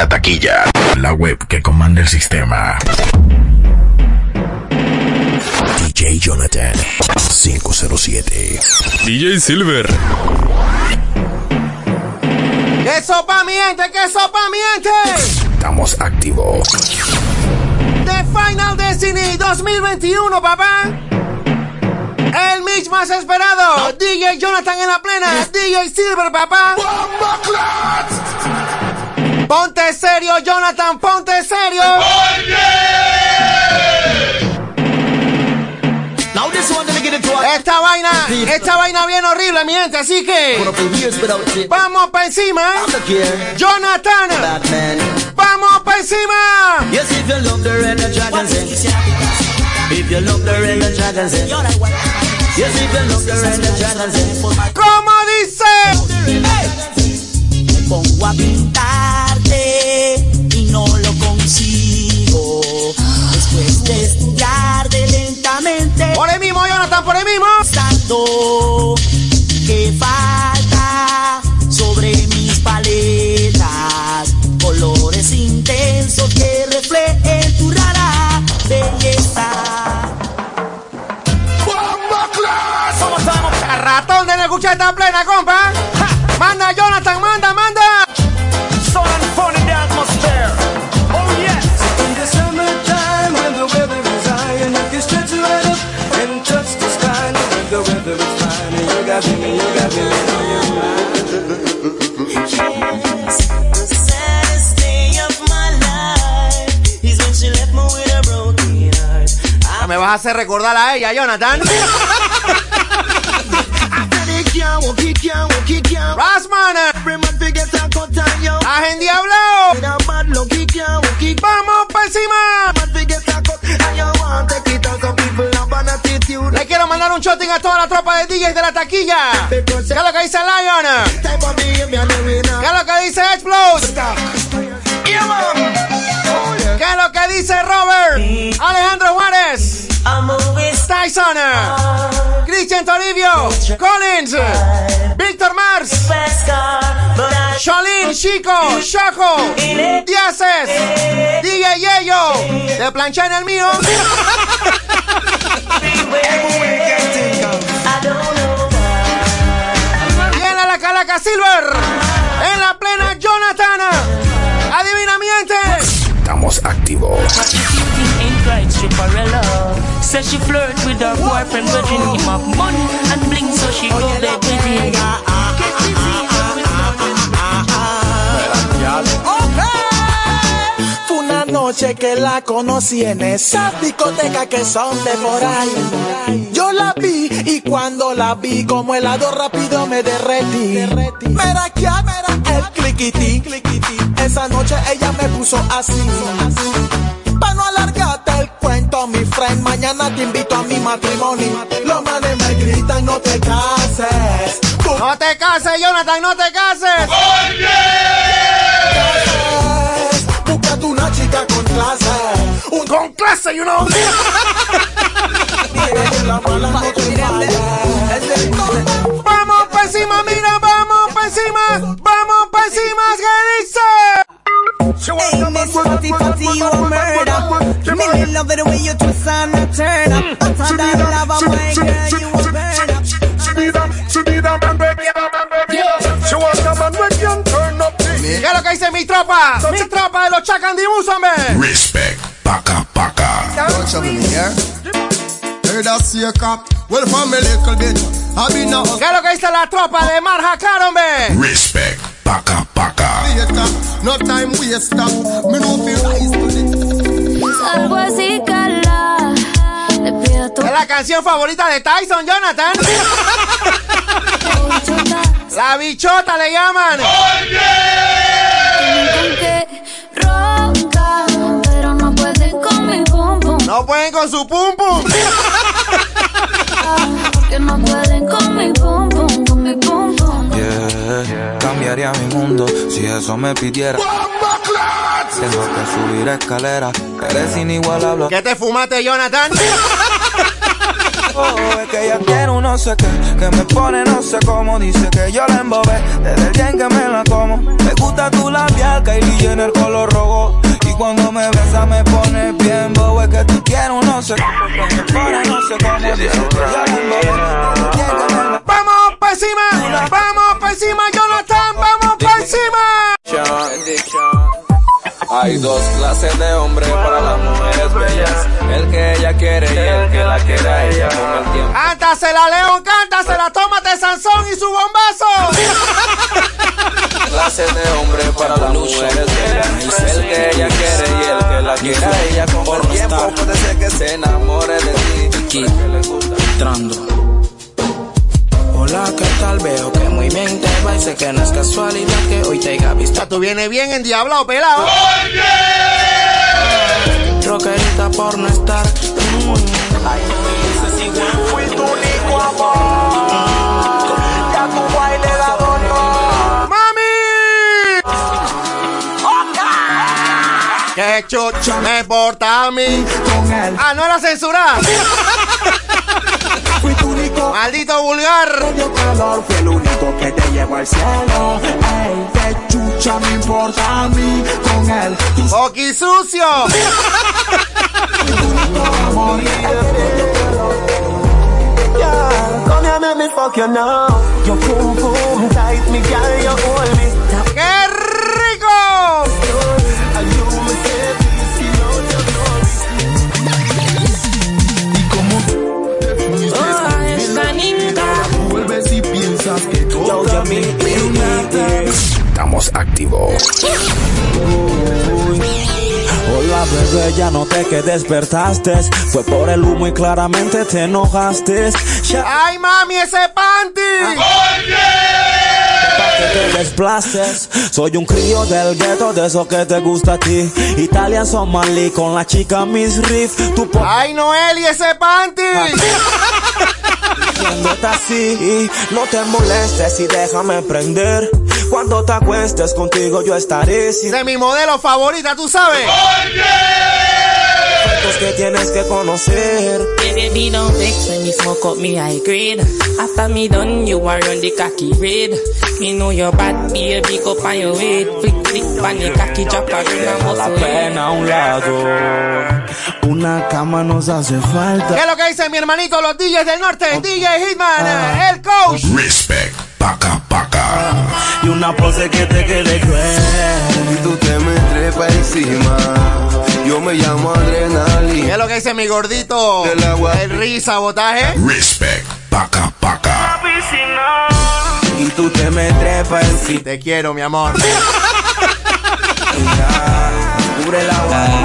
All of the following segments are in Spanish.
la taquilla. La web que comanda el sistema. DJ Jonathan 507. DJ Silver. ¡Qué sopa miente! ¡Qué sopa miente! Estamos activos. The Final Destiny 2021, papá. El mix más esperado. DJ Jonathan en la plena. DJ Silver, papá. Ponte serio, Jonathan. Ponte serio. Esta vaina, esta vaina bien horrible, mi gente. Así que vamos para encima. Jonathan, vamos para encima. Yes, if you love the the dragon say. If you love the red, por el mismo. Pensando que falta sobre mis paletas colores intensos que reflejen tu rara belleza. Ratón de la escucha esta plena, compa. Manda, Jonathan, Me vas a hacer recordar a ella, Jonathan. Rasman, Agen Diablo. Vamos para encima. Mandar un shotting a toda la tropa de DJs de la taquilla. ¿Qué es lo que dice Lion? ¿Qué es lo que dice Explode? ¿Qué es lo que dice Robert? Alejandro Juárez. Tyson. Christian Toribio. Collins. Víctor Mars. Sholin, Chico, Shoko, Diaces, DJ Yeyo, de plancha en el mío. Viene la calaca Silver, en la plena Jonathan. Adivinamiento. Estamos activos. Says she flirt with her boyfriend, but him have money and bling, so she go bed with him. Noche que la conocí en esa discoteca que son de por ahí. Yo la vi y cuando la vi como helado rápido me derretí. Mira que el cliquití. Esa noche ella me puso así. Para no alargarte el cuento, mi friend, mañana te invito a mi matrimonio. Los manes me gritan, no te cases. No te cases, Jonathan, no te cases. cases. Con clase, no te falle. Vamos para encima, mira, vamos para encima. Vamos para encima, ¿qué dice? Hey, Miss Fatty Fatty, you a murder. Me love the way you twist and turn up. Hotter than lava, my girl, you a burn up. ¿Qué es lo que dice mi tropa? Mi tropa de los Chacandimus, hombre. Respect. Paca, paca. Well, from a little bit, I've been a ¿Qué es lo que dice la tropa de Marjacar, hombre? Respect. Paca, paca. hustler. No time waste up. Me no feel rise to the Algo así, cala. Le pido a tu Es la canción favorita de Tyson, Jonathan. bichota. La bichota le llaman. Que No pueden con su pum pum. Porque no pueden con mi pum pum, con mi pum pum. Yeah, cambiaría mi mundo si eso me pidiera. Tengo que subir escaleras, eres inigualable. ¿Qué te fumaste, Jonathan? Oh, es que ella tiene un no sé qué, que me pone no sé cómo. Dice que yo la embobé desde el día en que me la como. Me gusta tu labial, Kylie en el color rojo. Y cuando me besa me pone bien bobo. Es que tú quieres un no sé qué, que me pone no sé cómo. Dice que yo la embobé ¡Vamos pa' encima! ¡Vamos pa' encima, Jonathan! ¡Vamos pa' encima! Hay dos clases de hombres para las mujeres bellas. El que ella quiere y el que la quiere a ella con el tiempo. ¡Cántasela, León! ¡Cántasela! ¡Tómate Sansón y su bombazo! Clases de hombres para las mujeres bellas. El que ella quiere y el que la quiere a ella con el tiempo. Puede ser que se enamore de ti. Aquí, entrando. Hola, ¿qué tal? Veo que muy bien te va y sé que no es casualidad que hoy te haya visto. Ya tú vienes bien endiablado, pelado. Rockerita por no estar. Mm. Ay, dices igual. Fui tu único amor. Ya tu baile dado no. ¡Mami! ¡Qué chucho me importa a mí! ¡Ah, no era censurada! Único ¡Maldito vulgar! Calor fui el único que te llevó al cielo. Ey, qué chucha me importa a mí con él. ¡Oki sucio! amor. Yeah, come here, make me fuck you now. Your boom boom tight, me girl, you hold me. Estamos activos. Hola bebé, ya no te que despertaste Fue por el humo y claramente te enojaste Ya ¡Ay, mami, ese panty! pa' que te desplaces Soy un crío del gueto, de eso que te gusta a ti Italian Somali con la chica Miss Riff Tu ¡Ay, Noel y ese panty! Haciéndote así, no te molestes y déjame prender. Cuando te acuestes contigo yo estaré sin De mi modelo favorita, tú sabes. defectos que tienes que conocer. Baby, don't vex when me smoke up me high grade. After me done, you are on the cocky red. Me know your bad, baby, go on your weight. Flick, flick, pan the cocky, drop a ring La pena a un lado. Una cama nos hace ¿Qué falta. es lo que dicen mi hermanito, los DJs del norte? DJ Hitman, eh, el coach. Respect. Paca, paca. Y una pose que te quede cruel. Y tú te me trepas encima. Yo me llamo ¿Qué adrenalina. es lo que dice mi gordito? Del agua. El risa sabotaje. Respect. Paca, paca. Y tú te me trepas encima. Te quiero, mi amor. Cubre la ¡Ey,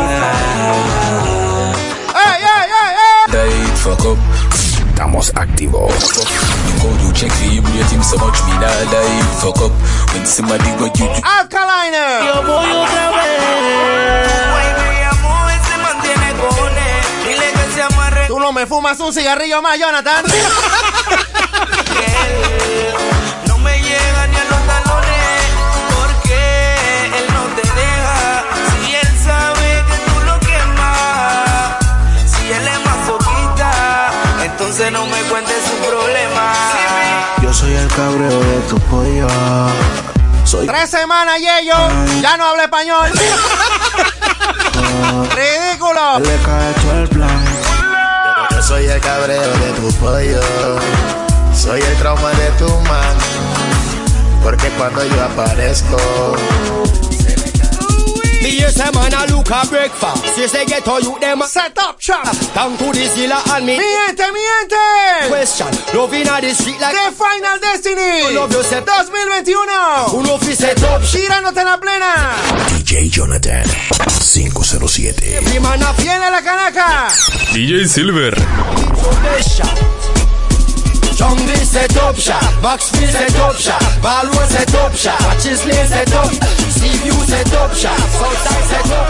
go you do Alkaliner. Yo voy otra vez. Tú no me fumas un cigarrillo más, Jonathan. cabreo de tu pollo. Soy Tres semanas y ellos ya no habla español. Ridículo. Le cae todo el plan. Yo soy el cabreo de tu pollo. Soy el trauma de tu man. Porque cuando yo aparezco. Me hear say man a look a breakfast. Say say get all you them a Set up shop. down to the zilla and me Miente, miente. question. Love inna the street like The Final Destiny love yourself. 2021. Who know fi set up shit. Tirándote en la plena. DJ Jonathan. 507. Every man a feel Viene la canaca. DJ Silver. Jungle set up shop, Maxfield set up shop, Balwa set up shop, Chisley set up, Seaview set up shop, Southside set up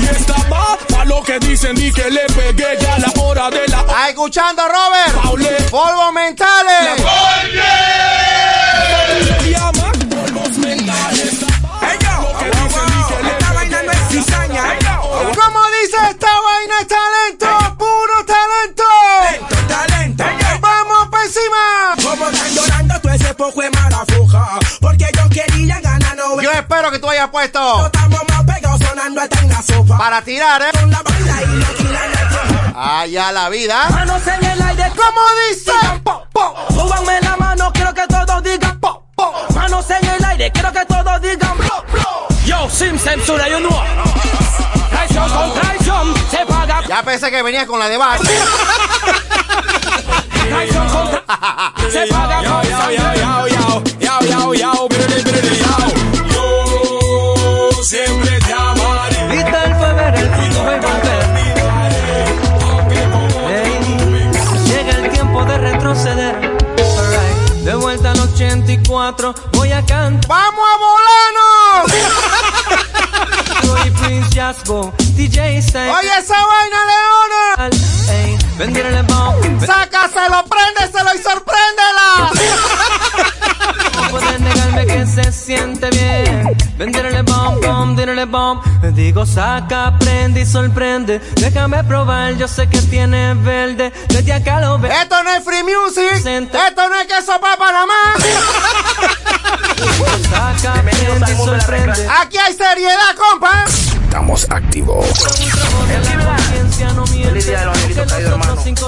Y esta pa' lo que dicen di que le pegué ya a la hora de la Está escuchando Robert. Paule. Polvo mentales. yo espero que tú hayas puesto. Para tirar, eh. Con la banda y no tiran Allá la vida. Manos en el aire, como dice. Po, po. Súbanme la mano, quiero que todos digan po, po. Manos en el aire, quiero que todos digan bro, bro. Yo, Sim Censura, yo no. Traición con traición, se paga. Ya pensé que venía con la de bar. Traición con traición, se paga Yo siempre te amaré. El el fin va a volver. Ey, Llega el tiempo de retroceder. De vuelta al 84, voy a cantar. ¡Vamos a volarnos! DJ. Oye esa vaina, Leona. Sácaselo, préndeselo y sorpréndela. No puedes negarme que se siente bien. Venderle bomb, bomb, dinnerle bomb. Digo, saca, prende y sorprende. Déjame probar, yo sé que tiene verde. Desde acá lo. Esto no es free music. Esto no es queso papa nada más. Saca, prende y sorprende. Aquí hay seriedad, compa. Estamos activos. Aunque los cinco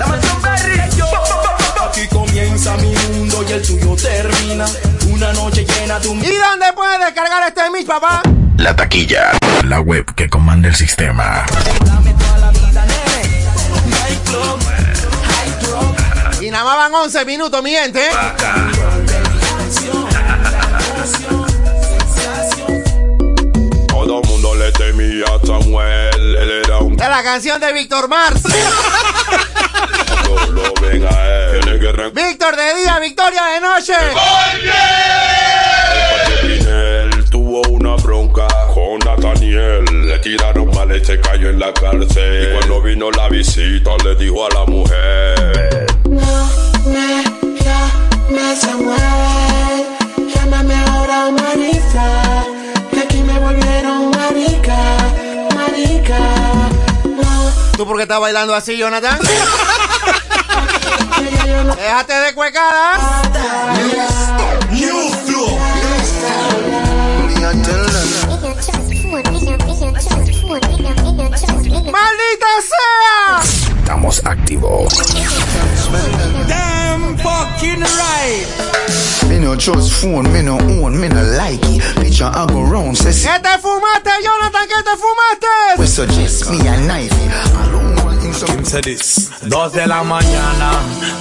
Aquí comienza mi mundo y el tuyo termina. Una noche llena de un. ¿Y dónde puedes descargar este mix, papá? La taquilla. La web que comanda el sistema. Y nada más van 11 minutos, mi gente. Todo le temía a Samuel. Él era un. Es la canción de Víctor Mars. Lo ven a él. Tiene que re- Víctor de día, Victoria de noche. Él tuvo una bronca con Nathaniel. Le tiraron mal y se cayó en la cárcel. Y cuando vino la visita, le dijo a la mujer: Me llame Samuel, llámame ahora aquí me volvieron marica, marica. ¿Tú por qué estás bailando así, Jonathan? Déjate de cuecada. ¡Maldita sea! Estamos activos. Fucking right. Me no trust phone, me no own, me no like it. Picture I go round, says ¿Qué te fumaste, Jonathan? ¿Qué te fumaste? we suggest me a knife. ¿Quién se dice? Dos de la mañana,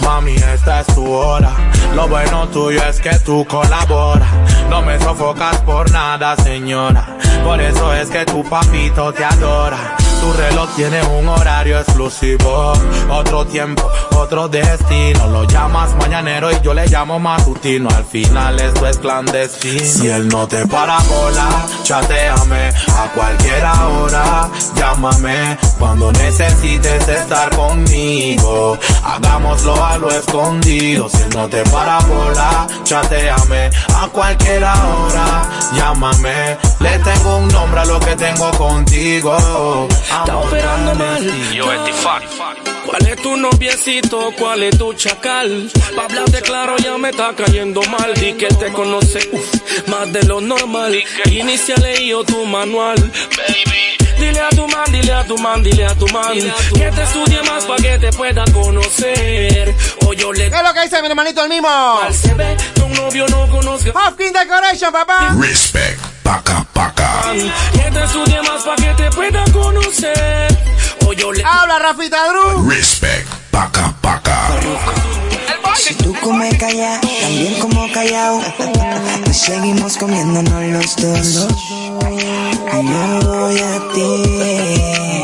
mami, esta es tu hora. Lo bueno tuyo es que tú colaboras. No me sofocas por nada, señora. Por eso es que tu papito te adora. Tu reloj tiene un horario exclusivo. Otro tiempo, otro destino. Lo llamas mañanero y yo le llamo matutino. Al final esto es clandestino. Si él no te para bola, chateame a cualquier hora. Llámame cuando necesites estar conmigo. Hagámoslo a lo escondido. Si él no te para bola, chateame a cualquier hora. Llámame, le tengo un nombre a lo que tengo contigo. Está operando mal. Yo, ¿Cuál es tu noviecito? ¿Cuál es tu chacal? Pa' hablarte claro ya me está cayendo mal. Di que te conoce uf, más de lo normal. Inicia leído tu manual, baby. Dile a tu man, dile a tu man, dile a tu man Que te estudie más pa' que te pueda conocer O yo le... ¿Qué es lo que dice mi hermanito el mismo? Al se ve que un novio no conozca Hopkins Decoration, papá. Respect. Paca, paca. Que te estudie más pa' que te pueda conocer O yo le... Habla, Rafita Drew. Respect. Paca, paca. Si tú comes callado, también como callado. Y seguimos comiéndonos los dos. No voy a ti.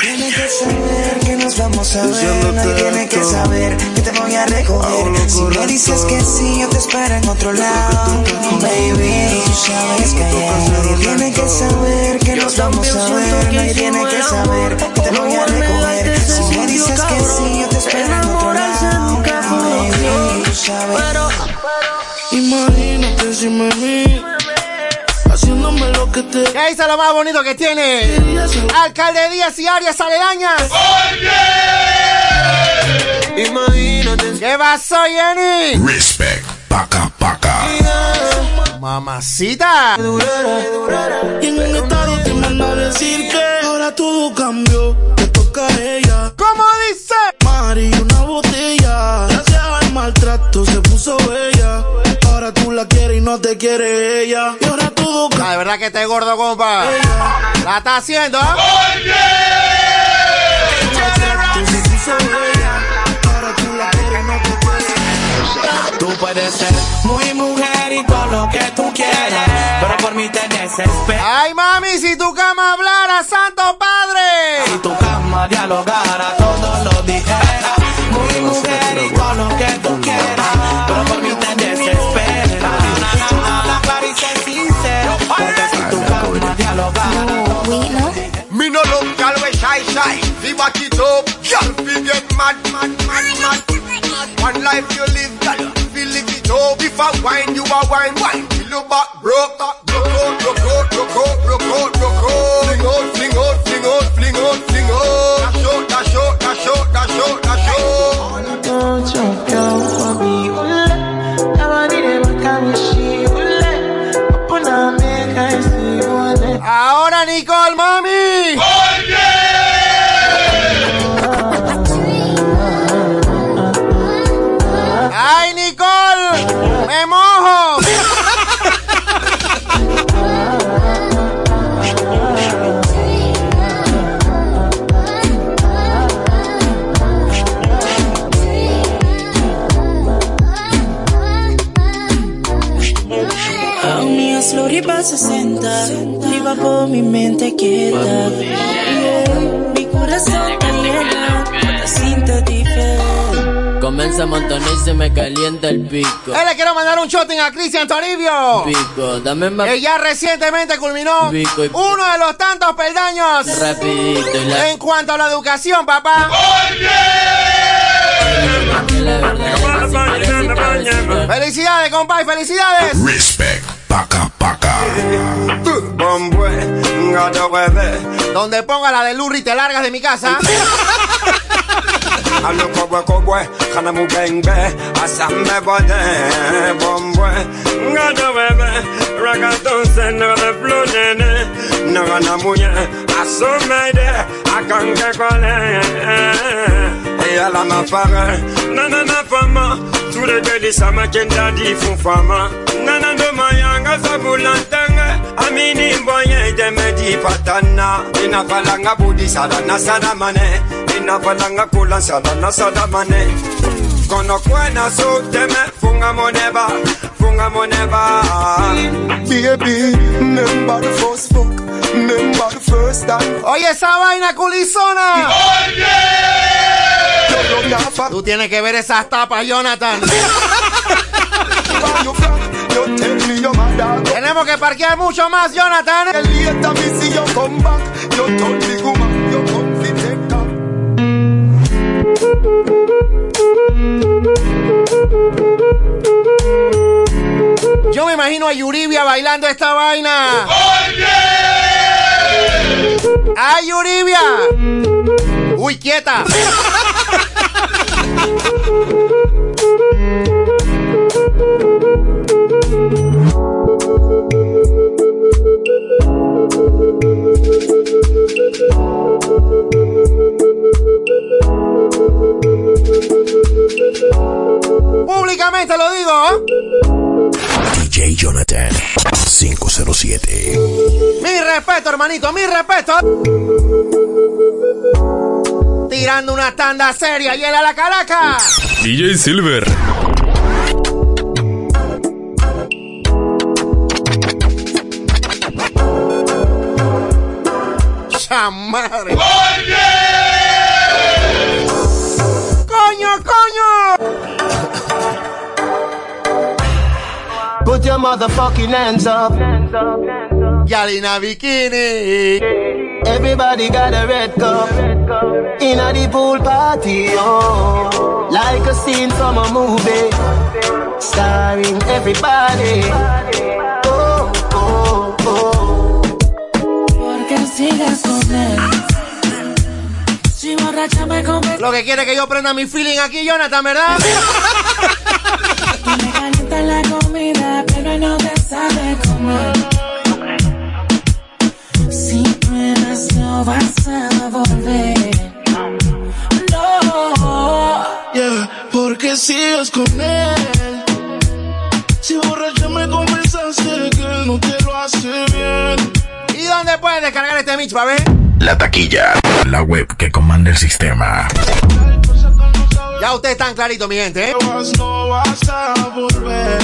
Tienes que saber que nos vamos a ver. Nadie tiene que saber que te voy a recoger. Si me dices que sí, yo te espero en otro lado. Baby, tú sabes que nadie tiene que saber que nos vamos a ver. Nadie tiene que saber que te voy a recoger. Si me dices que sí, yo te espero en otro lado. Tú sabes. Imagínate si me vi haciéndome lo que te. ¿Qué dice lo más bonito que tiene? Alcalde Díaz y áreas aledañas. Imagínate. ¿Qué pasó, Jenny? Respect. Paca, paca. Mamacita. Y en un estado te manda a decir que ahora todo cambió. Te toca a ella. ¿Cómo dice? Mari, una botella. Maltrato se puso bella. Ahora tú la quieres y no te quiere ella. Y ahora todo cambió. de verdad que este gordo, compa. La está haciendo. Oye. Se puso bella. Ahora tú la quieres y no te quiere. Tú puedes ser muy mujer y todo lo que tú quieras, pero por mí te desesperas. Ay, mami, si tu cama hablara, Santo Padre. Si tu cama dialogara, todo lo dijera. Muy mujer y lo que tú quieras, pero te sincero, tu cama dialogara. Me no we shy shy. Mad, mad, mad, mad. One life you live, girl. It. If I wine, you wine, wine. Back broke broke Nicole, mami. Se me calienta el pico. Eh, le quiero mandar un shooting a Cristian Toribio. Pico, dame más. Que ya recientemente culminó Pico y- uno de los tantos peldaños Rapidito y la- en cuanto a la educación, papá. Felicidades, compadre, felicidades. Respect. Paca, paca. Donde ponga la de Lurri te largas de mi casa. Allo kobwe kobwe, kana mu bengbe Asambe bode, bombwe. Ngado bebe, ragatonse Nagana flunene, nagana muye Asomede, akange kole. Na na na fama. Ture deli sama kenda di fun fama. Nanando mayanga sabulantanga Amini mboye demedi patana. Inafalanga budi sadana sadamane Kono kwena so deme funga moneba, funga moneba. Baby, remember the first fuck, remember the first time. Oye, esa vaina culizona. Tú tienes que ver esas tapas, Jonathan. Tenemos que parquear mucho más, Jonathan. Yo me imagino a Yuribia bailando esta vaina. ¡Ay, Yuribia! ¡Uy, quieta! Públicamente lo digo. DJ Jonathan 507. Mi respeto, hermanito, mi respeto. Tirando una tanda seria y él a la caraca. DJ Silver. ¡Chamadre! ¡Coño, motherfucking hands up. Yalina Bikini. Everybody got a red cup. In a the pool party, oh. Like a scene from a movie. Starring everybody. Oh, oh, oh. Porque sigas con él. Si borracha me convence. Lo que quiere que yo prenda mi feeling aquí, Jonathan, ¿verdad? Me calienta la comida, pero no te sabe comer. Si pruebas no vas a volver. No. Yeah, porque sigues con él. Si borracha me conversaste que él no te lo hace bien. ¿Y dónde puedes descargar este pa' ver? La taquilla, la web que comanda el sistema. Ya ustedes están claritos, mi gente, ¿eh? No vas a volver.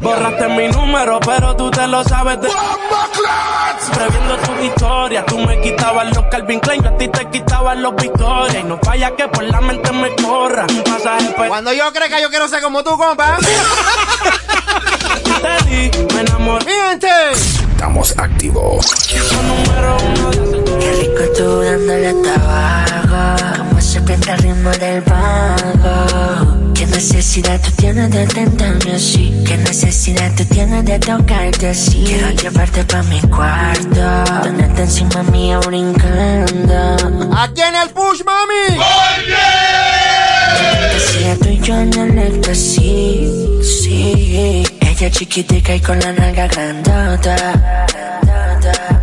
Borraste mi número, pero tú te lo sabes de. Previendo tu historia, tú me quitabas los Calvin Klein, yo a ti te quitabas los Victoria. Y no falla que por la mente me corra. Pe- Cuando yo crezca, yo quiero ser como tú, compa. te di, me enamoré. Mi gente. Estamos activos. Número uno de Qué rico tú dándole tabaco Como se prende el ritmo del vago Qué necesidad tú tienes de tentarme así Qué necesidad tú tienes de tocarte así Quiero llevarte pa' mi cuarto Tenerte encima mío brincando Aquí en el push, mami. Que sea tú y yo en el éxtasis Sí. Ella chiquitica y con la nalga grandota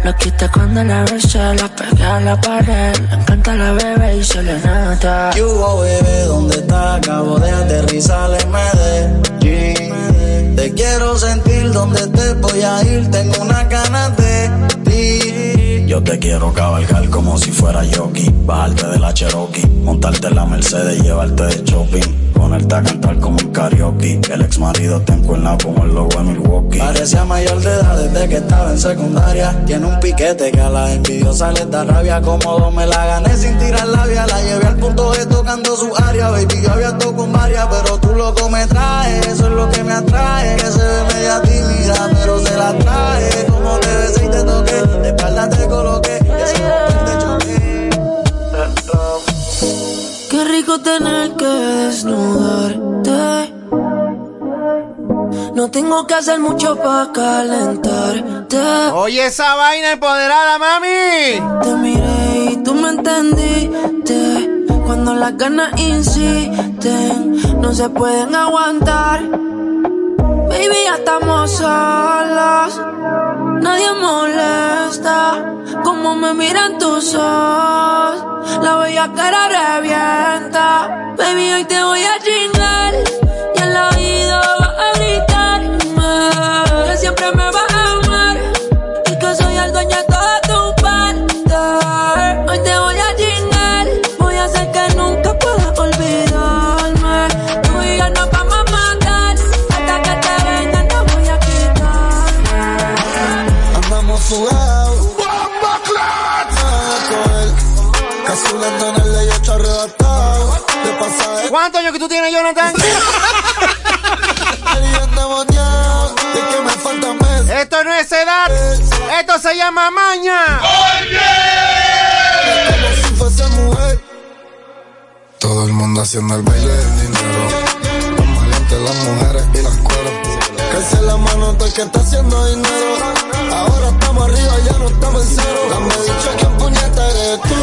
Lo quita cuando la besa, la pega a la pared Le encanta la bebé y se le nota Y hubo bebé, ¿dónde está? Acabo de aterrizar en Medellín. Te quiero sentir donde te voy a ir, tengo una ganas de ti. Yo te quiero cabalgar como si fuera jockey, bajarte de la Cherokee, montarte en la Mercedes y llevarte de shopping. Ponerte a cantar como un karaoke. El ex marido te encuentra como el logo de Milwaukee. Parecía mayor de edad desde que estaba en secundaria. Tiene un piquete que a las envidiosas les da rabia. Cómodo me la gané sin tirar labia. La llevé al punto de tocando su área. Baby, yo había tocado con varias, pero tú loco me traes. Eso es lo que me atrae. Que se ve media tímida, pero se la trae. Como te besé y te toqué. De espalda te coloqué. Qué rico tener que desnudarte. No tengo que hacer mucho para calentarte. Oye, esa vaina empoderada, mami. Te miré y tú me entendiste. Cuando las ganas insisten, no se pueden aguantar. Baby, ya estamos solos. Nadie molesta. Como me miran tus ojos. La bella cara revienta. Baby, hoy te voy a chingar. Y al oído siempre me vas a amar. Y que soy el dueño de toda tu parte. Hoy te voy a chingar. Voy a hacer que nunca puedas olvidarme. Tú y yo nos vamos a matar. Hasta que te venga, no voy a quitarme. Andamos fugados. Casi una tonel y ocho arrebatado. ¿Cuántos años que tú tienes, Jonathan? Esto no es edad. Esto se llama maña. Como si fuese mujer. Todo el mundo haciendo el baile del dinero. Los maleantes, las mujeres y las cueros. Que se la mano todo el que está haciendo dinero. Ahora estamos arriba, ya no estamos en cero. Dame dicho que puñeta eres tú.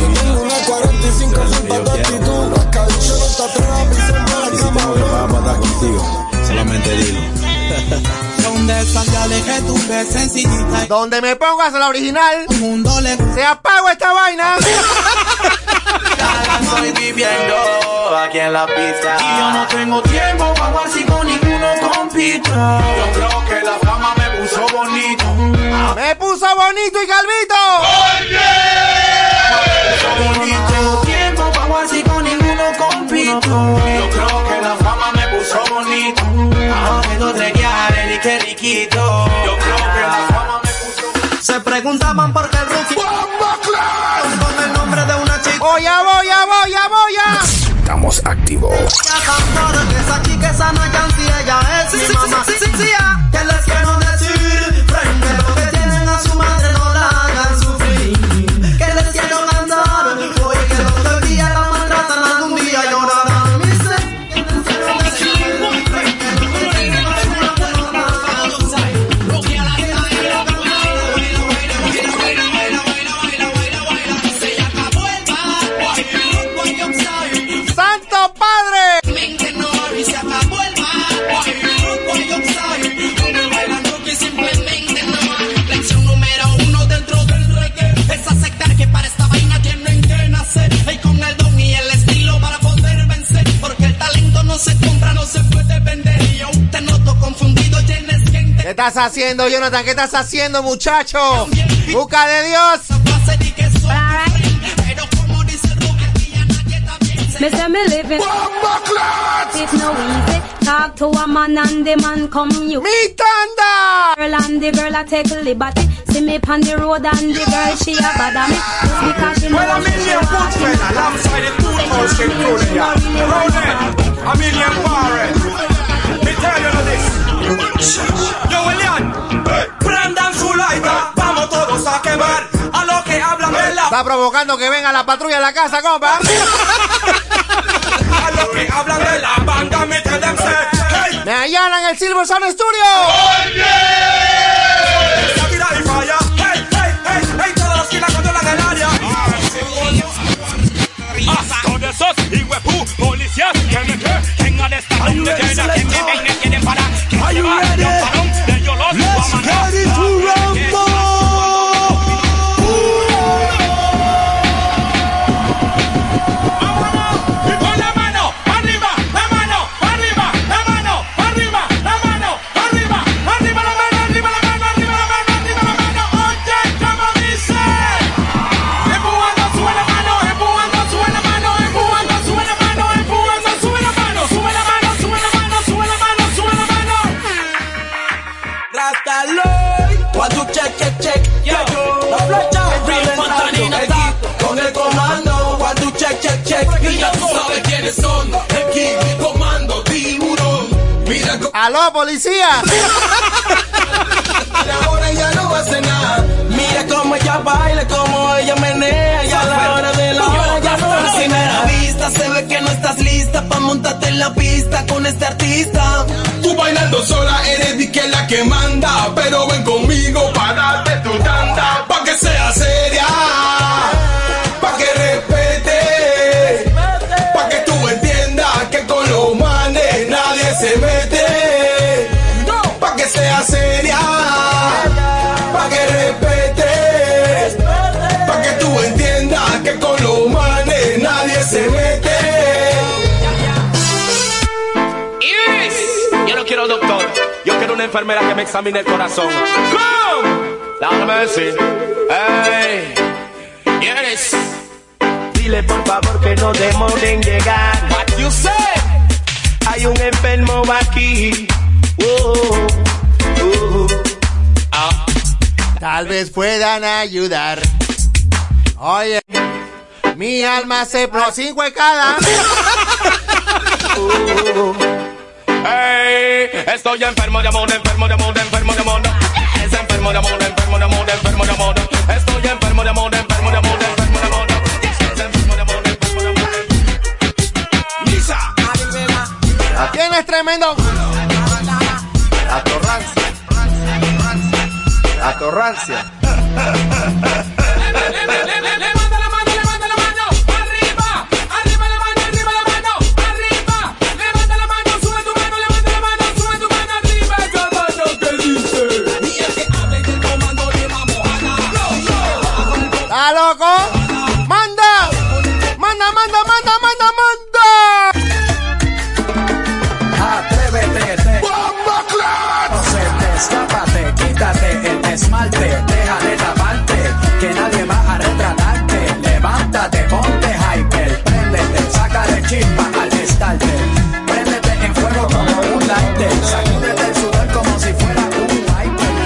Yo tengo una 45 sin falta de actitud. Rascabicho no te atrevas a pisarme la cama, bro. Solamente dilo. Son de esas gales que tú ves sencillita. Donde me pongas la original, El mundo le se apago esta vaina. estoy viviendo aquí en la pista. Y yo no tengo tiempo para jugar si con ninguno compito. Yo creo que la fama me puso bonito. Me puso bonito y calvito. Yo no tengo tiempo para jugar si con ninguno compito. Yo creo que la fama me puso bonito. Guiares y que riquito. Yo creo que la fama me puso Se preguntaban por qué el rookie con el nombre de una chica. Oh, ya voy, ya voy, ya voy, ya. Estamos activos. Ya que esa chica, esa no canti, ella es mi mamá. Sí, sí, sí, no se compra, no se puede vender. Y yo te noto confundido, tienes gente. ¿Qué estás haciendo, Jonathan? ¿Qué estás haciendo, muchacho? Busca de Dios. Me say me living It's no easy. Talk to a man and the man come you. Me tanda Girl and the girl a take liberty. See me on the road and the girl she a me. Just because she know Well, a alongside the two. Ronan, a million. Me tell you this. Yo, Elian, prendan su lighter, vamos todos a quemar. A lo que hablan de la. Está provocando que venga la patrulla a la casa, compa. A lo que hablan de la banda, me them say, hey. Me allanan el Silver Sound Studio. La vida y falla, hey, hey, hey, hey, todos los que la controlan el área. Hasta de esos hijuepú policías que me me quieren parar. Que se parón de yo los Let's voy a get it to Rambo. Quiénes son, el comando tiburón. Mira ¡Aló, policía! Ahora ya no hace nada. Mira cómo ella baila, cómo ella menea. Y a la hora de la hora ya no hace nada. vista se ve que no estás lista pa' montarte en la pista con este artista. Tú bailando sola eres di que la que manda, pero ven conmigo para darte tu tanda, pa' que sea seria, enfermera que me examine el corazón. ¡Come! Dame mercy. Hey. Iris. Dile por favor que no demoren llegar. What you say? Hay un enfermo aquí. Oh, oh. Ah. Tal vez puedan ayudar. Oye, mi alma se pro sin huecada. Hey, estoy enfermo de amor, enfermo de amor, enfermo de amor. Es enfermo de amor, enfermo de amor, enfermo de amor. Estoy enfermo de amor, enfermo de amor, enfermo de amor. Es enfermo de amor, enfermo de amor. Lisa. ¿Quién es tremendo? Atorrancia. Atorrancia. Loco? ¡Manda! ¡Manda, manda, manda, manda, manda! Atrévete, te. No se te escápate, quítate el esmalte, deja de taparte, que nadie va a retratarte. Levántate, ponte hyper, préndete, sácale chispa al estarte. Préndete en fuego como un lighter, sacúdete el sudor como si fuera un wiper.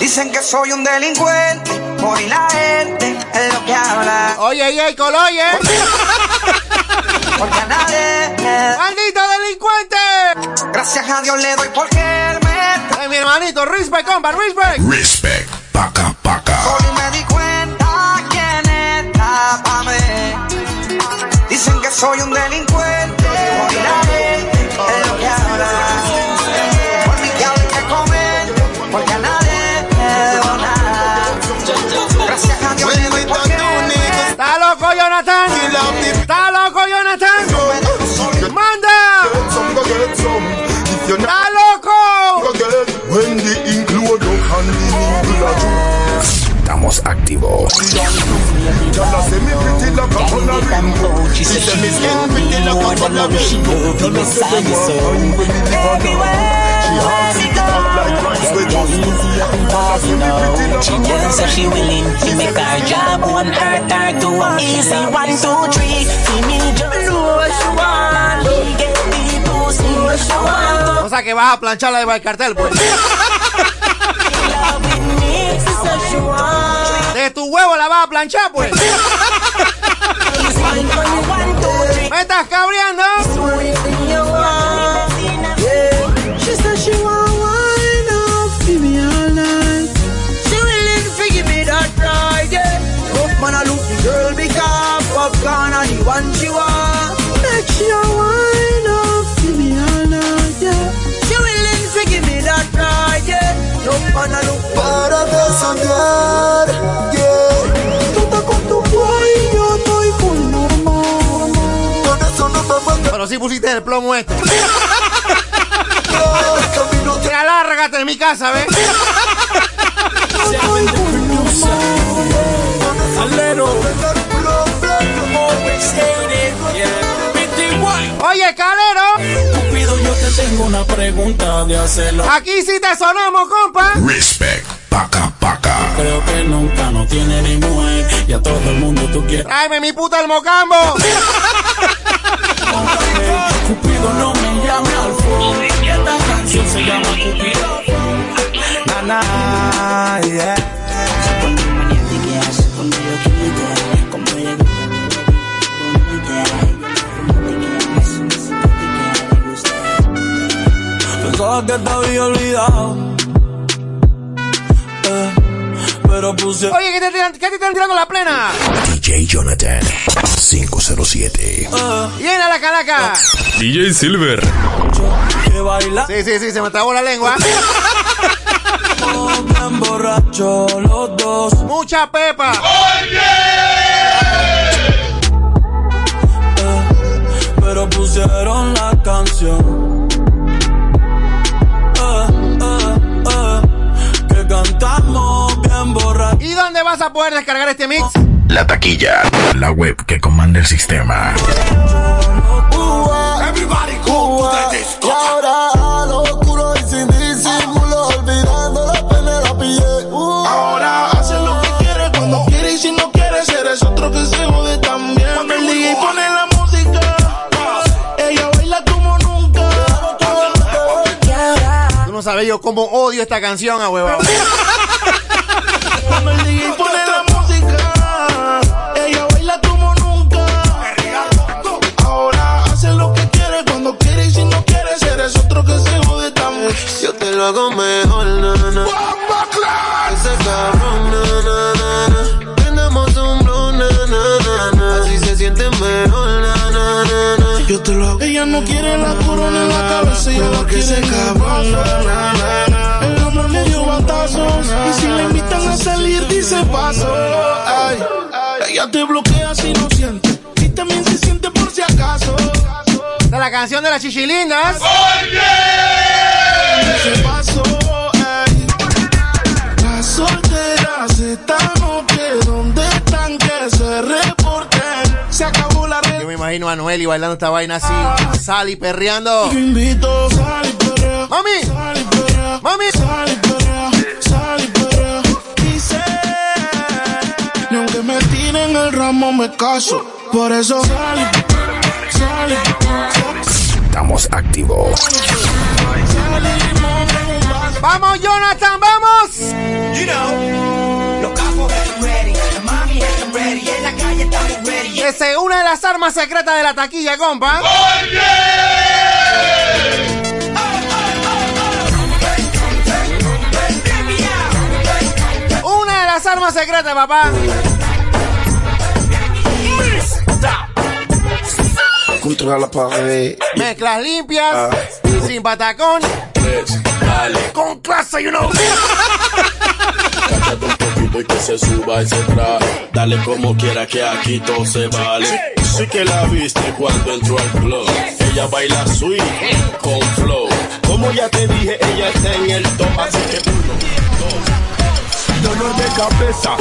Dicen que soy un delincuente, por la gente es lo que habla. Oye, oye, coloye. Porque a nadie ¡Maldito delincuente! Gracias a Dios le doy porque él me Ay, mi hermanito, respect, compa, respect. Respect. Paca, paca. Hoy me di cuenta quién está pa' mí. Dicen que soy un delincuente, she want. O sea que vas a planchar la de Valcartel, pues. De tu huevo la vas a planchar, pues. ¿Me estás cabreando? She said she Para de soñar, yeah. Tú estás con tu boy, yo estoy con normal. Con eso no me manda. Pero sí pusiste el plomo este. Te alárgate de mi casa, ¿ves? Oye, Calero. Tengo una pregunta de hacerlo. Aquí sí te sonamos, compa. Respect, paca, paca. Creo que nunca no tiene ni mujer y a todo el mundo tú quieres. Tráeme mi puta el mocambo. Cupido no me llame al. Y esta canción se llama Cupido. Nana, yeah. Pensaba que te había olvidado. Eh, pero puse. Oye, ¿qué te, tiran- qué te están tirando la plena? DJ Jonathan 507. Llena la calaca. DJ Silver. Que baila. Sí, sí, sí, se me trabó la lengua. bien borracho los dos. Mucha pepa. Pero pusieron la canción. ¿Y dónde vas a poder descargar este mix? La taquilla. La web que comanda el sistema. No quiere eres otro que se jode también. Yo te lo hago mejor, no quiere la corona en la cabeza, ella la quiere en el hombre le dio batazos y si le invitan a salir dice paso. Ay, ella te bloquea si no siente y también se siente por si acaso. De la canción de las chichilindas. Dice paso, ay. Las solteras esta noche, ¿dónde están que se reporten? Imagino a Noel y bailando esta vaina así. Sal y perreando. Invito, sal y perrea. Mami. Sal y perrea. Mami. Sal y perrea. Sal y perrea. Dice, ni aunque me tiren el ramo me caso. Por eso sal y sal y Estamos activos. ¡Vamos, Jonathan! ¡Vamos! You know, los capos están ready, la mami están ready, Esa es una de las armas secretas de la taquilla, compa. Una de las armas secretas, papá. Contra la pared. Mezclas limpias, sin patacón, con clase, you know. Y que se suba ese traje. Dale como quiera que aquí todo se vale. Sí que la viste cuando entró al club. Ella baila sweet con flow. Como ya te dije, ella está en el top. Así que uno, dos. Dolor de cabeza.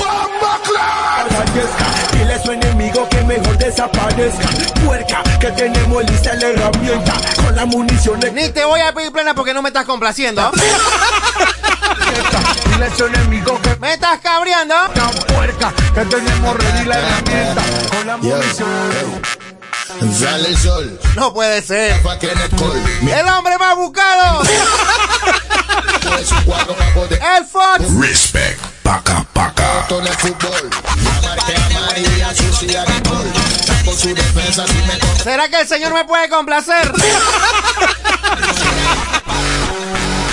Fallezca. Dile a su enemigo que mejor desaparezca. Puerca, que tenemos lista la herramienta. Con la munición de Ni te voy a pedir plena porque no me estás complaciendo. Dile a ese enemigo que ¿Me estás cabreando? Tan puerca que tenemos ready la herramienta con la munición. No puede ser. El hombre más buscado. el Fox. Respect. Paca, paca. ¿Será que el señor me puede complacer?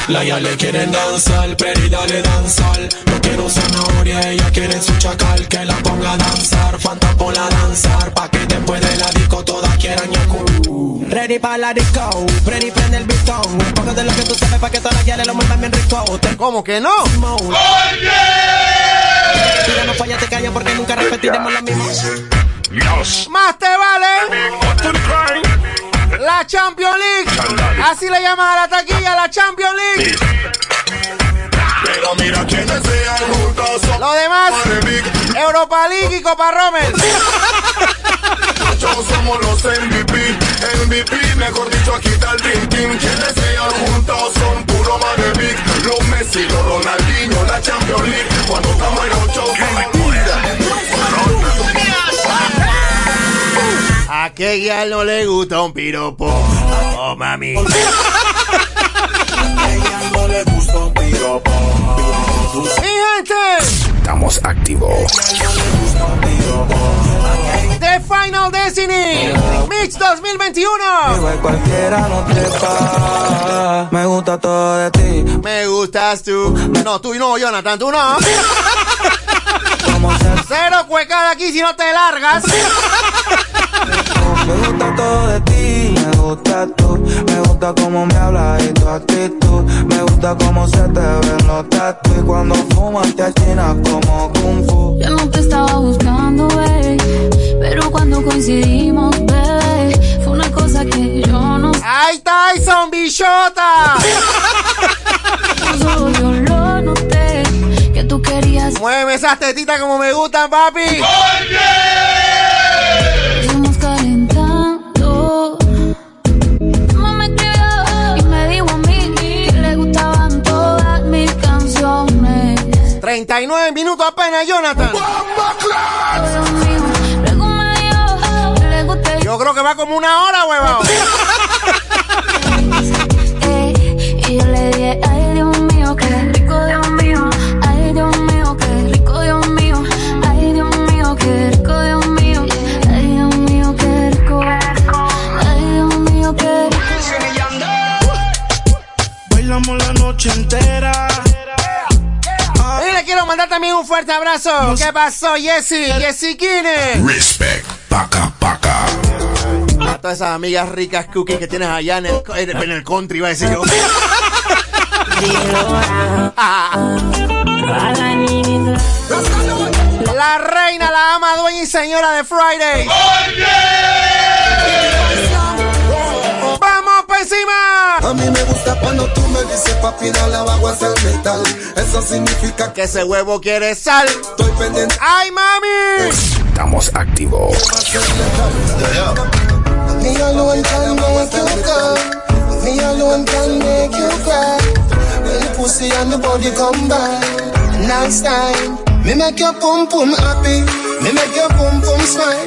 La ya le quieren danzar, pero dale danzar. No quiero zanahoria, ella quiere su chacal. Que la ponga a danzar, Fanta ponla a danzar. Pa' que después de la disco todas quieran yaku. Ready para la disco, ready prende el bistón. Un poco de lo que tú sabes para que todas las guiales lo muevan bien rico. ¿Cómo que no? Oye. Mira, no falla, te callas porque nunca repetiremos lo mismo. Más te vale. La Champions League. Así le llaman a la taquilla, la Champions League. Pero mira sean juntos. son Lo demás. Europa League y Copa Rommel. Nosotros somos los MVP. MVP, mejor dicho, aquí está el Dream Team. Quienes sean juntos son puro Big. Los Messi, los Ronaldinho, la Champions League. Cuando estamos en ocho, ¿A qué guía no le gusta un piropo? Oh, mami. Mi gente, Estamos activos. The Final Destiny Mix 2021. Igual cualquiera no trepa. Me gusta todo de ti. Me gustas tú. No, tú y no, Jonathan, tú no. Cero cuecada aquí si no te largas. Me gusta todo de ti, me gusta tú, me gusta cómo me hablas y tu actitud, me gusta cómo se te ven los tatu y cuando fumas te achinas como kung fu. Yo no te estaba buscando, bebé, pero cuando coincidimos, bebé, fue una cosa que yo no ¡Ay, Tyson, bichota! Solo yo lo noté, que tú querías. Mueve esas tetitas como me gustan, papi. Estamos 39 minutos apenas, Jonathan. Yo creo que va como una hora, huevón. un fuerte abrazo. ¿Qué pasó, Jessy? Jessy Kine. Respect. Paca, paca. A todas esas amigas ricas cookies que tienes allá en el, en el country, iba a decir yo. La reina, la ama, dueña y señora de Friday. ¡Vamos encima! A mí me gusta cuando tú me dices papi dale abajo hacia el metal. Eso significa que ese huevo quiere sal. Estoy pendiente. ¡Ay, mami! Estamos activos. Me alone can make you. Me alone can make you cry. When the pussy and the body come by. Nice time. Me make your pum pum happy. Me make your pum pum smile.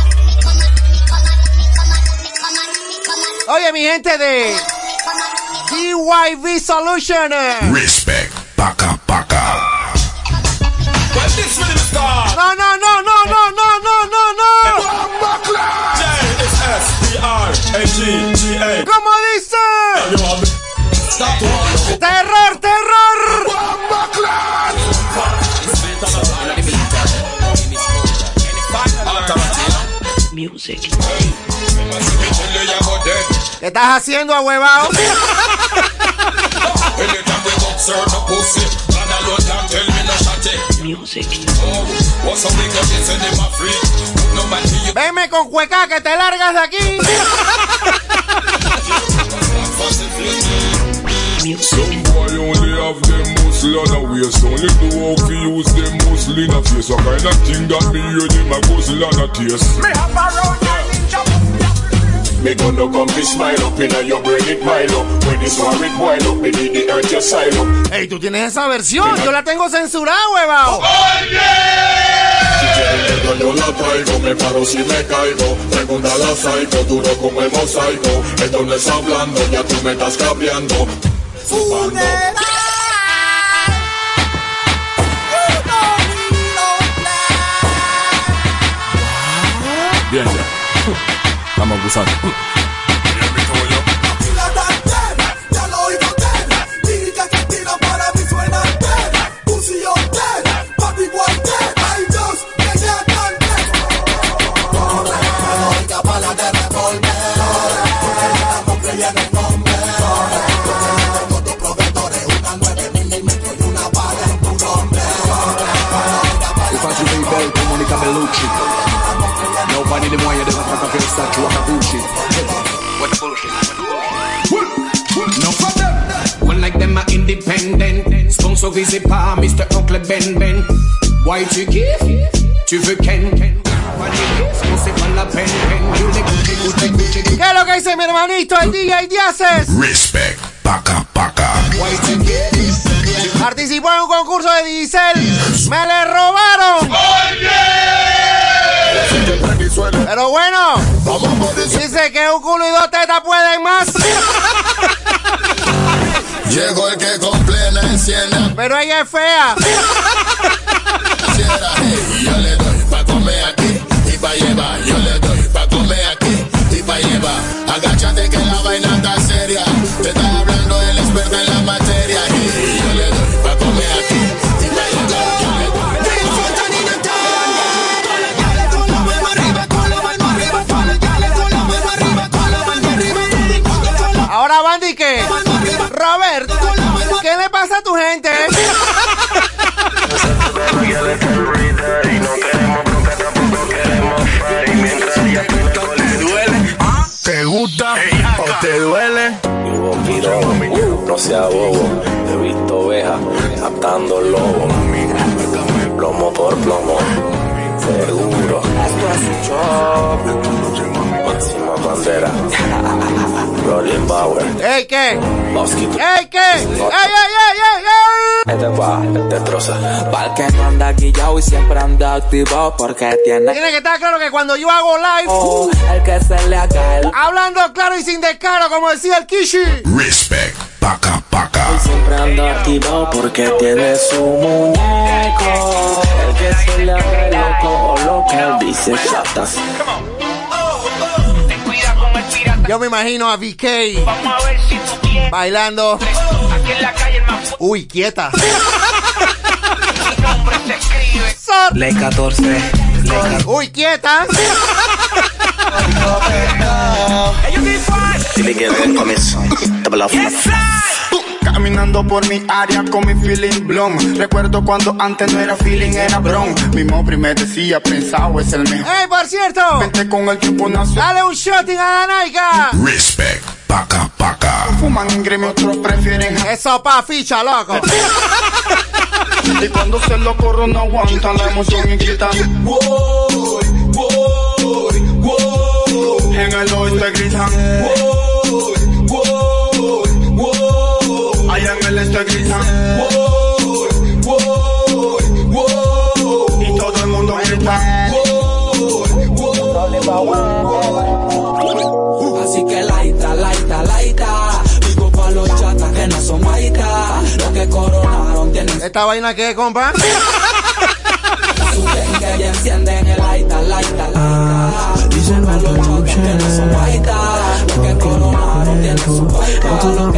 Oye, mi gente de DYV Solution. Respect. Paca, paca. No, no, no, no, no, no, no, no, no. ¿Cómo dice? Terror, terror. Music. ¿Qué estás haciendo, ahuevado? go talk, tell me no shot it. Music. What's up, we go get send them a free. No matter you. Veme con cueca que te largas de aquí. Me gonna come be smile up in your brain it mile up. When this one it boil up, me need the earth your silo Ey, tú tienes esa versión. Yo la tengo censurada, huevao. Si quieres negro yo la traigo, me paro si me caigo. Segunda la psycho, duro como el mosaico. Esto no es hablando, ya tú me estás cambiando. Bien, ya. Estamos abusando. Ya lo oigo ten, lírica que tira para mí suena ten. Pussy on ten, papi boy ten. Ay Dios, que sea tan ten. Oiga bala de revolver, porque estamos creyendo en nombre. Tengo dos proveedores, una 9 milímetros y una bala en tu nombre. Infatti Baby, Monica Bellucci Nobody them want you them attack a statue of a bullshit What bullshit? No for them. One like them are independent. Sponsor visé par Mr. Oncle Ben Ben. Why tu kiffes? Tu veux Ken? Pas de kiff, on sait pas la peine. peine. You l'écoutes, écoutes, écoutes, écoutes. ¿Qué es lo que dice mi hermanito, el DJ Diaces? Respect. Paca, paca. Participó en un concurso de Diesel. ¡Me le robaron! Pero bueno, dice que un culo y dos tetas pueden más. Llegó el que con plena encienda Pero ella es fea. Quisiera, hey, yo le doy pa' comer aquí y pa' llevar. Yo le doy Que Robert, ¿qué le pasa a tu gente? ¿Te gusta o te duele? no sea bobo. He visto ovejas atando lobos. Plomo por plomo. Seguro. Esto es show. Máxima bandera. Rolling Power. ¿Ey qué? Mosquito. ¿Ey qué? ¡Ey, ey, ey, ey, ey! Este va, este troza. Pa'l que no anda guillao y siempre anda activo porque tiene Tiene que estar claro que cuando yo hago live, Oh, el que se le haga el hablando claro y sin descaro, como decía el Kishi. Respect. Paca, paca. siempre anda activo porque tiene su muñeco. El que se le haga loco o lo que él dice chatas. Yo me imagino a VK bailando. Uy, quieta. Sot. Ley 14. Uy, quieta. Dile que ven off. Caminando por mi área con mi feeling blom. Recuerdo cuando antes no era feeling, era bron. Mi mopri me decía, pensado es el mejor. ¡Ey, por cierto! Vente con el tiempo nació. Dale un shotting a la Naiga. Respect. Paca, paca. Fuman en gremio, otros prefieren. Eso pa' ficha, loco. Y cuando se lo corro no aguantan la emoción y gritan. "Woy, woy, woy". En el oeste gritan. "Woy, Y todo el mundo grita. Así que laita, laita, laita. Digo pa' los chatas que no son maita. Los que coronaron tienen ¿Esta vaina qué, compa? su dengue y encienden el laita, laita, laita. Dicen Pa' los chatas que no son maita. Los que coronaron tienen su maita.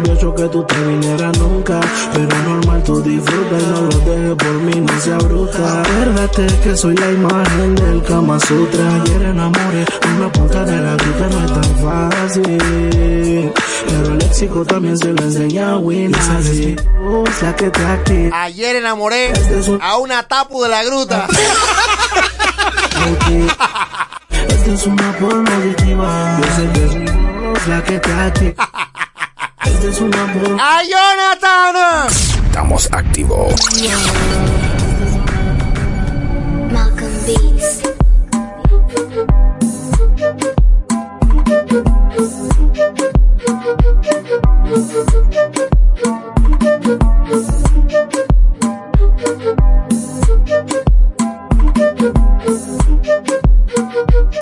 Novio que no había hecho que tú te vinieras nunca. Pero normal tú disfruta y no lo dejes por mí, no sea bruta. Acuérdate que soy la imagen del Kama Sutra. Ayer enamoré una punta de la gruta, no es tan fácil. Pero el léxico también se lo enseña a Winnie. la que te activa. Ayer enamoré a una tapu de la gruta. Esta es una forma adictiva. Yo sé que es mi voz la que te ¡A Jonathan! Estamos activos. Malcolm Beats.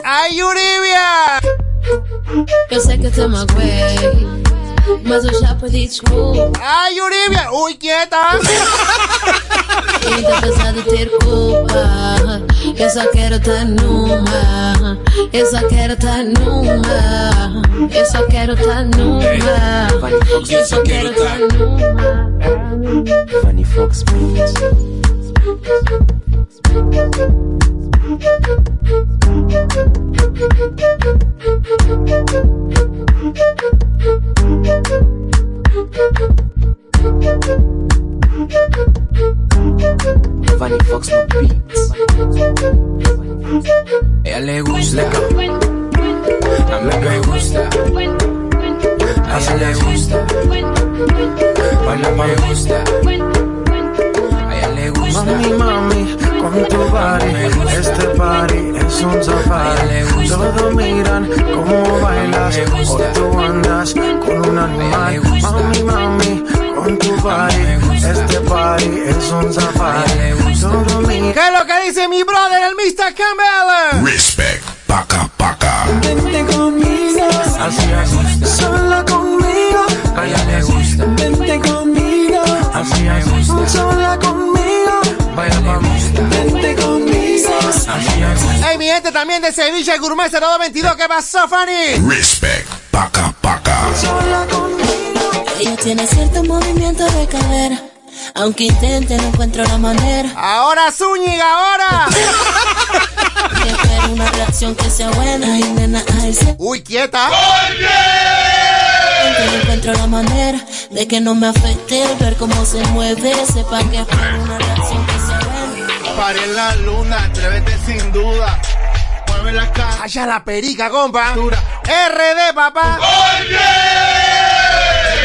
¡Ay, Uribia! Eu sei que te magoei, mas eu já pedi desculpa. ¡Ay, Uribia! ¡Uy, quieta! Ainda apesar de ter culpa, eu só quero estar numa. Eu só quero estar numa. Eu só quero estar numa. Eu só quero estar numa. Funny Fox Beats. Ella le gusta, a mí me gusta, a ella le gusta, baila me gusta, a gusta. Mami, mami, con tu body, este party es un safari. Todos miran cómo bailas, hoy tú andas con un animal. Mami, mami, con tu body, este party es un safari. Todos miran. ¿Qué es lo que dice mi brother, el Mr. Campbell? Respect. Paca, paca. Vente conmigo, Así gusta, sola conmigo. a ella le gusta, Vente conmigo, así gusta, sola conmigo. Baila Vente conmigo. Hey, mi gente también de Sevilla Gourmet 0222. ¿Qué pasó, Fanny? Respect. Paca, paca. Ella tiene cierto movimiento de cadera. Aunque intente, no encuentro la manera. Ahora, Zúñiga, ahora. Que espero una reacción que sea buena. Ay, nena, ay, se- Uy, quieta. Que no encuentro la manera de que no me afecte el ver cómo se mueve. Sepa que espero una reacción que Paré en la luna, atrévete sin duda. Mueve la cara. Allá la perica, compa. RD, papá.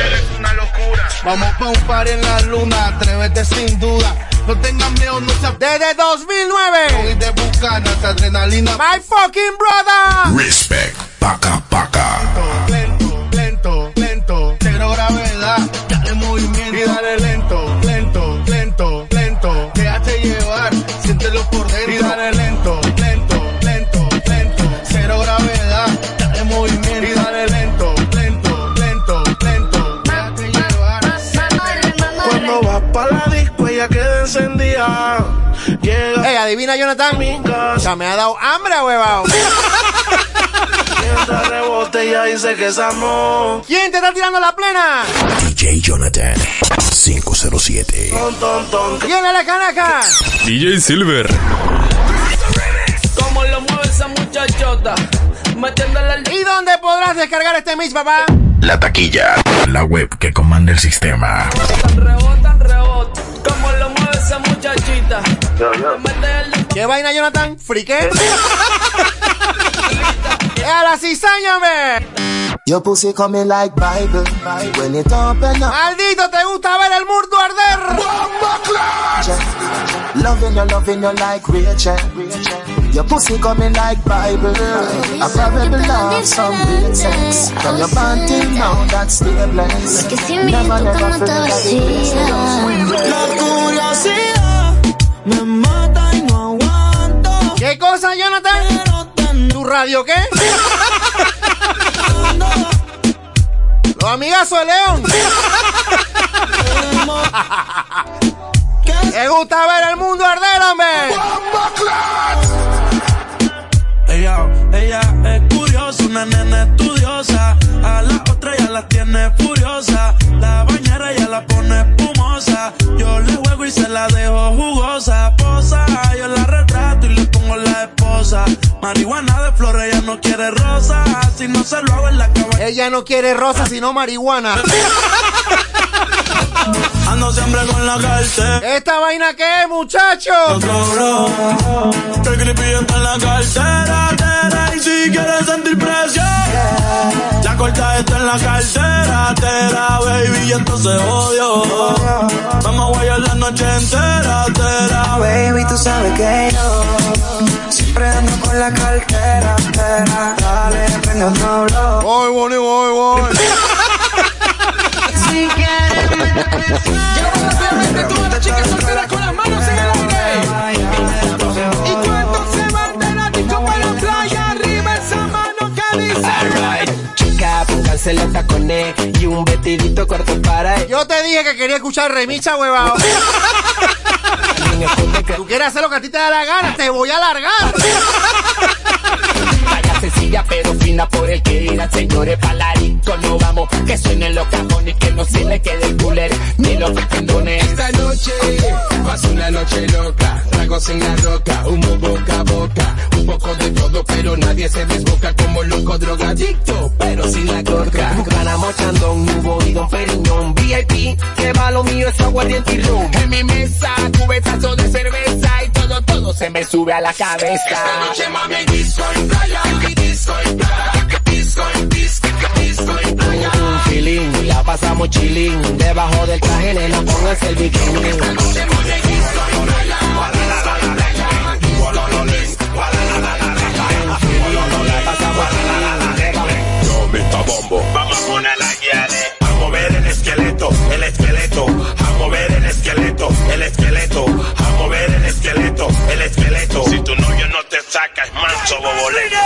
Eres una locura. Vamos pa' un par en la luna, atrévete sin duda. No tengas miedo, no se Desde 2009. Y de buscar hasta adrenalina. My fucking brother. Respect. Paca, paca. Lento, lento, lento. Cero gravedad, Llega Hey, adivina, Jonathan. Ya me ha dado hambre, huevado. ¿Quién te está tirando la plena? DJ Jonathan. 507. Ton, ton, ton. ¿Quién es la canaca? DJ Silver. Como lo mueve esa muchachota, ¿Y dónde podrás descargar este mix, papá? La taquilla. La web que comanda el sistema. ¿Qué vaina, Jonathan? ¿Friqué? ¡A la cizaña, me! Your pussy coming like Bible. When it open up, ¡Maldito, te gusta ver el mundo arder! loving you, loving you like Rachel. Your pussy coming like Bible. I probably love some real sex. From your till now, that's still si mi Never, never feel that vacía. La curiosidad aguanto. ¿Qué cosa, Jonathan? ¿Tu radio qué? Los amigazos de León. ¿Te gusta ver el mundo arder, hombre? Ella, ella es curiosa, una nena estudiosa. A la otra ya la tiene furiosa. La yo le juego y se la dejo jugosa. Posa, yo la retrato y le pongo la esposa. Marihuana de flores, ella no quiere rosa. Si no se lo hago en la cama. Ella no quiere rosa, sino marihuana. Ando siempre con la cartera. ¿Esta vaina qué es, muchacho? Otro bro. El creepy en la cartera. tera, Y si quieres sentir presión, la corta está en la cartera. Tera, baby, y esto se odio. Vamos a guayar la noche entera. Tera, Baby, tú sabes que yo siempre ando con la cartera. Tera, dale, prende otro blow. Voy, voy, voy, voy. Si quieres. todas las chicas solteras con las manos en el pónganse los tacones y un vestidito corto para ella. Yo te dije que quería escuchar remicha, huevado. Tú quieres hacer lo que a ti te da la gana, te voy a largar. Sencilla pero fina por el que dirán señores palarico no vamos que suenen los cajones que no se le quede el cooler ni los pendones Esta noche pasa una noche loca, tragos en la roca, humo boca a boca, un poco de todo, pero nadie se desboca como loco drogadicto, pero sin la coca. ganamos chandón nubo y don Periñón VIP que va lo mío es aguardiente y rum en mi mesa cubetazo de cerveza y todo todo se me sube a la cabeza Esta noche mami disco en playa, disco en playa, disco en disco, disco en playa. un feeling la pasamos chilling debajo del traje nena pónganse el bikini Yo, Mr. Bombo. Vamos a poner la guiale. A mover el esqueleto, el esqueleto. A mover el esqueleto, el esqueleto. Esqueleto, el esqueleto. Si tu novio no te saca, es manso bobolero.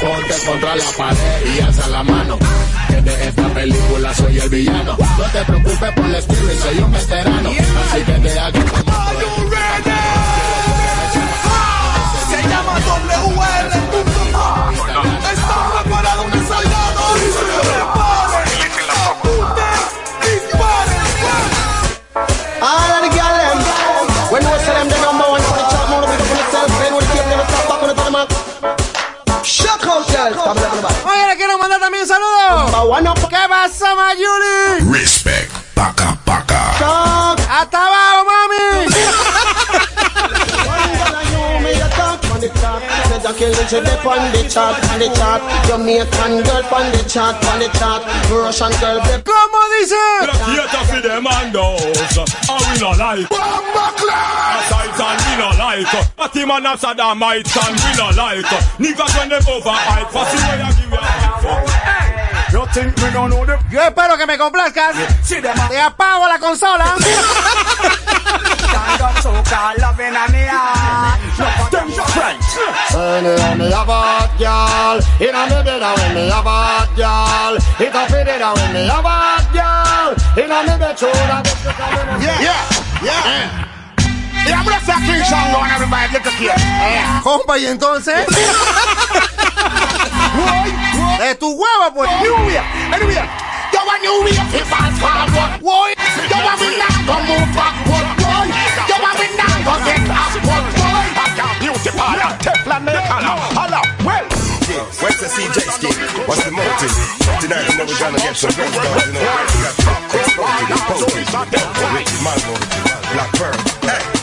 Ponte contra la pared y alza la mano. Que de esta película soy el villano. No te preocupes por el espíritu, soy un veterano. Así que te hago Se llama. Oye, le quiero mandar también saludos. ¿Qué pasa, Mayuli? Respect. Paca, paca. Hasta abajo, Kill the chip on the chart, on the chart. Jamaican girl on the chart, on the chart. Russian girl, they ¿Cómo dice? Theater for them and us, and we no like. Aside and we no like. But him and Saddam might and we no like. Niggas when them overhype, for see where you give your You think we don't know them? Yo espero que me complazcas. Te apago la consola. Me a girl, in a me bed when me have a girl, it a fit it when me have a girl, in a me bed shoulder. Yeah, yeah, yeah. Yeah, I'm gonna start King Song on everybody, get the kid. Yeah. Compa, y entonces. De tu huevo, pues. New Year, anyway. You want New Year, if fast forward. Boy, you want me now, go move backward. Boy, you want me now, go get backward. Boy, I got beauty parlor, Teflon nail color. Holla, well. Where's the CJ skin? What's the motive? Tonight you know we're gonna get some good girls, you know. We got exposed, exposed, Ricky Mango, Black Pearl. Hey.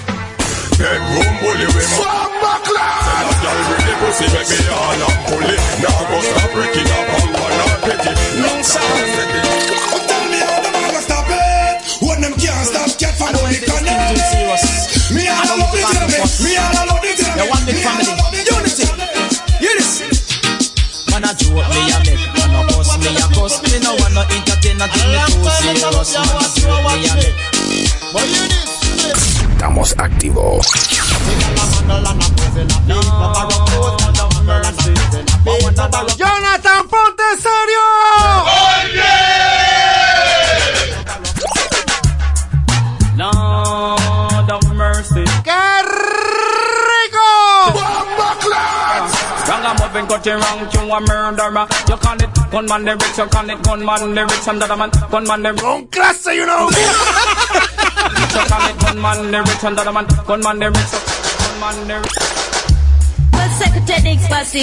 Bedroom bully with my Send girl bring the pussy, make me all up pull it. Now go stop breaking up on one or petty. Long sound. Tell me how the man gonna stop it When them can't stop cat from the connect Me all alone the tell me all alone the tell me You want the Me all family. Unity. Listen. Man a joke me a make, man a cuss me a cuss. Me no want no entertain until me too serious. Man a joke me a make. Estamos activos. Jonathan, ponte serio. Lord of mercy. ¡Qué rico! Ragamuffin cut dirty rank, you a murderer. You call it gunman lyrics, you call it gunman and that a man gunman lyrics. Con clase, you know. you call it gunman and that a man gunman cause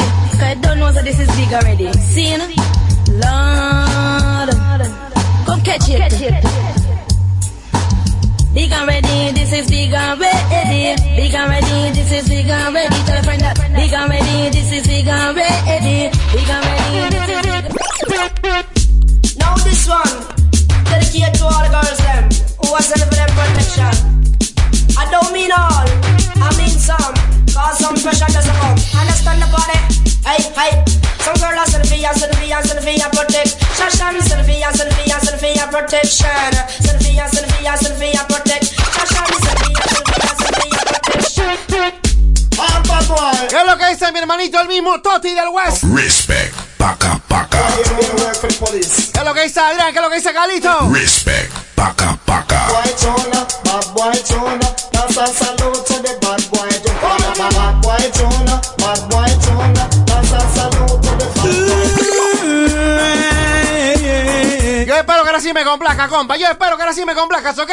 I don't know that this is big already. See, you know? Lord, come catch it. Big and ready, this is big and ready. Big and ready, this is big and ready. Tell a friend that big and ready, this is big and ready. Big and ready, this is. Now this one, dedicated to all the girls them who are them protection. I don't mean all, I mean some, cause some pressure doesn't come. Understand the body? Hey, hey. Some girl are and selfie and protection. Selfie and selfie and selfie and protect. Shashan, selfie and selfie and selfie and protection. ¿Qué es lo que dice mi hermanito, el mismo Toti del West? Respect. Paca, paca. ¿Qué es lo que dice Adrián? ¿Qué es lo que dice Galito? Respect. Paca, paca. boy bad boy Jonah. Yo espero que ahora sí me complazca, compa. Yo espero que ahora sí me complazcas, ¿ok?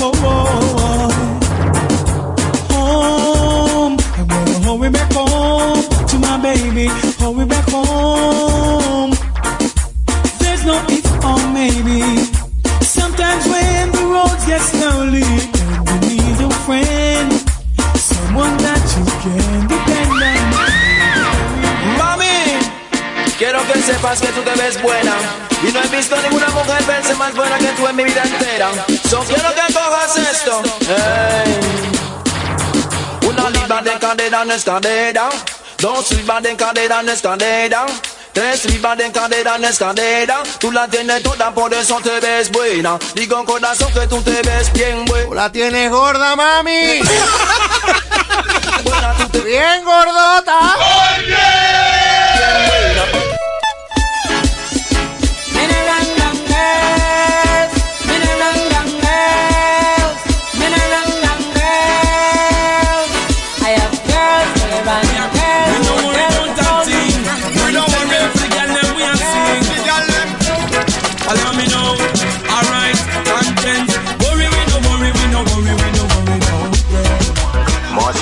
Oh, oh, oh. Home, back home. There's no maybe. Sometimes when the roads get lonely and you need a friend, someone that you can depend. Mami, quiero que sepas que tú te ves buena. Y no he visto ninguna mujer verse más buena que tú en mi vida entera. So quiero que cojas esto. Una libra de cadera no es cadera. Dos libras de cadera no es cadera. Tres libras de cadera no es cadera. Tú la tienes toda, por eso te ves buena. Digo corazón que tú te ves bien buena. Tú la tienes gorda, mami. Bien gordota. Allow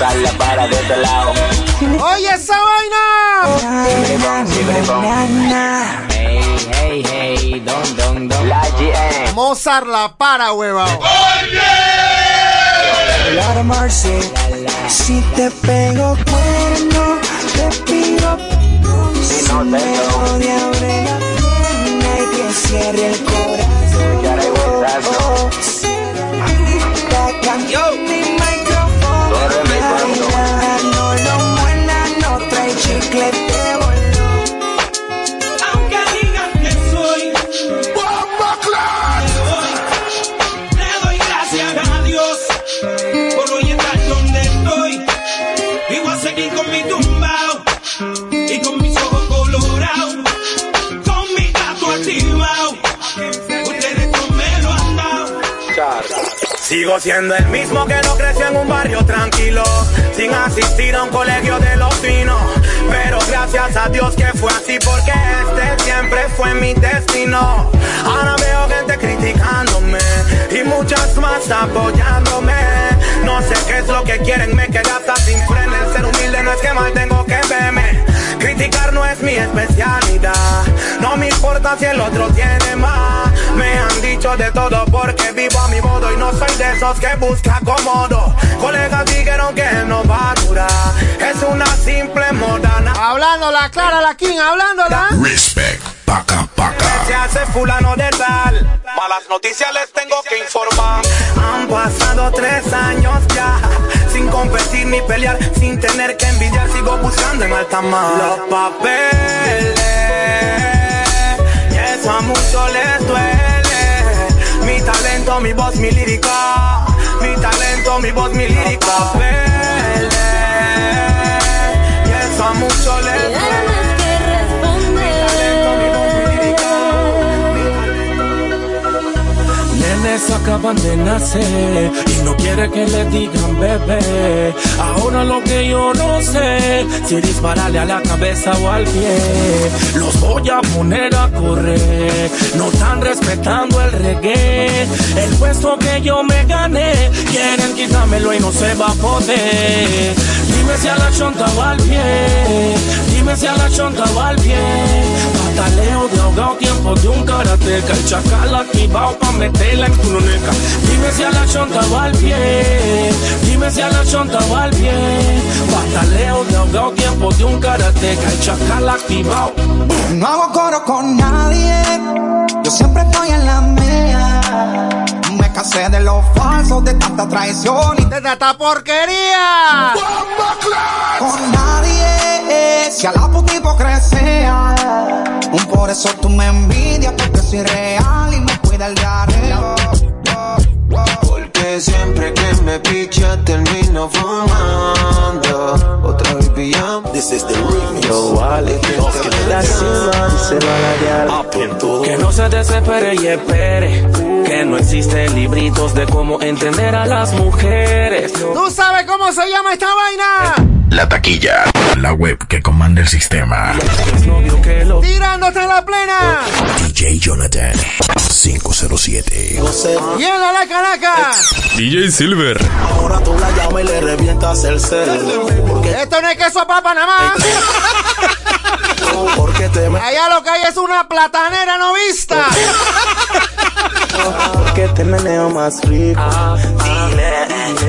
no. Mozart la para de este lado. ¡Oye esa vaina! Hey, hey, hey, don, don, don. La GM. Mozart la para, hueva. Mercy. Si te pego cuerno, te pido Si no te dejo de abrir la pierna y que cierre el corazón. Oh, Sigo siendo el mismo que no creció en un barrio tranquilo, sin asistir a un colegio de los finos. Pero gracias a Dios que fue así, porque este siempre fue mi destino. Ahora veo gente criticándome y muchas más apoyándome. No sé qué es lo que quieren, me quedé hasta sin freno. El ser humilde no es que mal tengo que verme. Criticar no es mi especialidad. No me importa si el otro tiene más. Me han dicho de todo porque vivo a mi modo y no soy de esos que busca cómodo. Colegas dijeron que no va a durar. Es una simple moda. Hablando la Clara, la King, hablándola. Respect. Paca, paca. Se hace fulano de tal. Malas noticias les tengo que informar. Han pasado tres años ya. Sin competir ni pelear. Sin tener que envidiar. Sigo buscando en alta mar. Los papeles. Eso a muchos les duele. Mi talento, mi voz, mi lírica. Mi talento, mi voz, mi lírica. Acaban de nacer y no quiere que le digan bebé. Ahora lo que yo no sé, si dispararle a la cabeza o al pie, los voy a poner a correr. No están respetando el reggae, el puesto que yo me gané, quieren quitármelo y no se va a poder. Dime si a la chonta o al pie, dime si a la chonta o al pie. Pataleo de ahogado, tiempo de un karateca, el chacal activado pa' meterla en tu neca. Dime si a la chonta o al pie, dime si a la chonta o al pie. Pataleo de ahogado, tiempo de un karateca, el chacal activado. No hago coro con nadie, yo siempre estoy en la mía. Me cansé de los falsos, de tanta traición y de tanta porquería. Con nadie, si a la puta hipocresía. Un por eso tú me envidias, porque soy real y me cuida el diario. Porque siempre que me picha termino fumando Otra vez pillando This is the remix Yo vale La cima, díselo a la dial. Que no se desespere y espere. Que no existen libritos de cómo entender a las mujeres. ¿Tú sabes cómo se llama esta vaina? La taquilla, la web que comanda el sistema. Tirándote en la plena. DJ Jonathan 507. Y en la caraca. DJ Silver. Ahora tú la llamas y le revientas el cel. Porque Esto no es queso papa nada más. Allá lo que hay es una platanera no Porque te meneo más rico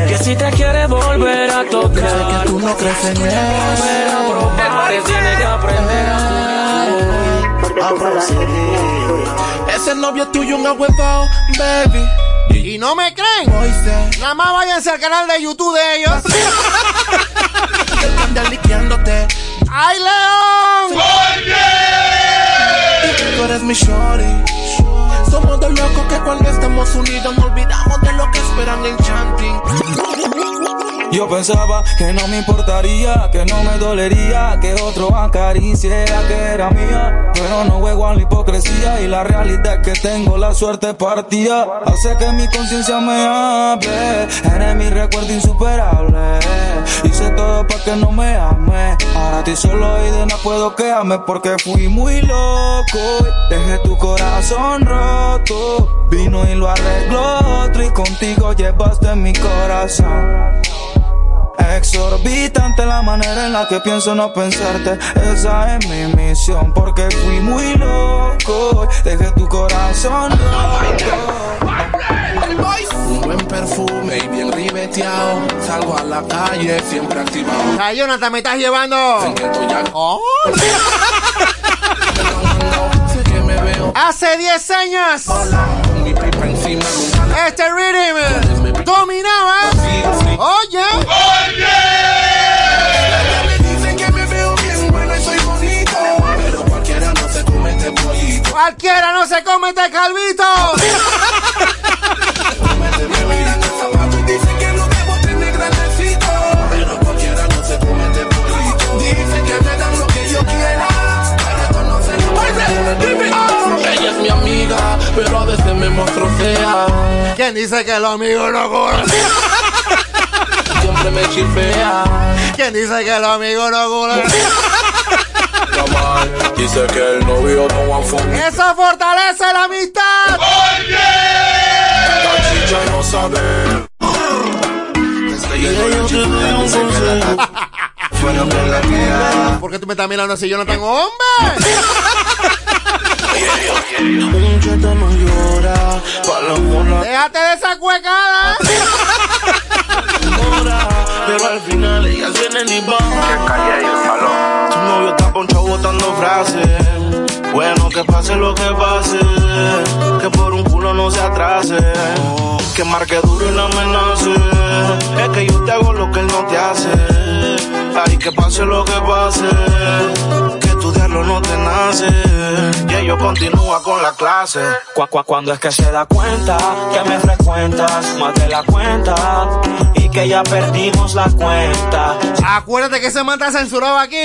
Que si te quiere volver a tocar. que tú no crees en él. Te tiene que aprender A proceder. Ese novio tuyo un ahuevado, baby. Y no me creen. Nada más váyanse al canal de YouTube de ellos. Que. ¡Ay, León! Y tú eres mi shorty. Somos dos locos que cuando estamos unidos no olvidamos de lo que esperan en Chanting. Yo pensaba que no me importaría, que no me dolería, que otro acariciera que era mía. Pero no juego a la hipocresía y la realidad es que tengo la suerte partida. Hace que mi conciencia me hable, eres mi recuerdo insuperable. Hice todo para que no me ame. Ahora ti solo y de no puedo quedarme porque fui muy loco. Dejé tu corazón roto, vino y lo arregló otro y contigo llevaste mi corazón. Exorbitante la manera en la que pienso no pensarte. Esa es mi misión. Porque fui muy loco. Dejé tu corazón roto. Un buen perfume y bien ribeteado. Salgo a la calle siempre activado. Ay, Jonathan, me estás llevando. Oh. Hace 10 años, con mi pipa encima. Este rhythm dominaba. Oye, me dicen que me veo bien bueno y soy bonito. Pero cualquiera no se comete pollito. cualquiera no se come este calvito. pero a veces me mostrocea. ¿Quién dice que los amigos no curan? Siempre me chipea. ¿Quién dice que los amigos no curan? Dice que el novio no va a Eso fortalece la amistad. La chicha no sabe. Fueron con la tía. ¿Por qué tú me estás mirando así? Yo no tengo hombre. Un cheta no llora. Pa' la mona Déjate de esa cuecada. Pero al final ellas vienen y van. Tu novio está ponchado botando frases. Bueno, que pase lo que pase. Que por un culo no se atrase. Que marque duro y no amenace. Es que yo te hago lo que él no te hace. Ay, que pase lo que pase. Que estudiarlo no te nace. Y ellos continúa con la clase. Cu- cu- Cuando es que se da cuenta que me frecuentas más de la cuenta y que ya perdimos la cuenta. Acuérdate que ese man está censurado aquí.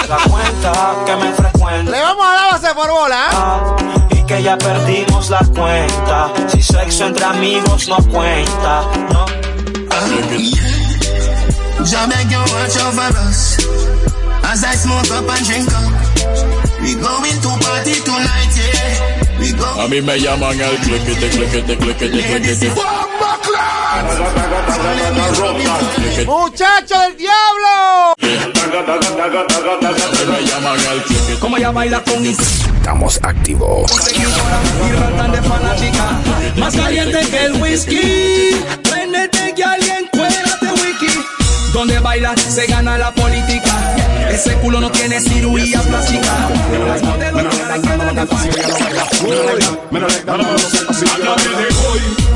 Se da cuenta que me frecuentas Le vamos a dar base por bola. ¿eh? y que ya perdimos la cuenta. Si sexo entre amigos no cuenta, no. Jah beg you watch over us As I smoke up and drink up We going to party tonight, yeah We go A mí me llaman el cliquete, cliquete, cliquete, cliquete. ¡Muchacho del diablo! Me llaman el cliquete. Como ella baila con Estamos activos. Más caliente que el whisky. Préndete que alguien. Donde baila se gana la política. Ese culo no tiene cirugía plástica. Las modelos no quedan de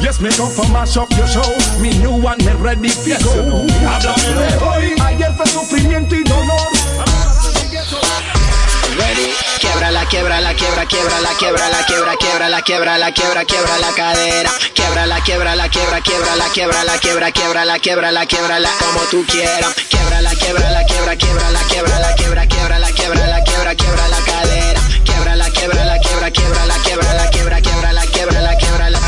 Yes, me come from mash up your show. Me new one, me ready to go. Háblame de hoy. Ayer fue sufrimiento y dolor. Ready. Quiebra la quiebra la quiebra quiebra la quiebra la quiebra quiebra la quiebra la quiebra quiebra la cadera quiebra la quiebra la quiebra quiebra la quiebra la quiebra quiebra la quiebra la quiebra la como tú quieras quiebra la quiebra la quiebra quiebra la quiebra la quiebra quiebra la quiebra la quiebra quiebra la cadera quiebra la quiebra la quiebra quiebra la quiebra la quiebra quiebra la quiebra la quiebra la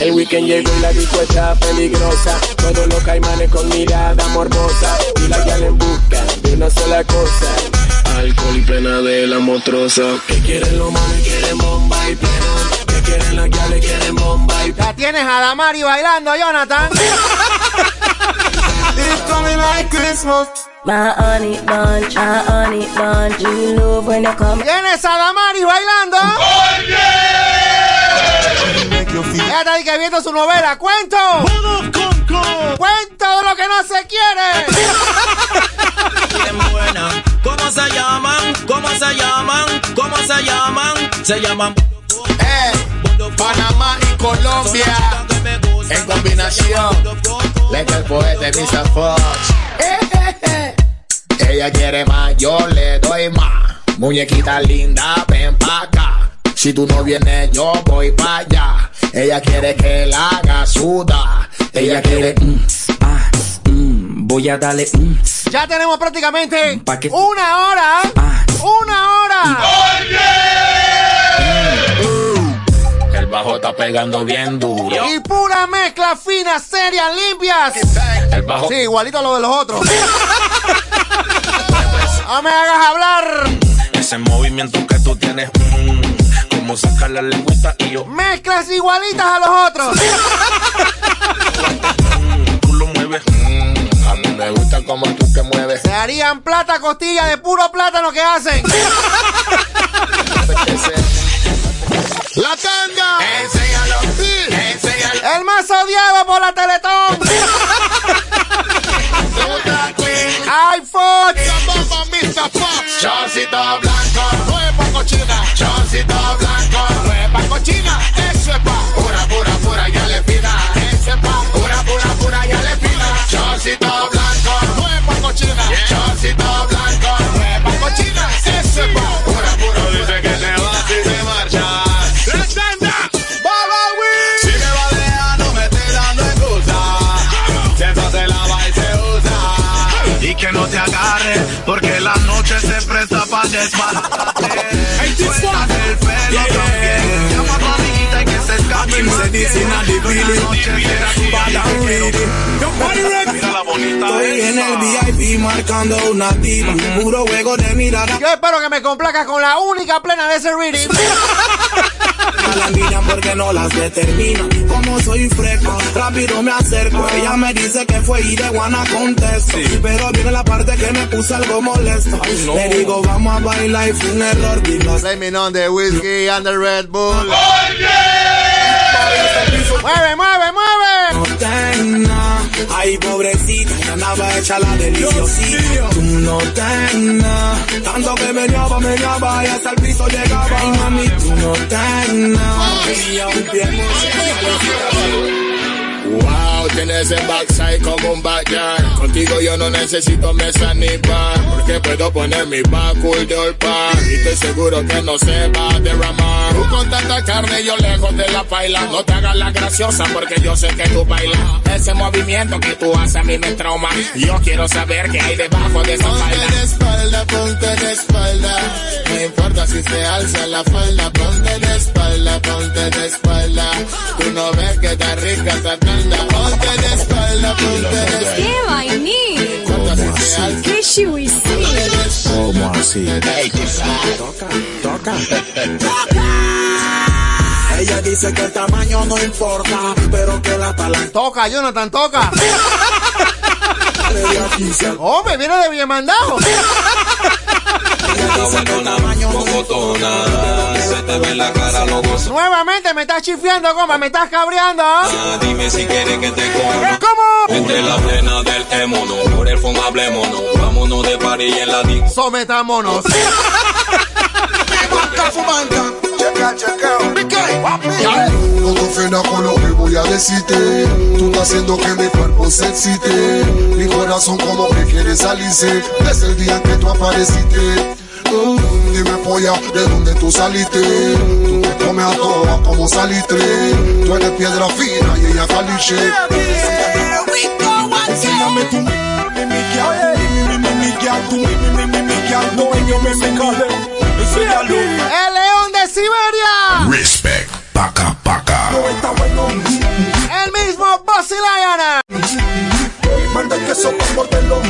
El weekend llegó y la disco está peligrosa. Todos los caimanes con mirada morbosa. Y la gal en busca de una sola cosa. Alcohol y plena de la motrosa. Que quieren los manes, quieren bomba y plena. Que quieren las gales, quieren bomba y Ya tienes a Damari bailando, Jonathan. It's coming like Christmas My honey bunch, my honey bunch. You love when you come. Tienes a Damari bailando. Ella está ahí que viendo su novela. ¡Cuento! ¡Cuento de lo que no se quiere! ¿Cómo se llaman? ¿Cómo se llaman? ¿Cómo se llaman? Se llaman. Eh, Panamá y Colombia en combinación. Leca el poeta Mr. Fox. Ella quiere más, yo le doy más. Muñequita linda, ven pa' acá. Si tú no vienes, yo voy pa' allá. Ella quiere que la haga suda. Ella quiere. mm, ah, voy a darle. mm, Ya tenemos prácticamente ¿Pa' qué? una hora. ¡Una hora! El bajo está pegando bien duro. Y pura mezcla fina, serias, limpias. El bajo. Sí, igualito a lo de los otros. No me hagas hablar. Ese movimiento que tú tienes, mm, como sacar la lengüita y yo, Mezclas igualitas a los otros. tú lo mueves. Mm, me gusta como tú te mueves. Se harían plata costilla de puro plátano que hacen. La tanga. Enséñalo. Enséñalo. El más odiado por la Teletón. iPhone. Chorcito blanco, nueva cochina. Chorcito blanco, nueva cochina. El pelo también. Llama a tu amiguita y que se escape. Buena noche, será tu Mira la bonita Estoy en el VIP marcando una. Puro juego de mirada. Yo espero que me complazcas con la única plena de ese reading. La envidia porque no las determina. Como soy fresco, rápido me acerco. Ella me dice que fue y de guana contesto. Pero viene la parte que me puso algo molesto. Le digo, vamos a bailar y fue un error. Blaming on the whiskey and the Red Bull. ¡Mueve, mueve, mueve! No. Ay, pobrecita, ya andaba hecha la deliciosita. Tú no tengo nada. Tanto que me llama, me llama y hasta el piso llegaba. Ay, mami, tú no pie Wow, pegado, tienes el backside como un backyard. Contigo yo no necesito mesa ni bar, porque puedo poner mi cool de olpar. Y estoy seguro que no se va a derramar. Tú con tanta carne, yo lejos de la paila. No te hagas la graciosa, porque yo sé que tú bailas. Ese movimiento que tú haces a mí me trauma. Yo quiero saber qué hay debajo de esa Ponte paila. de espalda, ponte de espalda. No importa si se alza la falda, ponte de espalda, ponte de espalda. Tú no ves que está rica esa tanda. Ponte de espalda, ponte de. ¿Qué vainilla? ¿Cómo así? ¿Qué chihuisí? ¿Cómo así? Toca, Ella dice que el tamaño no importa, pero que la palanca Toca, Jonathan, toca. Hombre, viene de bien mandado. Nuevamente me estás chifleando, goma, me estás cabreando. Ah, Dime si quieres que te coma. ¿Cómo? Entre la plena del émono, por el fondo hablémonos. Vámonos de party en la disco. Sometámonos. Checa, chequeo. No te ofendas con lo que voy a decirte. Tú estás haciendo que mi cuerpo se excite. Mi corazón como que quiere salirse. Desde el día en que tú apareciste. Dime polla, ¿de dónde tú saliste? Tú te comes a todas como salitre. Tú eres piedra fina y ella caliche. Enséñame tu mi, mi, mi, girl. Mi, mi, mi, mi, mi, girl. Tu mi, mi, mi, mi, mi, girl. No en your mi, mi, mi, Enséñalo. El león de Siberia. Respect. Paca, paca. No está bueno. El mismo Bossy Lion. Manda el queso pa' morderlo.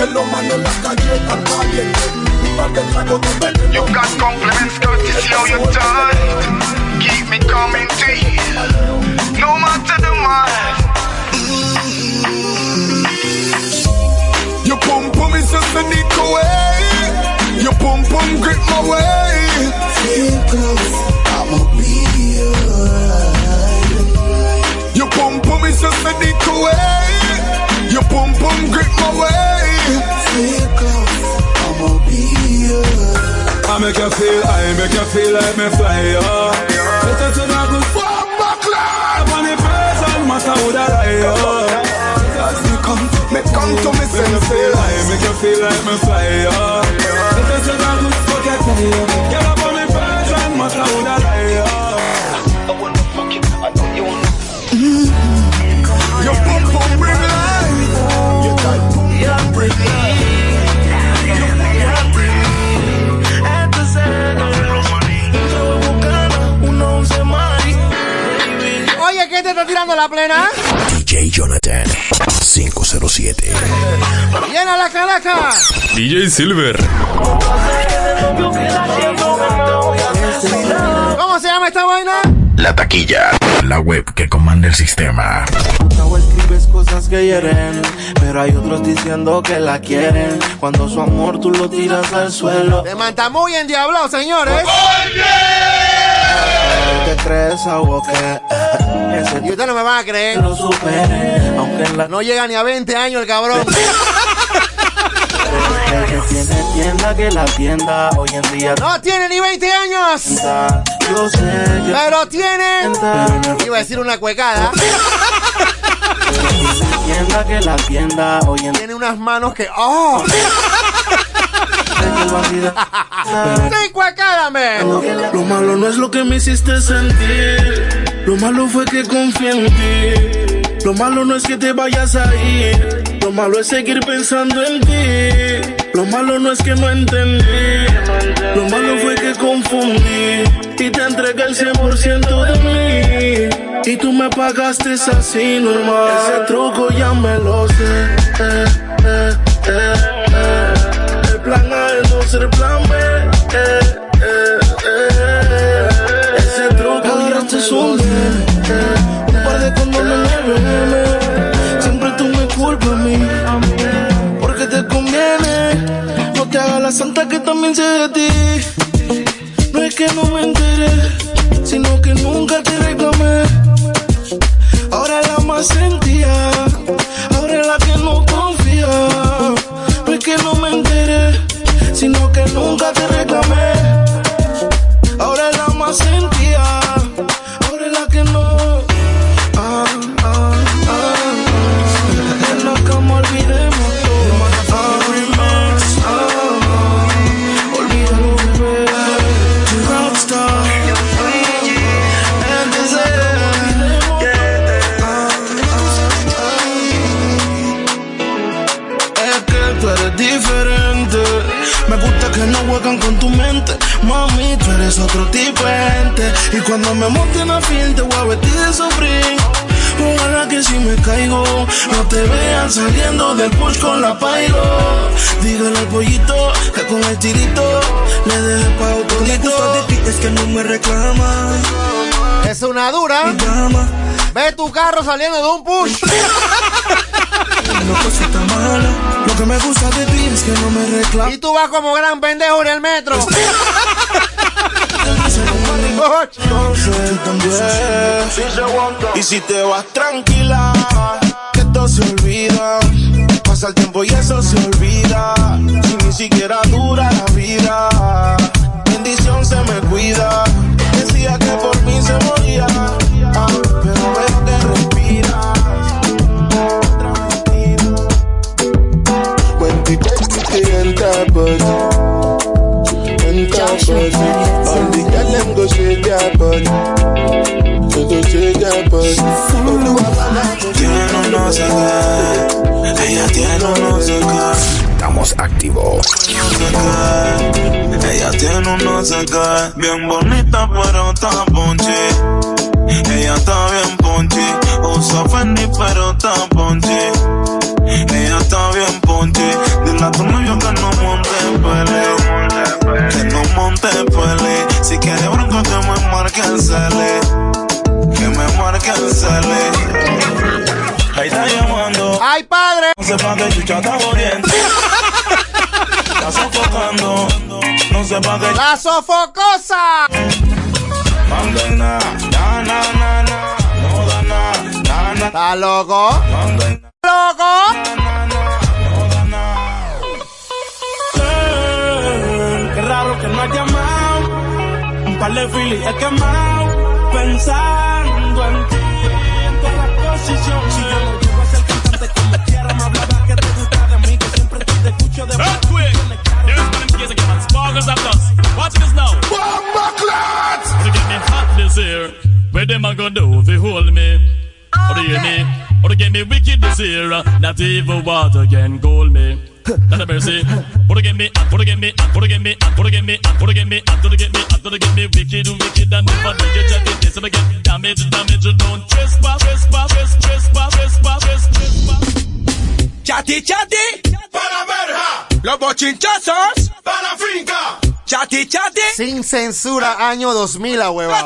Que lo mando en la calle tan caliente. Pa' que el trago no me You got compliments, courtesy how you tight. Keep me coming to you. No matter the miles. Your pum pum is just a nick away. Your pum pum grip my way. Feel close, I'ma be alright. Your pum pum is just a nick away. Your pum pum grip my way. Feel close, I'ma be alright. I make you feel, I make you feel like me fly, oh. Let us know good fuck back live. On the person, matter who that I, oh. Cause me come, me come to me Make you feel like, make you feel like me fly, oh. Let us know good fuck you fly, oh. Get up on me person, matter who that I, oh. Está tirando la plena? DJ Jonathan 507. ¡Llena la calaca! DJ Silver. ¿Cómo se llama esta vaina? La taquilla. La web que comanda el sistema. O escribes cosas que hieren, pero hay otros diciendo que la quieren. Cuando su amor tú lo tiras al suelo. Te manta muy endiablado, señores. ¿Te crees algo que ese Y ustedes no me van a creer. lo supere? Aunque en la No llega ni a 20 años el cabrón. que tiene tienda que la tienda hoy en día No tiene ni 20 años. Yo sé que Pero tiene. Iba a decir una cuecada. tienda que la tienda hoy en Tiene unas manos que. ¡Oh! ¡Sí! Lo malo no es lo que me hiciste sentir. Lo malo fue que confié en ti. Lo malo no es que te vayas a ir. Lo malo es seguir pensando en ti. Lo malo no es que no entendí. Lo malo fue que confundí. Y te entregué el 100% de mí. Y tú me pagaste así normal. Ese truco ya me lo sé. Eh, eh, eh. El plan A es no ser plan B. Ese truco ya te suele. Santa que también sé de ti. No es que no me enteré, sino que nunca te reclamé. Ahora la más sentía, ahora la que no confía. No es que no me enteré, sino que nunca te reclamé. Cuando me monte en la fiel, te voy a vestir de sufrir. Ojalá que si me caigo, no te vean saliendo del push con la pairo. Dígale al pollito que con el tirito le deje pa' otro de ti es que no me reclama. Es una dura. Ve tu carro saliendo de un push. No cosita mala, lo que me gusta de ti es que no me reclama. Y tú vas como gran pendejo en el metro. Y si te vas tranquila, que esto se olvida. Pasa el tiempo y eso se olvida. Si ni siquiera dura la vida. Bendición se me cuida. Decía que por mí se moría. Ah, pero veo que respiras. When bala Tiene un no sé qué. Ella tiene un no sé qué. Estamos activos. Ella tiene un no sé qué. Bien bonita, pero está ponche. Ella está bien ponche. Usa Fendi, pero está ponche. Me marque el cele. Que me marque el cele. Ahí está llamando. ¡Ay, padre! No sepa que chucha está jodiendo. Está sofocando. No sepa que. ¡La sofocosa! Manda na, na, na, na, na. No da na, na, na. ¿Está loco? Manda na, ¿Loco? na, na, par de filis he quemado. Pensando en ti, en toda la posición. Si yo no llego a ser cantante como quiera, me hablaba que te gusta de mí, que siempre te escucho de Earthquake! There's one in case again, sparkles of dust. Watch this now. Bomba clots! To get me hot this year. Where them a go do if they hold me? Or do you hear me? Or to get me wicked this year. Not even water can cool me. Not a mercy. To get me, to get me, to get me, to get me, to get me, to get me, to get me wicked, wicked, and never do you check it. This and again, damage, damage, don't trespass, trespass, trespass, trespass, trespass. Chati, chati. Para verja, Los bochinchazos. para finca. Chati, chati. Sin censura, año 2000, a hueva.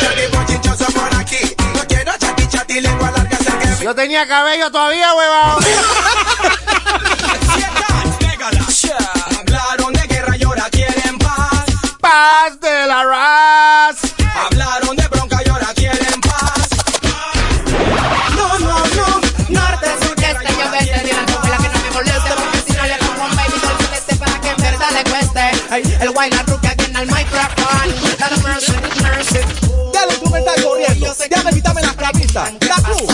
Chati, bochinchazo por aquí. No quiero chati, chati, lengua larga, Yo tenía cabello todavía, hueva. Hablaron de guerra y ahora quieren paz. Paz de la ras. Hablaron de bronca y ahora quieren paz. No, no, no. Norte, sur, este, yo vete. Dile a tu abuela que no me moleste. Porque si no le pongo un baby doll celeste para que en verdad le cueste. Ay, el guay la ruca que en el micrófono. Dale mercy, mercy. Ya el instrumental corriendo. Ya me quítame las clavisas. La cruz,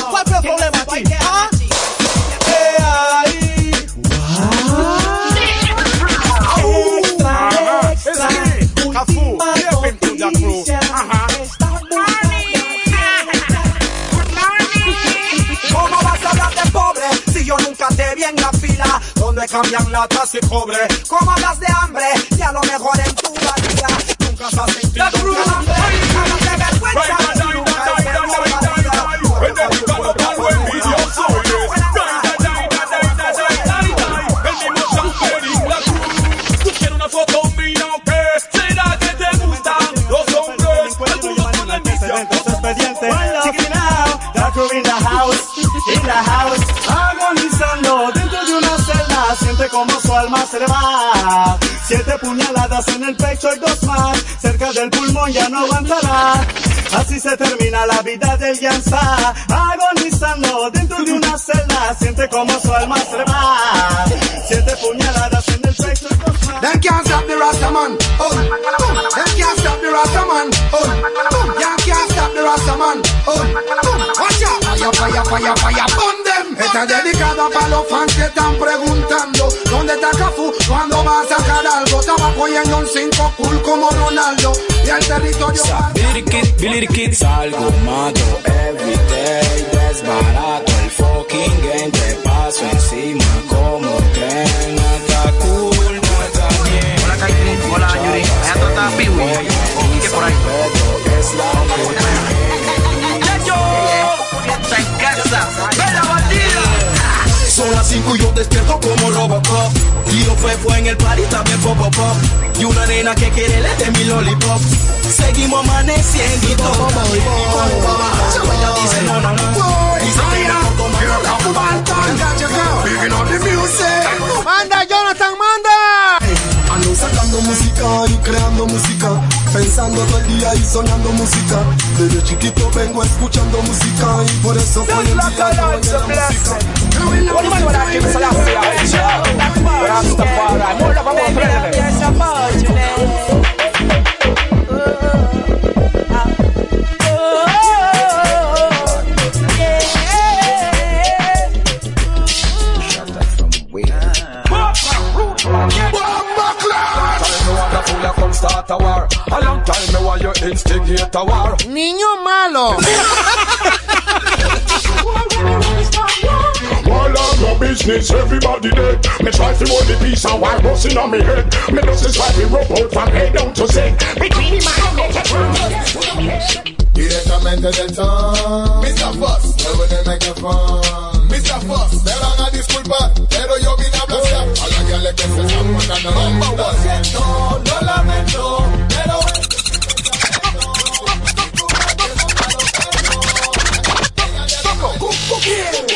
donde cambian latas y cobre? ¿Cómo hablas de hambre si a lo mejor en tu vida nunca has sentido alma se le va. Siete puñaladas en el pecho y dos más, cerca del pulmón ya no aguantará. Así se termina la vida del Yansa, agonizando dentro de una celda, siente como su alma se le va. Siete puñaladas en el pecho y dos más. Them can't stop the Rasta man. Oh. Them can't stop the Rasta man. Oh. You can't stop the Rasta man. Oh. Watch out. Fire, fire, fire, fire. Está dedicada para los fans que están preguntando ¿Dónde está Cafú? ¿Cuándo va a sacar algo? Estaba cogiendo un 5 cool como Ronaldo Y el territorio Billy Kid, Billy Kid, salgo mato everyday, desbarato el fucking game, te paso encima como tren, no está cool, no está bien. Hola Kairi, hola Yuri. Piwi. Que por ahí. Está despierto como Robocop. Y lo fue fue en el party también pop pop pop. Y una nena que quiere le de mi lollipop. Seguimos amaneciendo y todo dice no no no se tira por ¡Manda, Jonathan, manda! Ando sacando música y creando música Pensando todo el día y sonando música. Desde chiquito vengo escuchando música Y por eso hoy en día en la música Niño malo. While I'm no business, everybody dead. Me try to hold the peace and while busting on me head. Me just is try to rub out from head down to Z. Between the man and make it Directamente del ton Mr. Foss, nuevo en el micrófono Mr. Foss, te van a disculpar Pero yo vine a blasear A la que le que se están portando Lo siento, lo lamento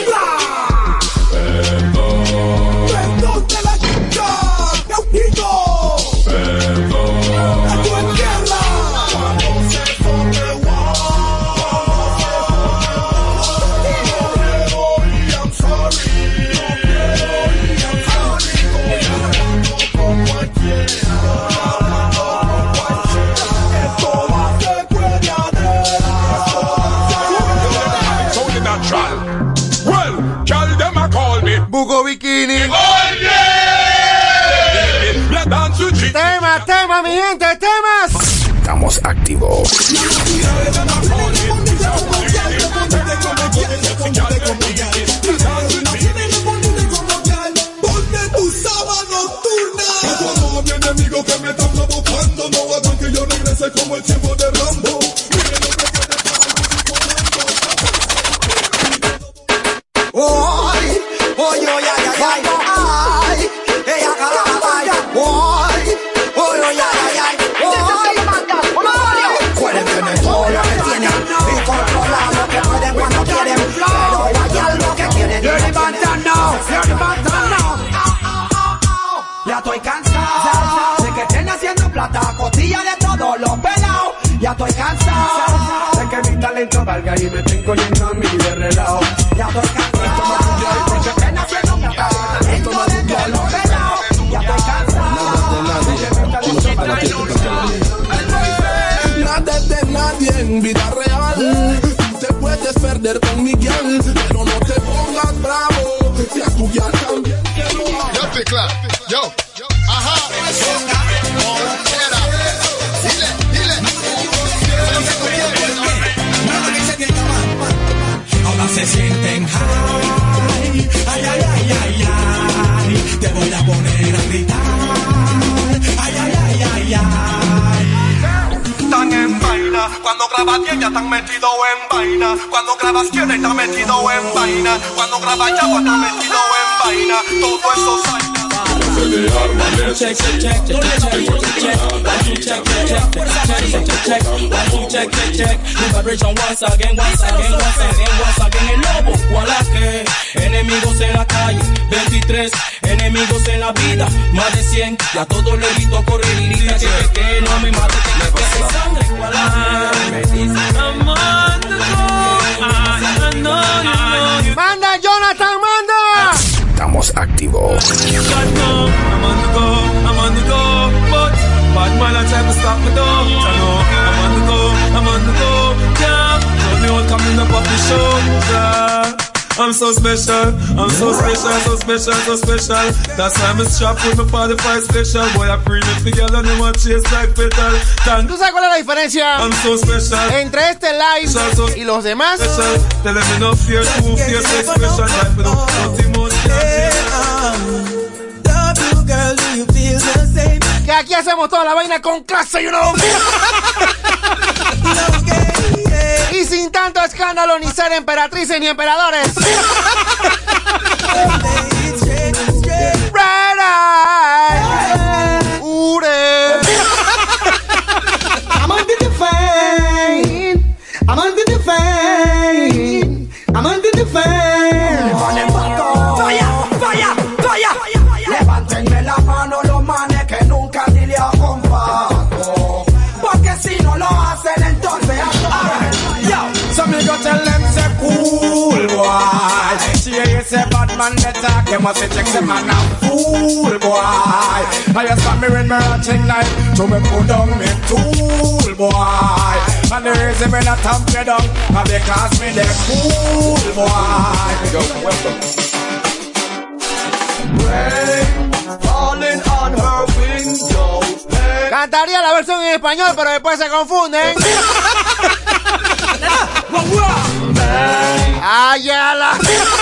Pero check, check, new vibration once again, once again, once again, once again, el lobo, Gualaque, enemigos en la calle, 23, enemigos en la vida, más de 100, ya todo le grito correr y grita que, que, que no me mate, que, que, que se sangre, Gualaque, me dice, Manda, Jonathan, manda. Estamos activos. I'm on the go, I'm on the go, but bad man I try to stop me I'm so special, I'm so special, so special, so special. That's why I'm strapped with my 45 special. Boy, I bring it together and chase like petal. Thank ¿Tú sabes cuál es la diferencia I'm so special. entre este live y los demás? Special. Tell them no fear, fear, so special. Nothing more. Que aquí hacemos toda la vaina con clase, you know. y sin tanto escándalo ni ser emperatrices ni emperadores. man they talk, they must say check the man a fool boy. I just got me in my ratchet life, so me put down me tool boy. And the reason me not tamp you down, and because me the cool boy. Yo, welcome. Rain falling on her window. Cantaría la versión en español, pero después se confunden.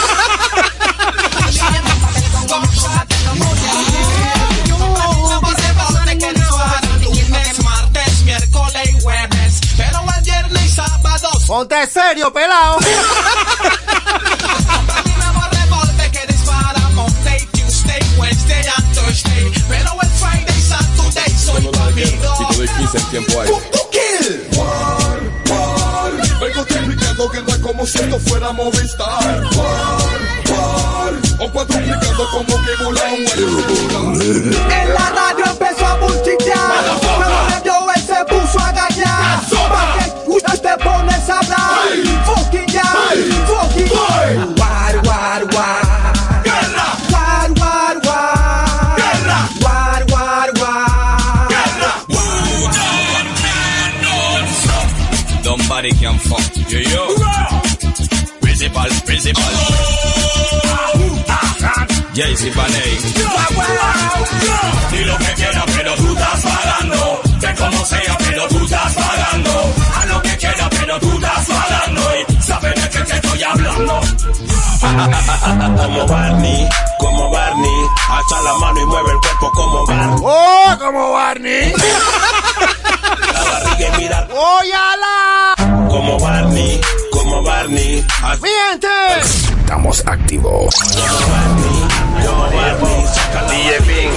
soy tu amigo. Tipo de 15 en tiempo hay. Vengo triplicando que no es como si esto fuera Movistar. War, war, o cuadruplicando como que JC Panay. Di lo que quieras, pero tú estás pagando. De como sea, pero tú estás pagando. A lo que quieras, pero tú estás pagando. Y sabes de qué te estoy hablando. como Barney, como Barney. Alza la mano y mueve el cuerpo como Barney. ¡Oh, como Barney! La barriga y mira ¡Óyala! como Barney, como Barney. ¡Miente! Estamos activos. DJ Ping,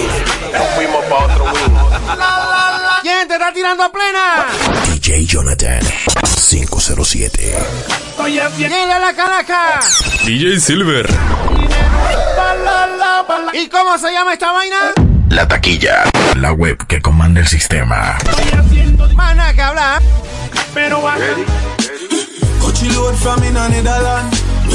nos fuimos pa' otro wing. ¿Quién te está tirando a plena? DJ Jonathan 507. ¿Quién le da la caraca? DJ Silver. ¿Y cómo se llama esta vaina? La taquilla. La web que comanda el sistema. Más nada que hablar. Pero Coachy load from in.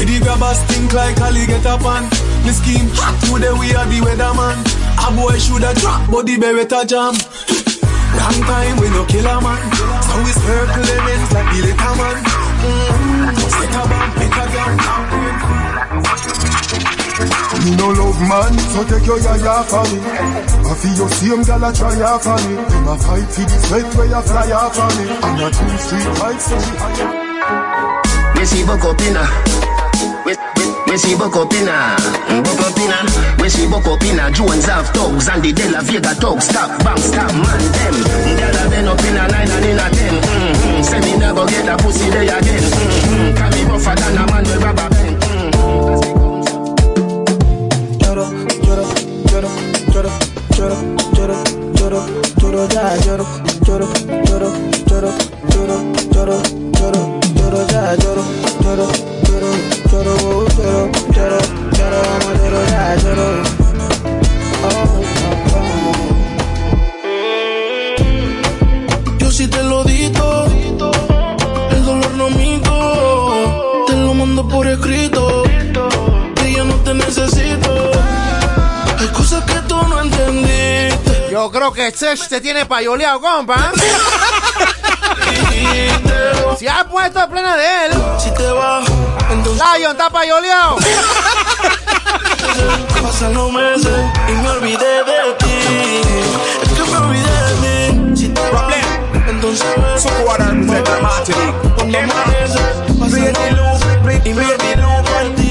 Where the grabbers stink like Ali get up on. The scheme hot today we are the weatherman. A boy shoulda drop, but the beretta jam. Long time we no kill a man. So we circle them ends like the little man. Mm-hmm. Set a bomb, make a gun. Me no love man, so take your yaya for me. I feel your same gal a try off on me. Them a fight for the sweat where you fly off on me. I'm a true street fight, so we We see Bokopina. We, we, we see Bokopina. Bokopina. We see Bokopina. Jones have thugs and the De Vega thugs. Stop, bang, stop, man, them. Gyal a been up in a nine and in a ten. Mm-hmm. Say me never get a pussy day again. Mm-hmm. Can be rougher than a man with rubber band. Lloro, lloro, lloro, lloro, lloro, lloro, lloro, lloro, ya lloro, lloro, lloro, lloro, lloro, lloro, lloro, lloro, ya lloro, lloro, lloro, lloro, vamos, ya. Oh, Yo sí te lo dito, el dolor no mito, te lo mando por escrito, que yo no te necesito. Hay cosas que tú no entendiste. Yo creo que Sech te tiene payoleado, compa. Se ha puesto a plena de él. Si te vas, Lion, está payoleado. Pasan los meses y me olvidé de ti. Es que me olvidé de mí. Si te vas, entonces ves. Cuando amanece, pasan los meses y me olvidé de ti.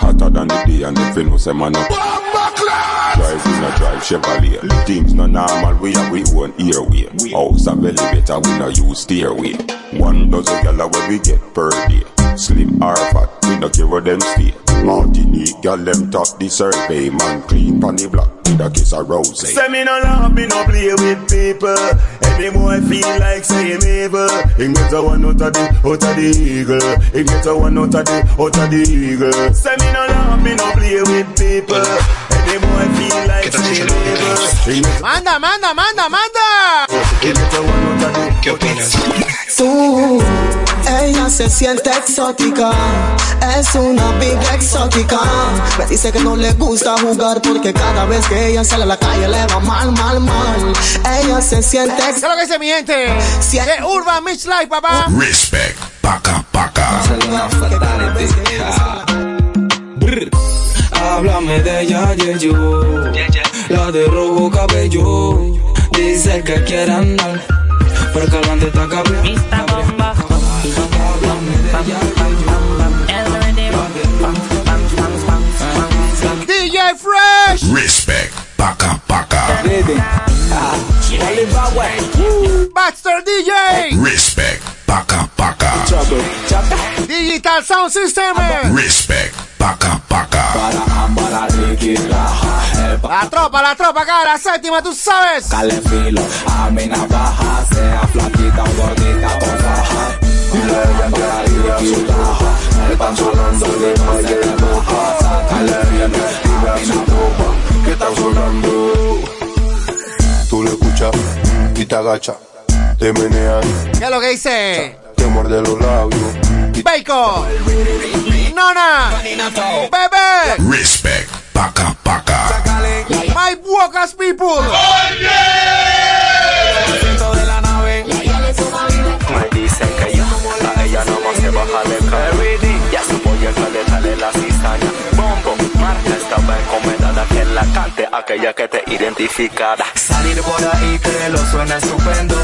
Hotter than the day and if you know say man up Drive in a drive Chevrolet Things no normal, we have we own airway House of elevator, we no use stairway One dozen gala where we get per day Slim or fat, we no care where them stay Martinique, gal them top the survey Man clean pon the block, with a kiss of rose Say me no love, me no play with people. Any boy feel like say him evil. He get a one out of the, out of the eagle. He get a one out of the, out of the eagle. Say me no love, me no play with people. Any boy feel like say him evil. He get Manda, manda, manda, manda. ¿Qué opinas? Tú, ella se siente exótica, es una big exótica. Me dice que no le gusta jugar porque cada vez que ella sale a la calle le va mal, mal, mal. Ella se siente ¿Qué es lo que dice mi gente? De Urban Mix Life, papá. Respect. Paca, paca. Brr. Háblame de ella, yeah, yo. La de rojo cabello. Dice que quiere andar. Pero que adelante está cabrón. Háblame de ella, DJ Fresh. Respect. Paca, paca. Baxter DJ. Respect. Paca, paca. Digital Sound System. Respect. Paca, paca. La tropa, la tropa, acá, la séptima, tú sabes. Cale filo a mi navaja, sea flaquita o gordita con faja. Dile bien clarita su taja, el pantalón donde no se baja. Sácale bien a mi navaja, que está sonando. Tú lo escuchas y te agachas Te meneas, ¿Qué es lo que dice? te muerde los labios Bacon. Nona. Bebé. Respect. Paca, paca. My Walkers people. Me dicen que yo, a ella no más se baja de carry. Ya su pollo que le sale la cizaña. Bombo, marca esta vez encomendada que la cante aquella que te identificará. Salir por ahí que lo suena estupendo.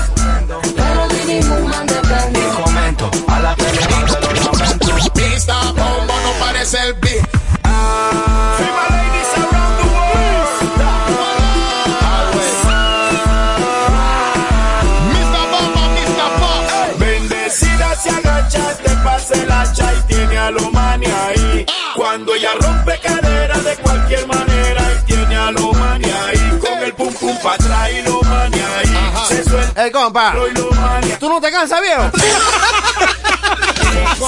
Pero mínimo man bombo no parece el beat. Mr. Bomba, Mr. Pop. Bendecida se agacha, te pase la hacha y tiene a lo mani ahí. Cuando ella rompe cadera de cualquier manera y tiene a lo mani ahí. Con el pum pum pa' atrás y lo mani ahí. Se suelta Ey, compa. y lo mani ¿Tú no te cansas, viejo?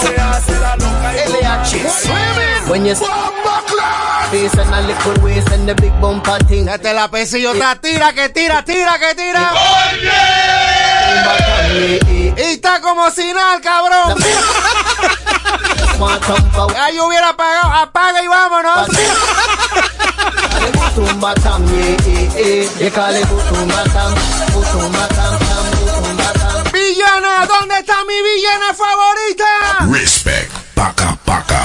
Se hace la loca y. Este pesillo está tira, que tira, tira, que tira. Y está como si nada, el cabrón. Ahí hubiera apagado, apaga y vámonos. Butumba tam, yeah, yeah, yeah. You call it butumba tam, butumba tam, ¿dónde está mi villana favorita? Respect. Paca, paca.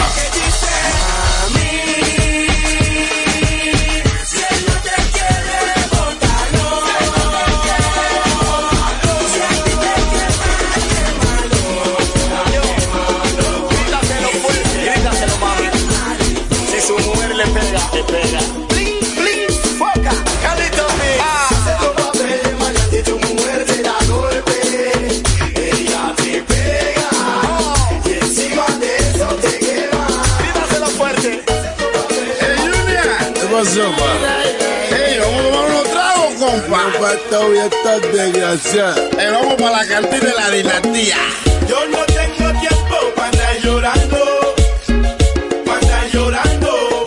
Vamos a tomar unos tragos, compa. Esta hoy está desgraciada. Eh, vamos para la cantina de la dinastía. Yo no tengo tiempo para andar llorando. Para andar llorando.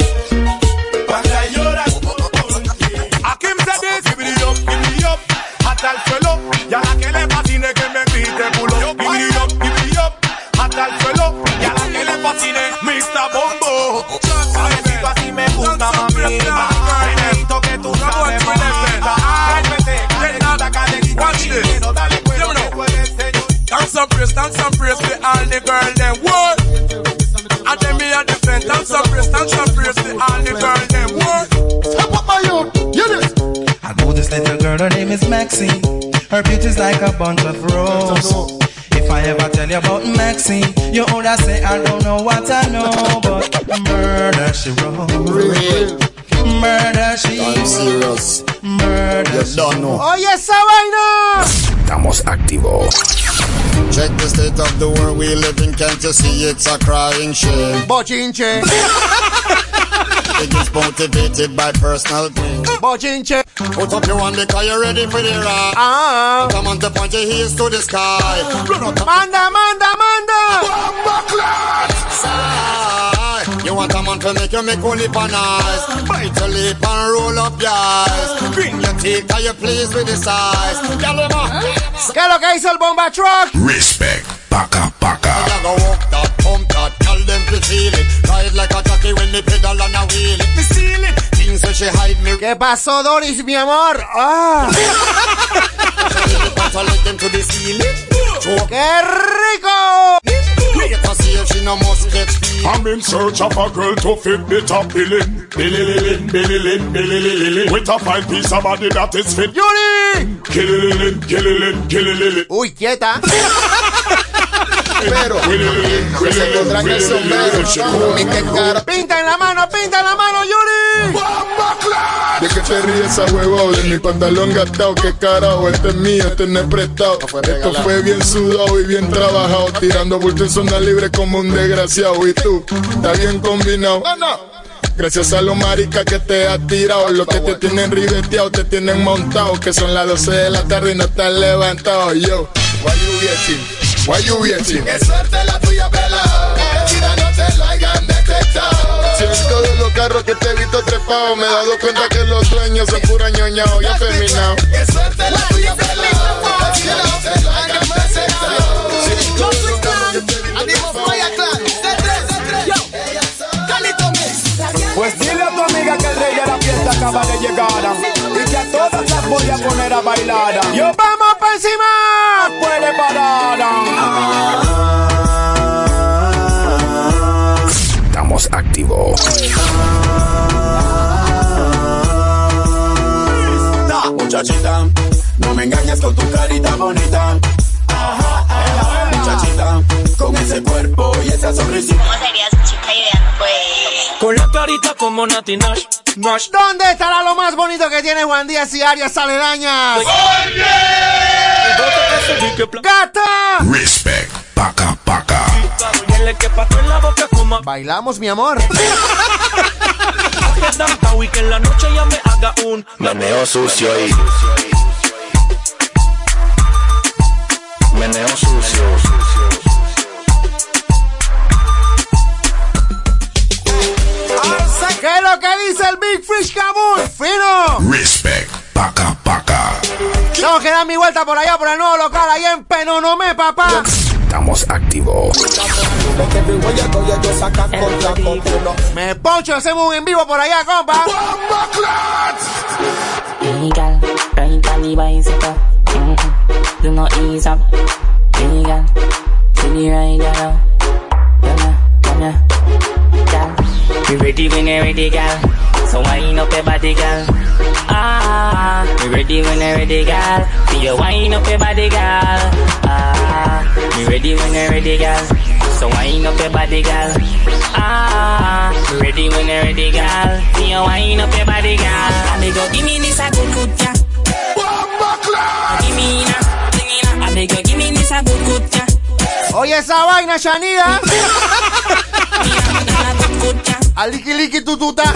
Para andar llorando. Me dice, give it up, give it up. Hasta el suelo. Y a la que le fascine que me grite culo. Give up, give up. Hasta el suelo. Y a la que le fascine. fiesta, mami. En esto que tú sabes, mami. Watch this. Dance and praise, dance and praise to all the girls. them. What? And then me at the. Dance and praise, dance and praise to all the girls. them. What? Step up my youth. Hear this. I know this little girl, her name is Maxine. Her beauty's like a bunch of roses. If I ever tell you about Maxine, you older say I don't know what I know, but murder she wrote. Murder she I'm serious. Murder You don't know. Oye esa vaina. Estamos activos. Check the state of the world we live in. Can't you see it's a crying shame? Bochinche. It is motivated by personal gain. Bochinche. Put up your one because you're ready for the ride. Ah. Come on to point your heels to the sky. Run out Manda, manda, manda. Sigh. You want a man to make you make only pan eyes. Bite your lip and roll up your eyes. Grin your teeth cause you're pleased with the size. Girl, them a- ¿Qué es lo que dice el bomba truck? Respect. Paca, paca. You go walk that, pump that, tell them to feel it. Ride like a jockey when me pedal and a wheel it. Me steal it. Things when she hide me. ¿Qué pasó, Doris, mi amor? Ah. Put her like them to the ceiling. Choke ¡Qué rico! Wait to see if she no must get feel. I'm in search of a girl to fit the top billing. Billy-lilling, billy-lin, billy-lilling. With a fine piece of body that is fit. ¡Yuri! Killy-lilling, killy-lin. Uy, quieta. Pero que se pondrán el sombrero. Mi que. Pinta en la mano, pinta en la mano, Yuri. ¿De qué te ríes esa huevo? De mi pantalón gastado, qué carajo, este es mío, este no es prestado. Esto fue bien sudado y bien trabajado, tirando bulto en zona libre como un desgraciado. Y tú, está bien combinado. Gracias a los maricas que te has tirado, los que te tienen ribeteado, te tienen montado, que son las 12 de la tarde y no están levantados. Yo, why you waiting? Why you waiting? Que suerte la tuya, pelado. Que vida no te lo hayan detectado. Si en todos los carros que te he visto trepado, me he dado cuenta que los dueños son pura ñoñao y afeminado. Que suerte la tuya. Pues dile a tu amiga que el rey de la fiesta acaba de llegar y que a todas las voy a poner a bailar. ¡Yo vamos para encima! Puede parar. Estamos activos. Muchachita, no me engañes con tu carita bonita. Muchachita, con ese cuerpo y esa sonrisita. ¿Cómo serías chica y vean, pues? Con la carita como Nati Nash. Nash. ¿Dónde estará lo más bonito que tiene Juan Díaz y áreas aledañas? ¡Gata! Respect. Paca, paca. Dile que pato en la boca como Bailamos, mi amor. y que en la noche ya me haga un Meneo sucio y. Meneo sucio. ¿Qué es lo que dice el Big Fish Kabul? ¡Fino! Respect. Paca, paca. Tengo que dar mi vuelta por allá por el nuevo local, ahí en Penonomé, papá. Estamos activos. Me poncho, hacemos un en vivo por allá, compa. Legal, right on the bicycle. Mm-hmm. Do not ease up. Legal, see me right now. Come here, come here. Gal, we ready when you ready, gal. So wind up your body. Ah, we ready when you ready, gal. See you wind up your body. Ah, we ready when you ready, gal. So wind up your body, gal. Ah, we ready when you ready, gal. See you wind up your body, go give me this a good good, yeah. Give me na, give me na. I beg you, give me this a good good, yeah. Oye, esa vaina, Shanida. Aliki liki tututa. I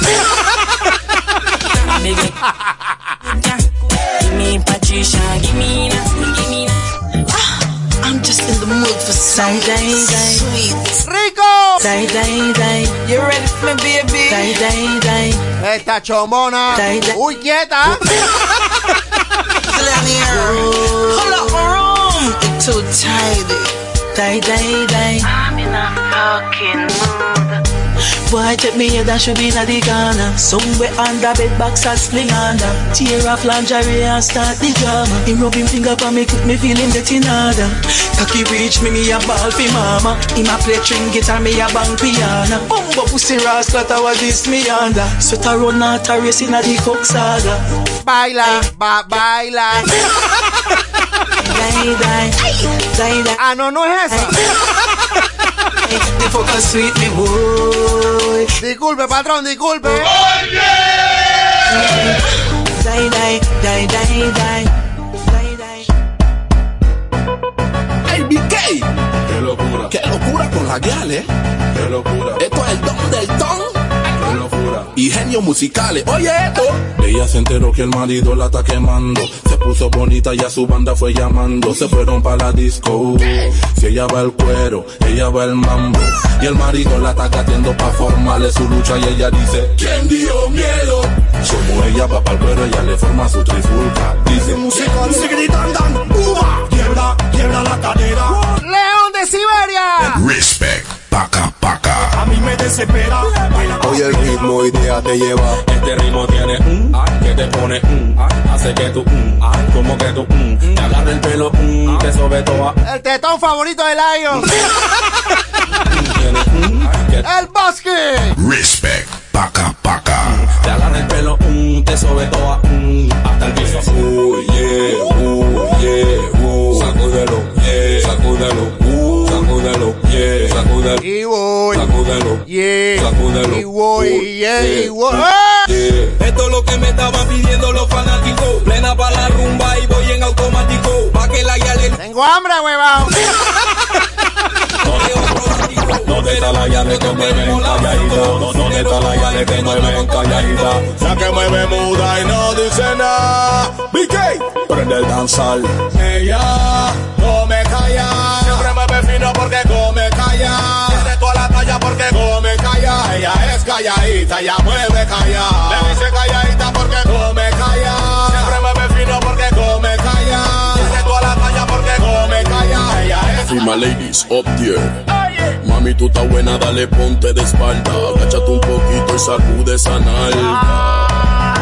beg you, yeah. Give me Patricia, give me na, give me na. I'm just in the mood for some sweet. ¡Rico! Day, day, day. You ready for me, baby? Day, day, day. Esta chombona. Day, day. Uy, quieta. Hold up, room. It's too tidy. Day, day, day. I'm in a fucking mood. I take me head, I should be in the corner. Somewhere under bed box, I sling under. Tear off lingerie and start the drama. Him rub him finger for me, quick me feel him getting harder. Cocky reach me, me a ball for mama. Him a play string guitar, me a bang piano. Bumbo pussy rascal, that was this me under. Sweat a run out a race in a the coke saga. Baila, ba, baila. Die, die, die, die. Ah, no, no es esa. Disculpe, patrón, disculpe. Die, die, die, die, die. ¡Ey, BK! ¡Qué locura! ¡Qué locura con la guial, eh! ¡Qué locura! Esto es el don del ton. Y genios musicales. Oye esto. Ella se enteró que el marido la está quemando. Se puso bonita y a su banda fue llamando. Se fueron para la disco. Si ella va el cuero, ella va el mambo. Y el marido la está catiendo pa' formarle su lucha. Y ella dice: ¿Quién dio miedo? Como ella va para el cuero, ella le forma su trifulca. Dice: Música, sigue gritando. ¡Uva! Quiebra, quiebra la cadera. León de Siberia. Respect. Paca, paca. A mí me desespera. Hoy el ritmo y día te lleva. Este ritmo tiene un que te pone un hace que tú un como que tú un te agarra el pelo un te sobe toda El tetón favorito de Lion. El bosque. Respect. Paca, paca. te agarra el pelo un te sobe toda un hasta el piso Uh, yeah, uh, yeah, uh. Sacúdelo, yeah. Sacúdelo. Sacúdelo, yeah. Sacúdelo. Y voy. Sacúdelo. Yeah. Sacúdelo. Y voy, yeah, y voy. Esto es lo que me estaban pidiendo los fanáticos. Plena para la rumba y voy en automático. Pa' que la guía le Tengo hambre, huevón. ¿Dónde está la llave que mueven calladita? ¿Dónde está la llave que mueven calladita? La que mueve muda y no dice nada. BK, prende el danzal. Ella come calla. Siempre mueve fino porque come calla. Tiene toda la talla porque come calla. Ella es calladita, ella mueve calla. Le dice calladita porque come calla. Siempre mueve fino porque come my ladies up there. Mami, tú estás buena, dale ponte de espalda. Agáchate un poquito y sacude esa nalga.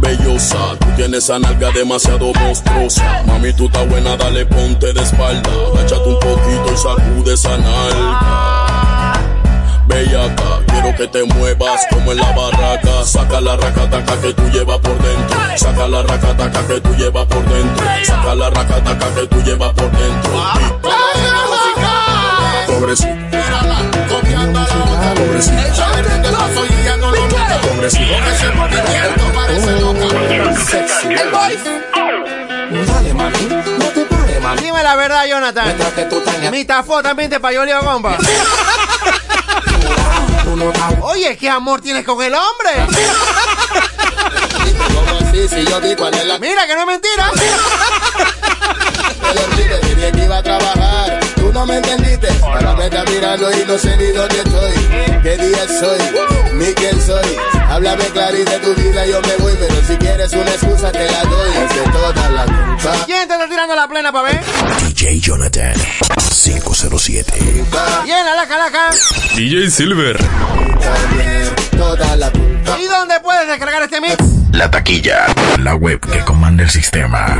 Bellosa, tú tienes esa nalga demasiado monstruosa. Mami, tú estás buena, dale ponte de espalda. Agáchate un poquito y sacude esa nalga. Bellaca, quiero que te muevas como en la barraca. Saca la racataca que tú llevas por dentro. Saca la racataca que tú llevas por dentro. Saca la racataca que tú llevas por dentro. Pobrecito. Copiando la. Pobrecito. Pobrecito. Dale, mami. No te pares, mami. Dime la verdad, Jonathan. Mientras que tú Mi tafó también te payó Compa. Oye, ¿qué amor tienes con el hombre? ¿Cómo así? Si yo di cuál es la... Mira que no es mentira. Olvides, dije que iba a trabajar. Tú no me entendiste. Ahora me estás mirando y no sé ni dónde estoy. ¿Qué día soy? Ni quién soy. Háblame clarito de tu vida, yo me voy. Pero si quieres una excusa, te la doy. Es de toda la culpa. ¿Quién te está tirando la plena, pa' ver? DJ Jonathan 507. Llena la calaca. DJ Silver. ¿Y dónde puedes descargar este mix? La taquilla. La web que comanda el sistema.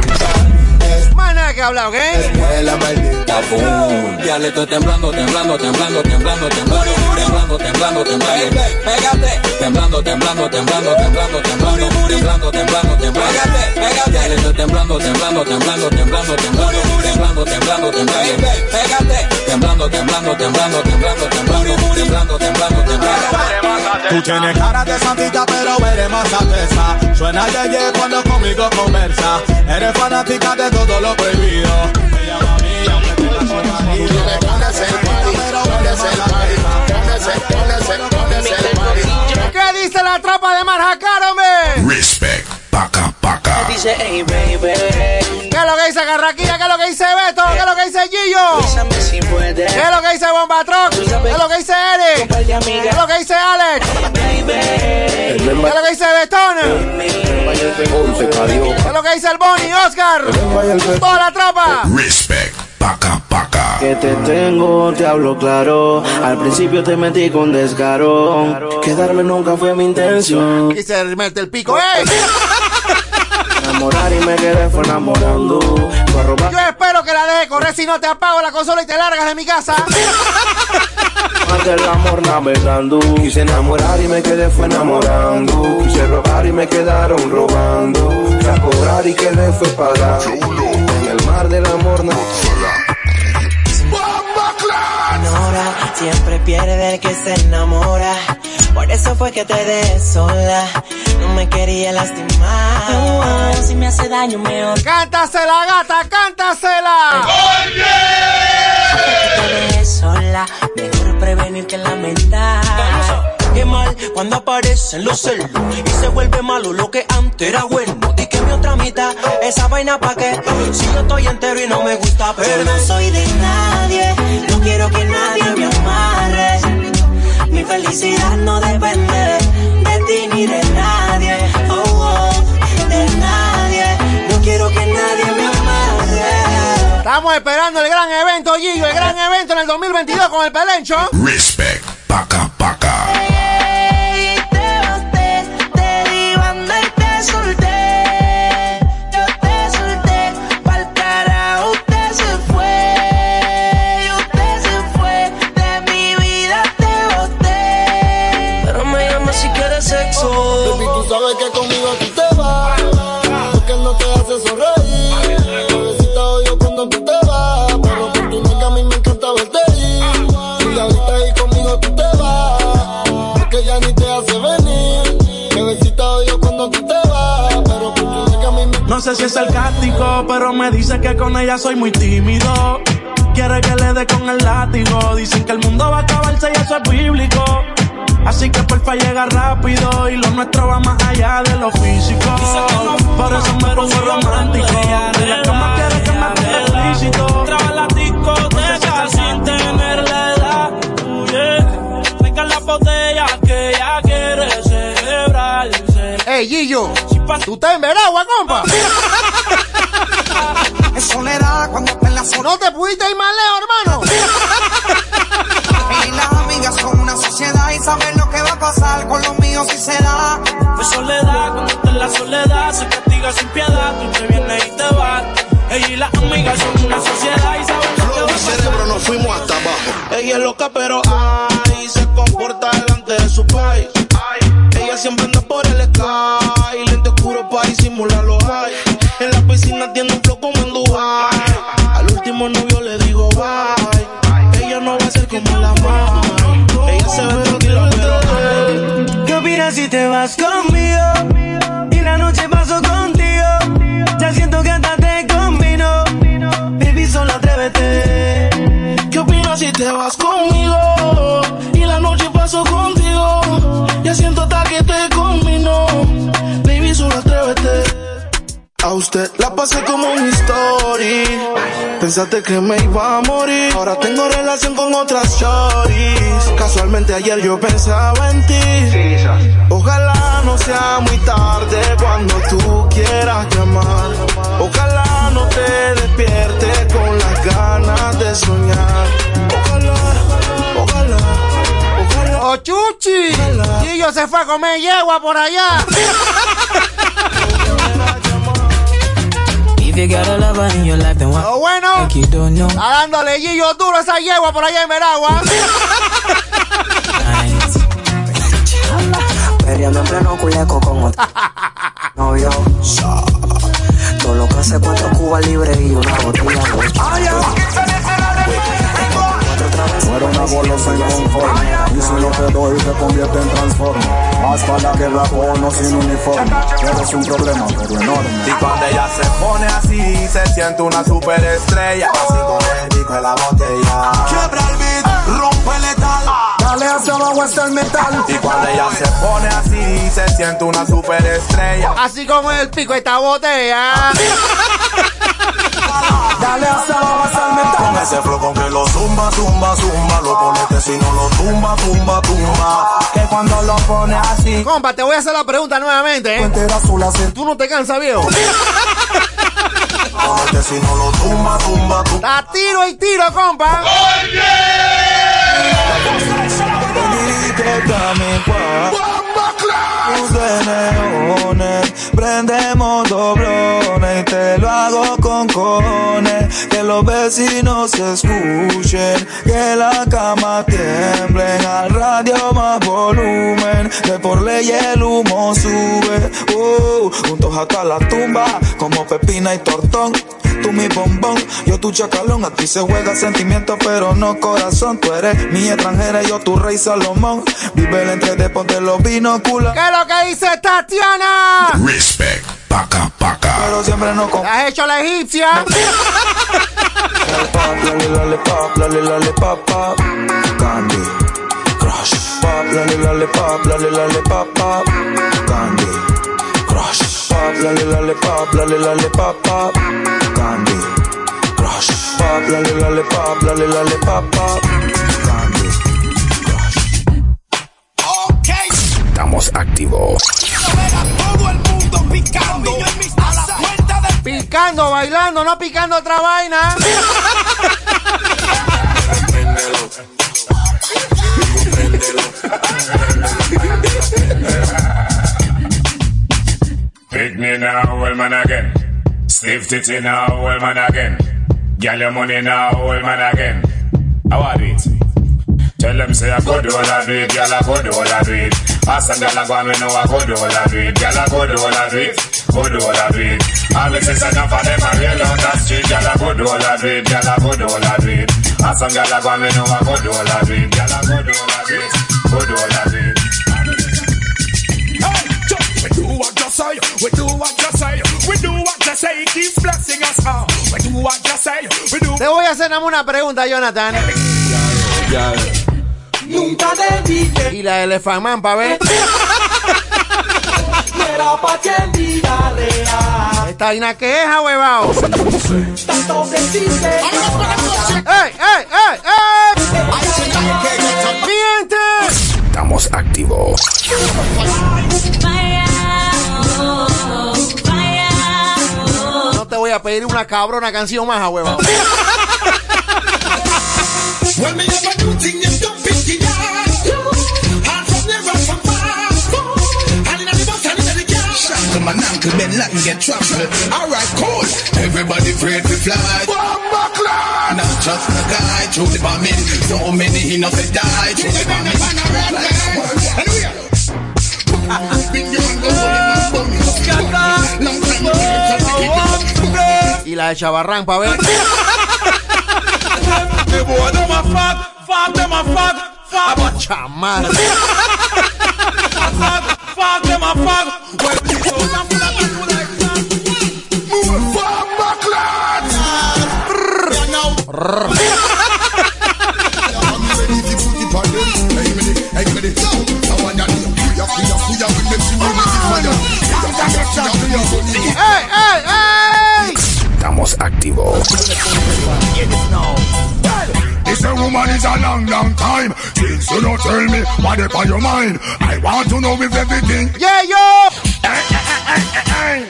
Más nada que hablar, ¿ok? Es la maldita. Boom. Ya le estoy temblando, temblando, temblando, temblando, temblando, temblando, temblando, temblando. Pégate. Temblando, temblando, temblando, temblando, temblando, temblando, temblando, temblando. Pégate, pégate. Estoy temblando, temblando, temblando, temblando, temblando, temblando, temblando, temblando. Pégate. Temblando, temblando, temblando, temblando, temblando, temblando, temblando, temblando. Tú tienes cara de santita, pero eres más alteza. Suena yeye cuando conmigo conversa. Eres fanática de todo lo prohibido. Me llama a mí, aunque tú la suenas Y dime, ¿dónde es el party? ¿Dónde es el party? ¿Qué dice la tropa de Marjacar, hombre? Respect. Paca, paca. Dice, hey, baby. ¿Qué es lo que dice Carraquilla? ¿Qué es lo que dice Beto? ¿Qué es lo que dice Gillo? Si. ¿Qué es lo que dice Bombatroc? ¿Qué es lo que dice Eric? ¿Qué es lo que dice Alex? ¿Qué es lo que dice Betón? ¿Qué es lo que dice el Bonnie? Oscar. Toda la tropa. Respect. Paca, paca. Que te tengo, te hablo claro. Al principio te metí con descaro. Quedarme nunca fue mi intención. Y se mete el pico, ¡ey! Enamorar y me quedé fue enamorando. Fue a robar. Yo espero que la deje correr si no te apago la consola y te largas de mi casa. Más del amor navegando. Quise enamorar y me quedé fue enamorando. Quise robar y me quedaron robando. Fui a cobrar y quedé fue pagando. En el mar del amor no. Siempre pierde el que se enamora. Por eso fue que te dejé sola. No me quería lastimar. Oh, si me hace daño, mejor. ¡Cántasela, gata! ¡Cántasela! Te dejé sola. Mejor prevenir que lamentar. Qué mal cuando aparecen los celos y se vuelve malo lo que antes era bueno. Di que mi otra mitad, esa vaina pa' qué. Si yo estoy entero y no me gusta, pero no soy de nadie. No quiero que nadie me amarre. Mi felicidad no depende de ti ni de nadie. Oh, oh, de nadie. No quiero que nadie me amarre. Estamos esperando el gran evento, Gillo, el gran evento en el 2022 con el Pelencho. Respect, paca, paca. No sé si es sarcástico, pero me dice que con ella soy muy tímido. Quiere que le dé con el látigo. Dicen que el mundo va a acabarse y eso es bíblico. Así que porfa llega rápido y lo nuestro va más allá de lo físico. Por eso me pongo romántico. En la cama quiere que me ponga explícito. Traba la discoteca sin tener la edad. Yeah. Venga la botella que ella quiere celebrarse. ¡Ey, Gillo! ¿Tú estás en Veragua, compa? Es soledad cuando te la soledad. ¿No te pudiste ir más lejos, hermano? Y las amigas son una sociedad y saben lo que va a pasar con los míos si se da. Fue soledad, cuando está en la soledad se castiga sin piedad. Tú te vienes y te vas. Ella y las amigas son una sociedad y saben lo que va a pasar. cerebro nos fuimos hasta abajo. Ella es loca, pero ay, se comporta delante de su país. Ella siempre anda por el sky, para disimular los high. En la piscina tiene un flow como en Dubai. Al último novio le digo bye. Ella no va a ser como la mai. Ella se ve tranquila, pero. ¿Qué opinas si te vas conmigo? Y la noche paso contigo. Ya siento que hasta te combino. Baby, solo atrévete. ¿Qué opinas si te vas conmigo? A usted la pasé como un story. Pensaste que me iba a morir. Ahora tengo relación con otras shorties. Casualmente ayer yo pensaba en ti. Ojalá no sea muy tarde cuando tú quieras llamar. Ojalá no te despierte con las ganas de soñar. Ojalá, ojalá, ojalá. ¡Oh, chuchi! Gillo se fue a comer yegua por allá. Lo bueno, make you don't know? está dándole Gillo duro a esa yegua por allá en Veragua. Perreando en pleno culeco con otro novio. Todo lo que hace cuatro cubas libres y una botella golosa inconforme Y si lo te doy te convierte en transforme Más para la guerra con o sin uniforme Eres un problema pero enorme Y cuando ella se pone así, se siente una superestrella. Así como el disco de la botella. Quiebra el beat, rompe letal. Dale hacia abajo hasta el metal Y cuando ella se pone así, se siente una superestrella. Así como el pico de esta botella. Dale hacia abajo hasta el metal Con ese flow con que lo zumba, zumba, zumba. Lo pone que si no lo tumba, tumba, tumba. Que cuando lo pone así. Compa, te voy a hacer la pregunta nuevamente, ¿eh? ¿Tú no te cansas, viejo? Ponete si no lo tumba, tumba, tumba. A tiro y tiro, compa. Oye. de neones, prendemos doblones y te lo hago con cones, que los vecinos se escuchen, que la cama tiemble, al radio más volumen, que por ley el humo sube, uh, juntos hasta la tumba, como pepina y tortón tú mi bombón, yo tu chacalón. Aquí se juega sentimiento, pero no corazón. Tú eres mi extranjera, yo tu rey Salomón. Vive el entre de ponte los binóculos. ¿Qué es lo que dice Tatiana? Respect, paca, paca. Pero siempre no con. ¿Has hecho la egipcia? Candy, crush. Pop, lale, lale, pop, lale, lale, pop, pop. Candy, crush. Pop, lale, lale, pop, lale, lale, pop, pop. Candy, crush. Pop, lale, lale, pop, lale, lale, pop, pop. Candy, crush. Okay. Estamos activos. Todo el mundo picando a la cuenta de Picando, bailando, no picando otra vaina. Pick me now, old man again. Stiff titty now, old man again. Get your money now, old man again. How are it? Tell them say I could do all I do it, girl I could do all I do it. Ask some girl I go and me know I could do all I do it, girl I could do all I do it, could do all I do it. All the sisters enough of them are real on the street, girl I could do all I do it, girl I could do all I do it. Ask some girl I go and me know I could do all I do it, girl I could do all I do it, could do all I it. We say, we do what you say, we do what you say, it. We do Te voy a hacer una pregunta, Jonathan. Ya, Nunca te Y la de Elefantman, pa' ver. Esta vaina que es, existe. ¡Ey, ey, ey, ey! ¡Miente! Estamos activos. Te voy a pedir una cabrona canción más, a ankle bend Latin get. Alright, cool. Everybody afraid to fly. Bomba. Not just the guy the. So many die the go my. y la de Chabarrán para ver. Hey, hey, hey! Estamos activos. This a woman is a long, long time. Things you don't tell me what up on your mind. I want to know if everything. Yeah, yo! Eh,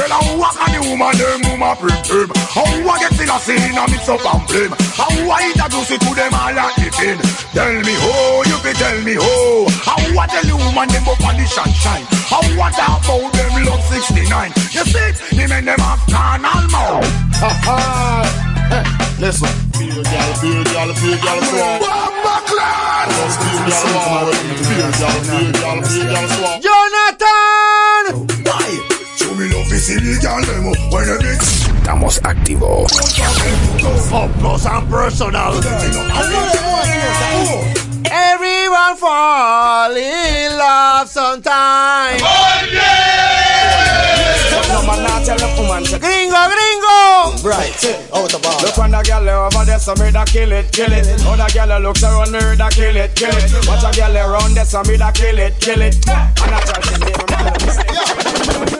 Well, how walk on the woman, them woman prim prim. How I get in a scene and mix up and blame. How I introduce it to them all and eating. Tell me how, you be tell me how. How I tell the woman them go polish and shine. How what about them love 69? You see it, the men them have carnal mouth. Ha ha. Listen. Feel girl, feel girl, feel girl, swag. Bomba clan. Feel ¡Jonathan! Why? Show me love is illegal, them oh, when they mix. Estamos activos. Oh. Up close and personal. Everyone fall in love sometime. Gringo, gringo! Right, out of order. Look on the girl over there, so me da kill it, kill it. Other girl looks around me, da kill it, kill it. Watch a girl around there, so me da kill it, kill it. And I try to name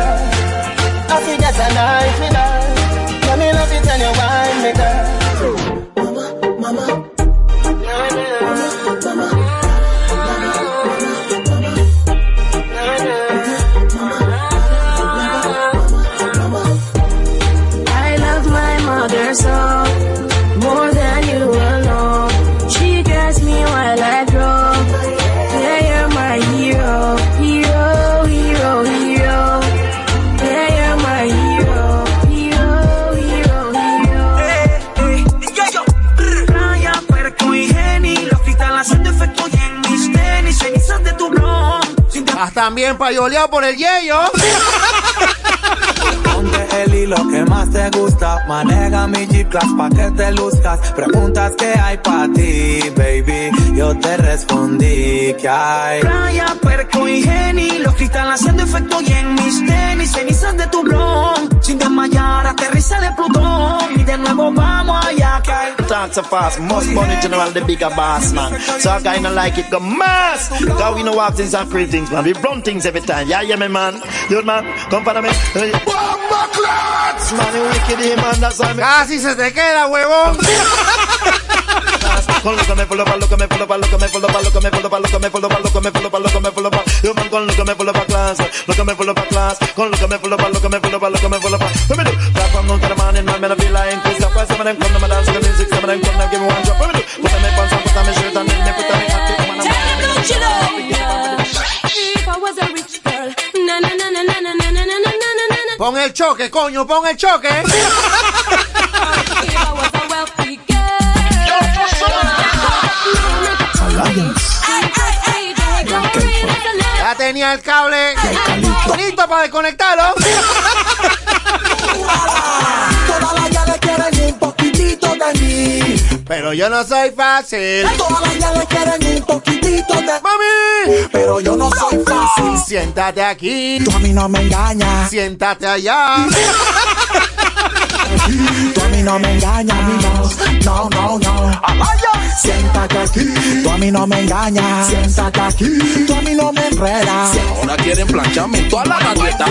as a night me love. let me love it and you want me, girl. También payoleado por el yello. Hilo que más te gusta, maneja mi G-Class pa' que te luzcas. Preguntas que hay pa' ti, baby, yo te respondí que hay. Raya, puerco y geni, los cristales haciendo efecto y en mis tenis, cenizas de tu blog. Sin desmayar, aterriza de Plutón y de nuevo vamos allá que hay. Talk so fast, most money general, the bigger boss, man. So I kinda like it, go mass. Cause we know what things and free things, man. We run things every time. Yeah, yeah, me, man. Dude, man, come follow me. Hey. Man, Casi se te queda, huevón. Con lo que me lo que me lo que me lo que me lo que me lo que me lo que me Yo, man, con lo que me pa' lo que me pa' con lo que me lo que me lo que me Let me do. To come to my dance, the music, come and give one drop. Pon el choque, coño, pon el choque. Ya tenía el cable listo para desconectarlo. Todas las ya le quieren un poquitito de mí. Pero yo no soy fácil. Todas ya le quieren un poquitito de mami. Pero yo no soy fácil. Siéntate aquí. Tú a mí no me engañas. Siéntate allá. Tú a mí no me engañas. No, no, no. Siéntate aquí. Tú a mí no me engañas. Siéntate aquí. Tú a mí no me enredas. Ahora quieren plancharme toda la galleta.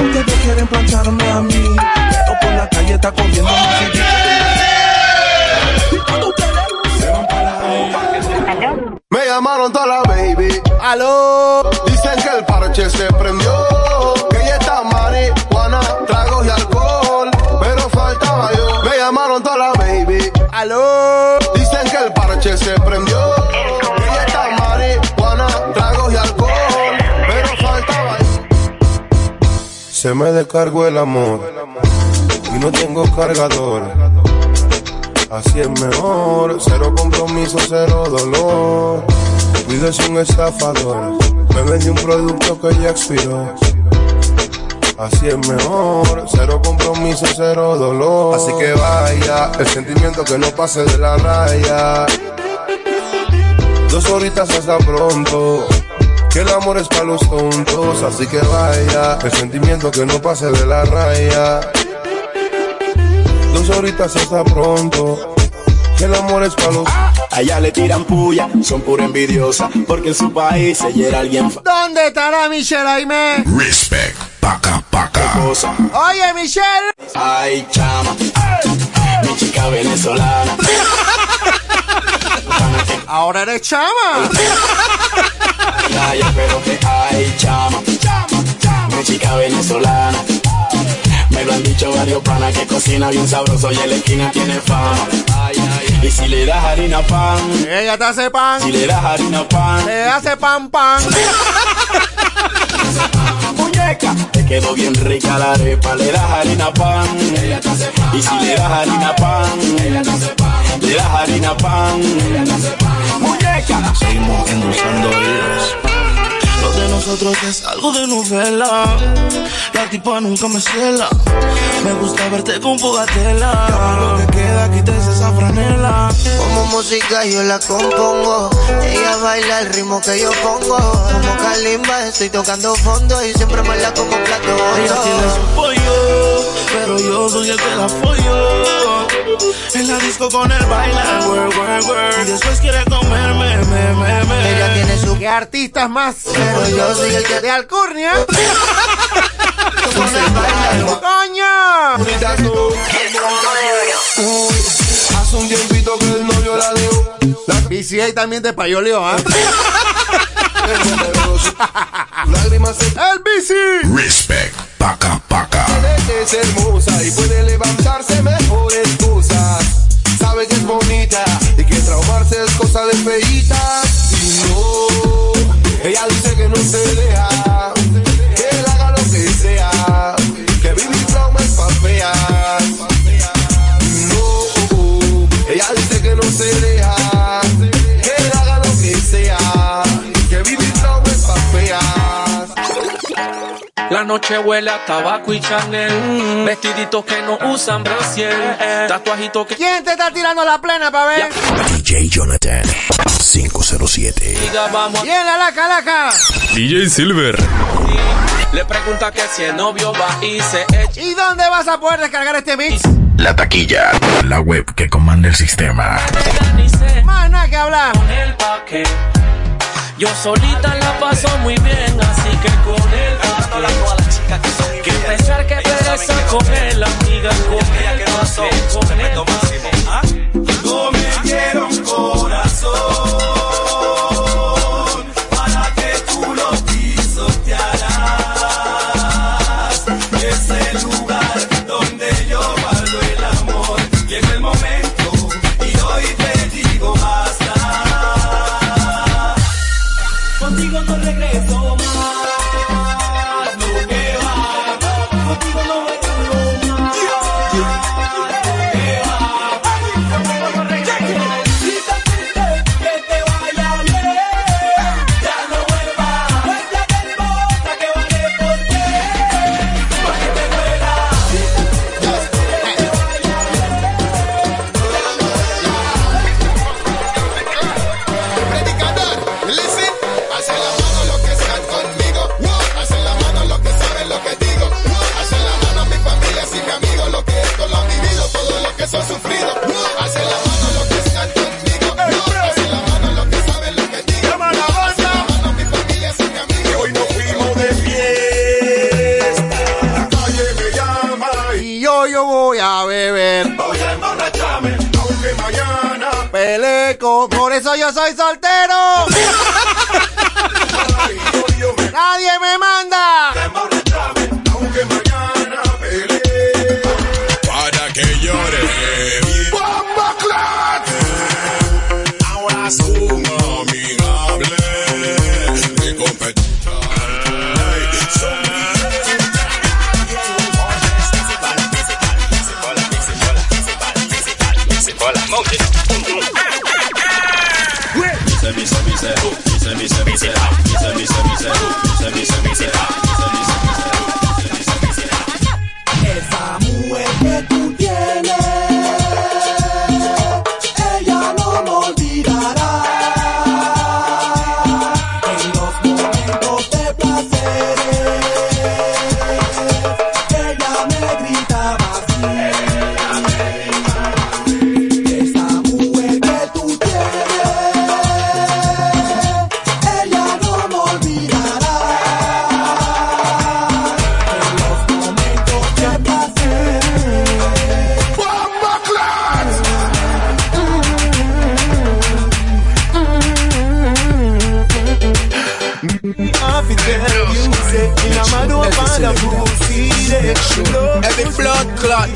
Ustedes quieren plancharme a mí. Calle está corriendo Me llamaron toda la baby. Aló. Dicen que el parche se prendió. Que ella está marihuana, tragos y alcohol. Pero faltaba yo. Me llamaron toda la baby. Aló. Dicen que el parche se prendió. Que ella está marihuana, tragos y alcohol. Pero faltaba yo. Se me descargó el amor. No tengo cargador. Así es mejor, cero compromiso, cero dolor. Cuido es un estafador, me vendí un producto que ya expiró. Así es mejor, cero compromiso, cero dolor. Así que vaya, el sentimiento que no pase de la raya. Dos horitas hasta pronto. Que el amor es para los tontos, así que vaya, el sentimiento que no pase de la raya. Dos horitas hasta pronto. Que el amor es para los. A ella le tiran puya, son pura envidiosa, porque en su país ella era alguien fa- ¿Dónde estará Michelle Aime? Respect. Paca, paca. Oye, Michelle. Ay, chama, mi chica venezolana. Ahora eres chama. Ay, pero que ay, chama, mi chica venezolana. Me lo han dicho varios panas que cocina bien sabroso y en la esquina tiene fama. Ay, ay. Y si le das harina pan, ella te hace pan. Si le das harina pan, le hace pan pan. Muñeca, te quedó bien rica la arepa, le das harina pan. Y si le das harina pan, le das harina pan. Muñeca, Seguimos endulzando heridas. Lo de nosotros es algo de novela. La tipa nunca me cela. Me gusta verte con fogatela. Lo que queda, quítese esa franela. Como música yo la compongo. Ella baila el ritmo que yo pongo. Como Kalimba estoy tocando fondo y siempre me la como plato Ella tiene su pollo, pero yo soy el que la follo. En la disco con el baile, work, work, work. Y después quiere comerme, me, me, me. Ella tiene su... ¿Qué artistas más? Pero yo soy el que... De Alcurnia. ¡Coño! Hace un tiempito que el novio la dejó. BCA también te payoleó, ¿ah? Lágrimas ¡El bici! Respect. Paca, paca. es hermosa y puede levantarse mejores La noche huele a tabaco y Chanel. Vestiditos que no usan brasier. Tatuajitos que. ¿Quién te está tirando la plena, pa' ver? DJ Jonathan 507. Diga, vamos. ¡Bien, la laca, laca! DJ Silver. Le pregunta que si el novio va y se echa. ¿Y dónde vas a poder descargar este mix? La taquilla. La web que comanda el sistema. Más nada que hablar. Con el paque. Yo solita la paso muy bien, así que con él. Que pesar que pereza con él, amiga, con él. Con él. No me dieron corazón Por eso yo soy soltero. Nadie me manda. Esa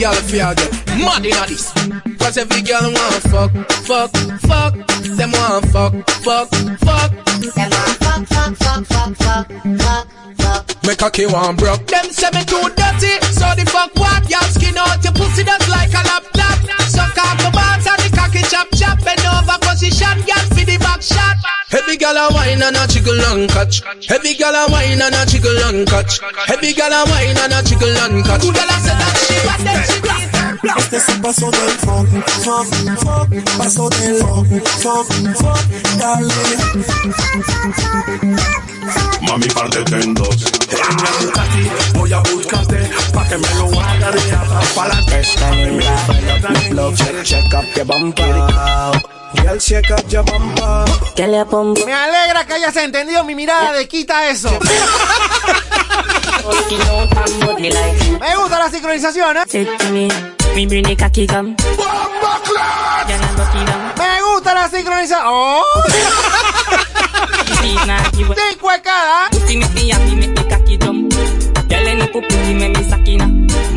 blood clot, y'all feel get mad inna this. Cause every girl want fuck, fuck, fuck. Them want fuck, fuck, fuck. Them want fuck, fuck, fuck, fuck, fuck, fuck, fuck. Me cocky want broke. Them say me too dirty, so the fuck what? Y'all skin out your pussy just like a laptop. Suck off the balls and the cocky chop chop. Bend over position, Every gal a wine and a chicken and catch. Every gal a wine and a chicken and catch. Every gal a wine and a chicken and catch. Tout gal a said that she was dead, she black. Este se pasó del funk, funk, funk, pasó del funk, funk, funk, dale. Mami, parte en dos. En la Ducati voy a buscarte pa' que me lo haga de atrás para adelante. Love check, check up your bumper. Girl, check up your bumper. Que le pongo. Me alegra que hayas entendido mi mirada de quita eso. Me gusta la sincronización, ¿eh? Me gusta la sincronización. ¡Oh! ¡Ten cuecada!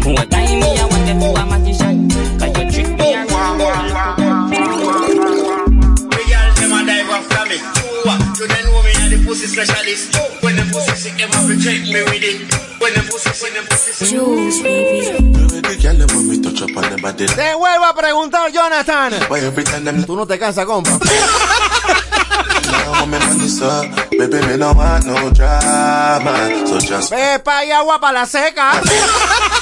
Make me time I want a magician. Cause you trick me them a dive after me. You don't know me as the pussy specialist. When the pussy sick, them have to check me with it. When the pussy, when the pussy sick. Juice, baby. Te vuelvo a preguntar, Jonathan. Tú no te cansas, compa. Baby, me no want no drama.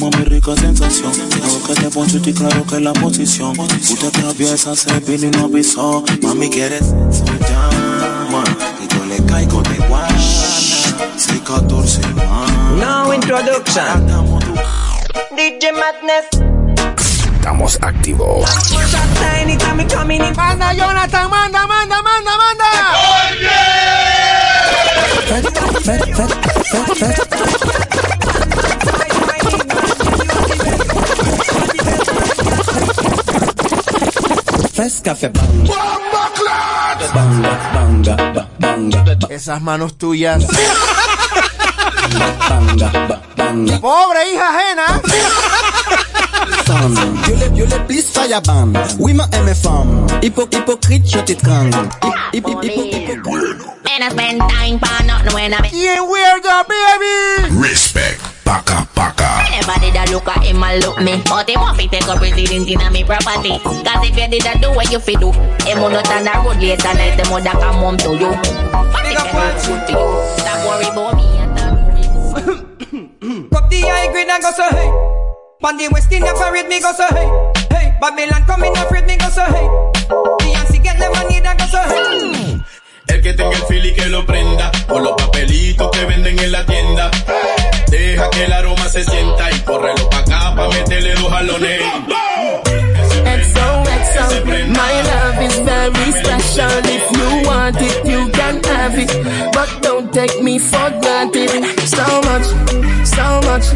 Mami, rica sensación. Claro que la posición. Te se vino y no. Mami, quieres eso, yo le caigo de guana. 614 más. Now introduction. DJ Madness. Estamos activos. Fest Café Esas manos tuyas. Pobre hija ajena. Yo le, yo le ma aime femme. Hipo, Bueno. Spend time, baby. Respect. Paca, paca. Anybody that look at him and look me But him want to take up residence in a me property Cause if you did that do what you fi do Him would not on the road later night Them would come home to you What if them do good to you Don't worry about me Cup the high grade and go so hey. Pan the West Indian parade me go so hey. Hey, Babylon coming afraid me go so hey. Beyonce get the money and go so hey. El que tenga el y que lo prenda, con los papelitos que venden en la tienda. Deja que el aroma se sienta y córrelo pa' acá pa' meterle dos jalones. XO, XO, my love is very special. If you want it, you can have it. But don't take me for granted. So much, so much,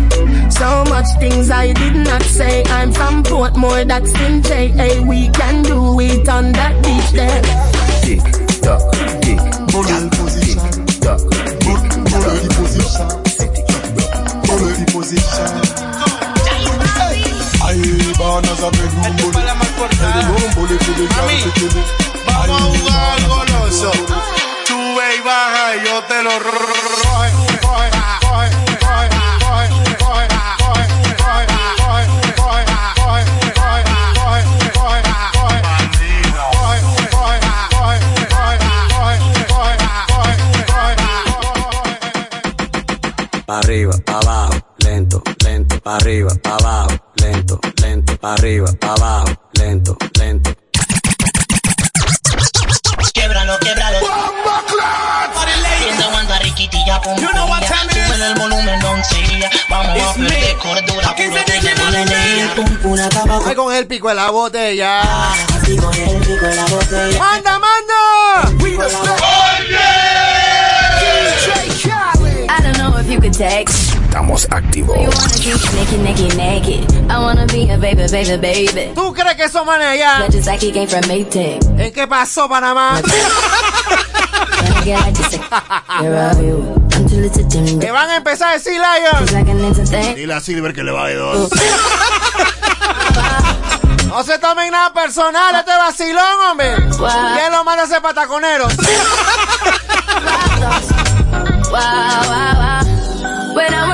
so much things I did not say. I'm from Portmore, that's in JA. We can do it on that beach there. Tick, tock, tick, tick, tick, tock, Ahí van a saber un bully. El un bully to the Mami, vamos a jugar goloso. Sube y baja y yo te lo ro- ro- ro- coge, coge, coge, coge, coge, coge, coge, coge, coge, coge, coge, coge, coge, coge, coge. Bandida. Coge, coge, coge, coge, coge, coge, coge, coge. Pa' arriba, abajo, lento, lento, pa' arriba, pa' abajo, lento, lento, pa' arriba, pa' abajo, lento, lento. Québralo, québralo. Siendo cuando a riquitilla pum You know what time it el volumen doncella. Vamos a perder cordura. Puro dice llevo la energía. Pum, pum, acaba Ay, con el pico de la botella. Así con el pico de la botella. ¡Manda, manda! I don't know if you could take estamos activos. ¿Tú crees que eso manes allá? ¿En qué pasó, Panamá? Te van a empezar a decir, Lion. Dile a Silver que le va de dos. No se tomen nada personal, este vacilón, hombre. ¿Quién lo manda a ser pataconero?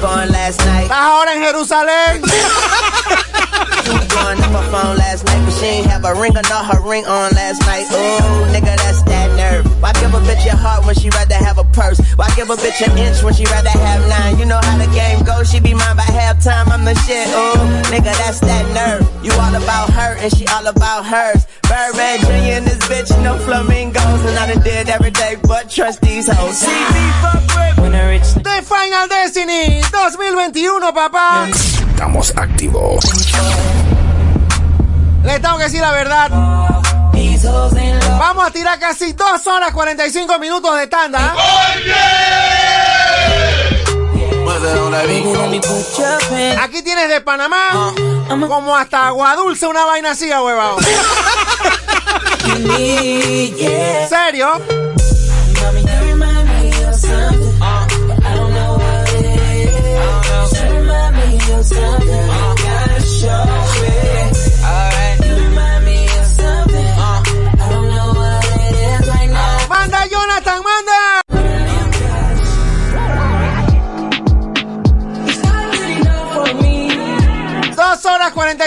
Estás ahora en Jerusalén. Up her phone last night, but she ain't have a ring or not her ring on last night. Ooh, nigga, that's that nerve. Why give a bitch a heart when she rather have a purse? Why give a bitch an inch when she rather have nine? You know how the game goes, she be mine by halftime. I'm the shit. Ooh, nigga, that's that nerve. You all about her and she all about hers. Birdman Jr. and this bitch, no flamingos, and I done did every day but trust these hoes. See me fuck with when I reach The Final Destiny 2021, papá. Estamos activos. Le tengo que decir la verdad. Vamos a tirar casi 2 horas 45 minutos de tanda. Aquí tienes de Panamá como hasta agua dulce una vaina así, huevado. ¿Serio?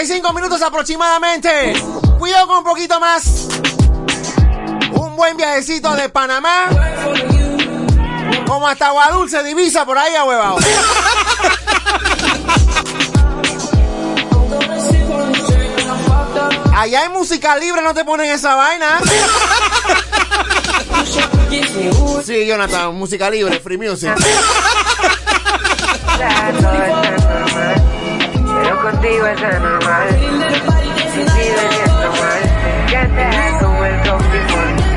45 minutos aproximadamente. Cuidado con un poquito más. Un buen viajecito de Panamá. Como hasta Aguadulce, divisa por ahí, huevado. Allá en música libre no te ponen esa vaina. Sí, Jonathan, música libre, free music. Contigo es anormal. Si vives siendo mal, me encanta como el coffee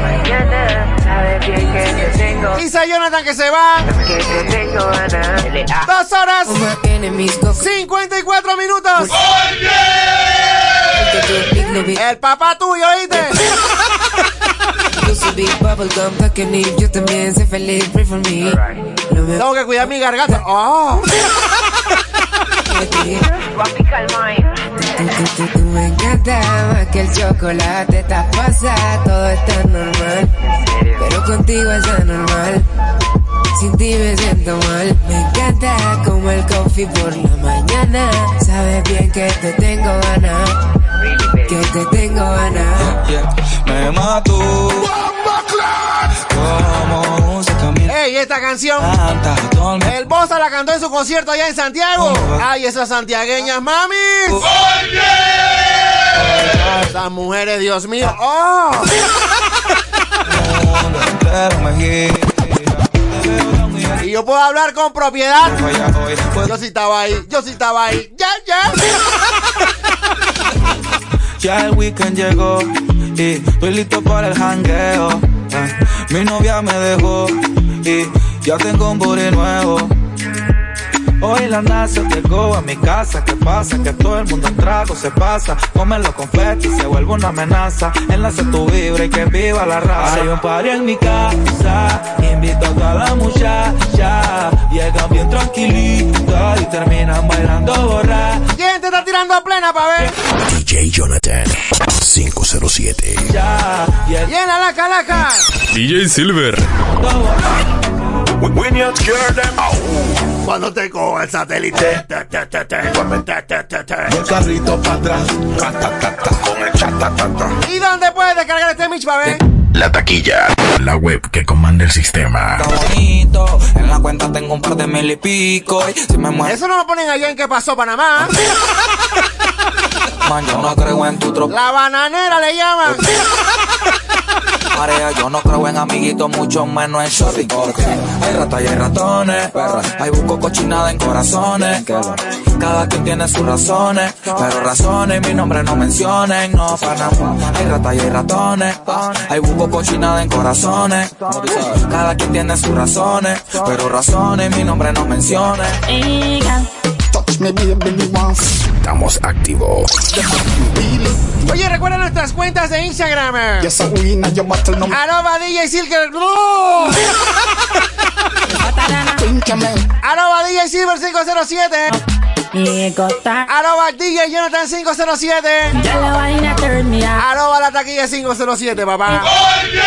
mañana. Sabes bien que te tengo. Dice Jonathan que se va. Que te tengo ganas. Dos horas 54 minutos. El papá tuyo, ¿oíste? Yo soy también sé feliz, pray for me Tengo que cuidar mi garganta. Oh. Tú, tú, me encanta más que el chocolate, estás pasada, todo está normal. Pero contigo es anormal. Sin ti me siento mal. Me encanta como el coffee por la mañana. Sabes bien que te tengo ganas. Que te tengo ganas. Me mató. Como música mía. Ey, esta canción. El Bossa la cantó en su concierto allá en Santiago. Ay, esas santiagueñas, mami. Esas mujeres, Dios mío. Oh. me gira. Y yo puedo hablar con propiedad. Pues Yo sí estaba ahí, yo sí estaba ahí. Ya, ya. ya el weekend llegó y estoy listo para el jangueo. Eh, Mi novia me dejó y ya tengo un booty nuevo. Hoy la NASA llegó a mi casa. ¿Qué pasa? Que todo el mundo en trago se pasa. Come los confetis, se vuelve una amenaza. Enlace tu vibra y que viva la raza. Hay un party en mi casa. Invito a toda la muchacha. Llegan bien tranquilitas y terminan bailando borracha. ¿Quién te está tirando a plena para ver? DJ Jonathan 507. Ya, ya. Llena la calaca. DJ Silver. Cuando te coge el satélite, te, El carrito para atrás, con el chat, ¿Y dónde puedes descargar este Mitch, ver? La taquilla. La web que comanda el sistema. Está bonito. En la cuenta tengo un par de mil y pico. Y si me muero, Eso no lo ponen allá en qué pasó Panamá. man, yo no creo en tu tropa. La bananera le llaman. Marea, yo no creo en amiguitos, mucho menos en shorty. Porque hay ratas y hay ratones. Hay busco cochinada en corazones. Cada quien tiene sus razones. Pero razones, mi nombre no mencionen. No, Panamá. Hay ratas y hay ratones. Hay busco cochinada en corazones. Cada quien tiene sus razones. Pero razones, mi nombre no mencionen. Estamos activos. Oye, recuerda nuestras cuentas de Instagram. Arroba DJ Silver. Arroba DJ Silver 507. Arroba DJ Jonathan 507. Arroba la taquilla 507, papá. Oye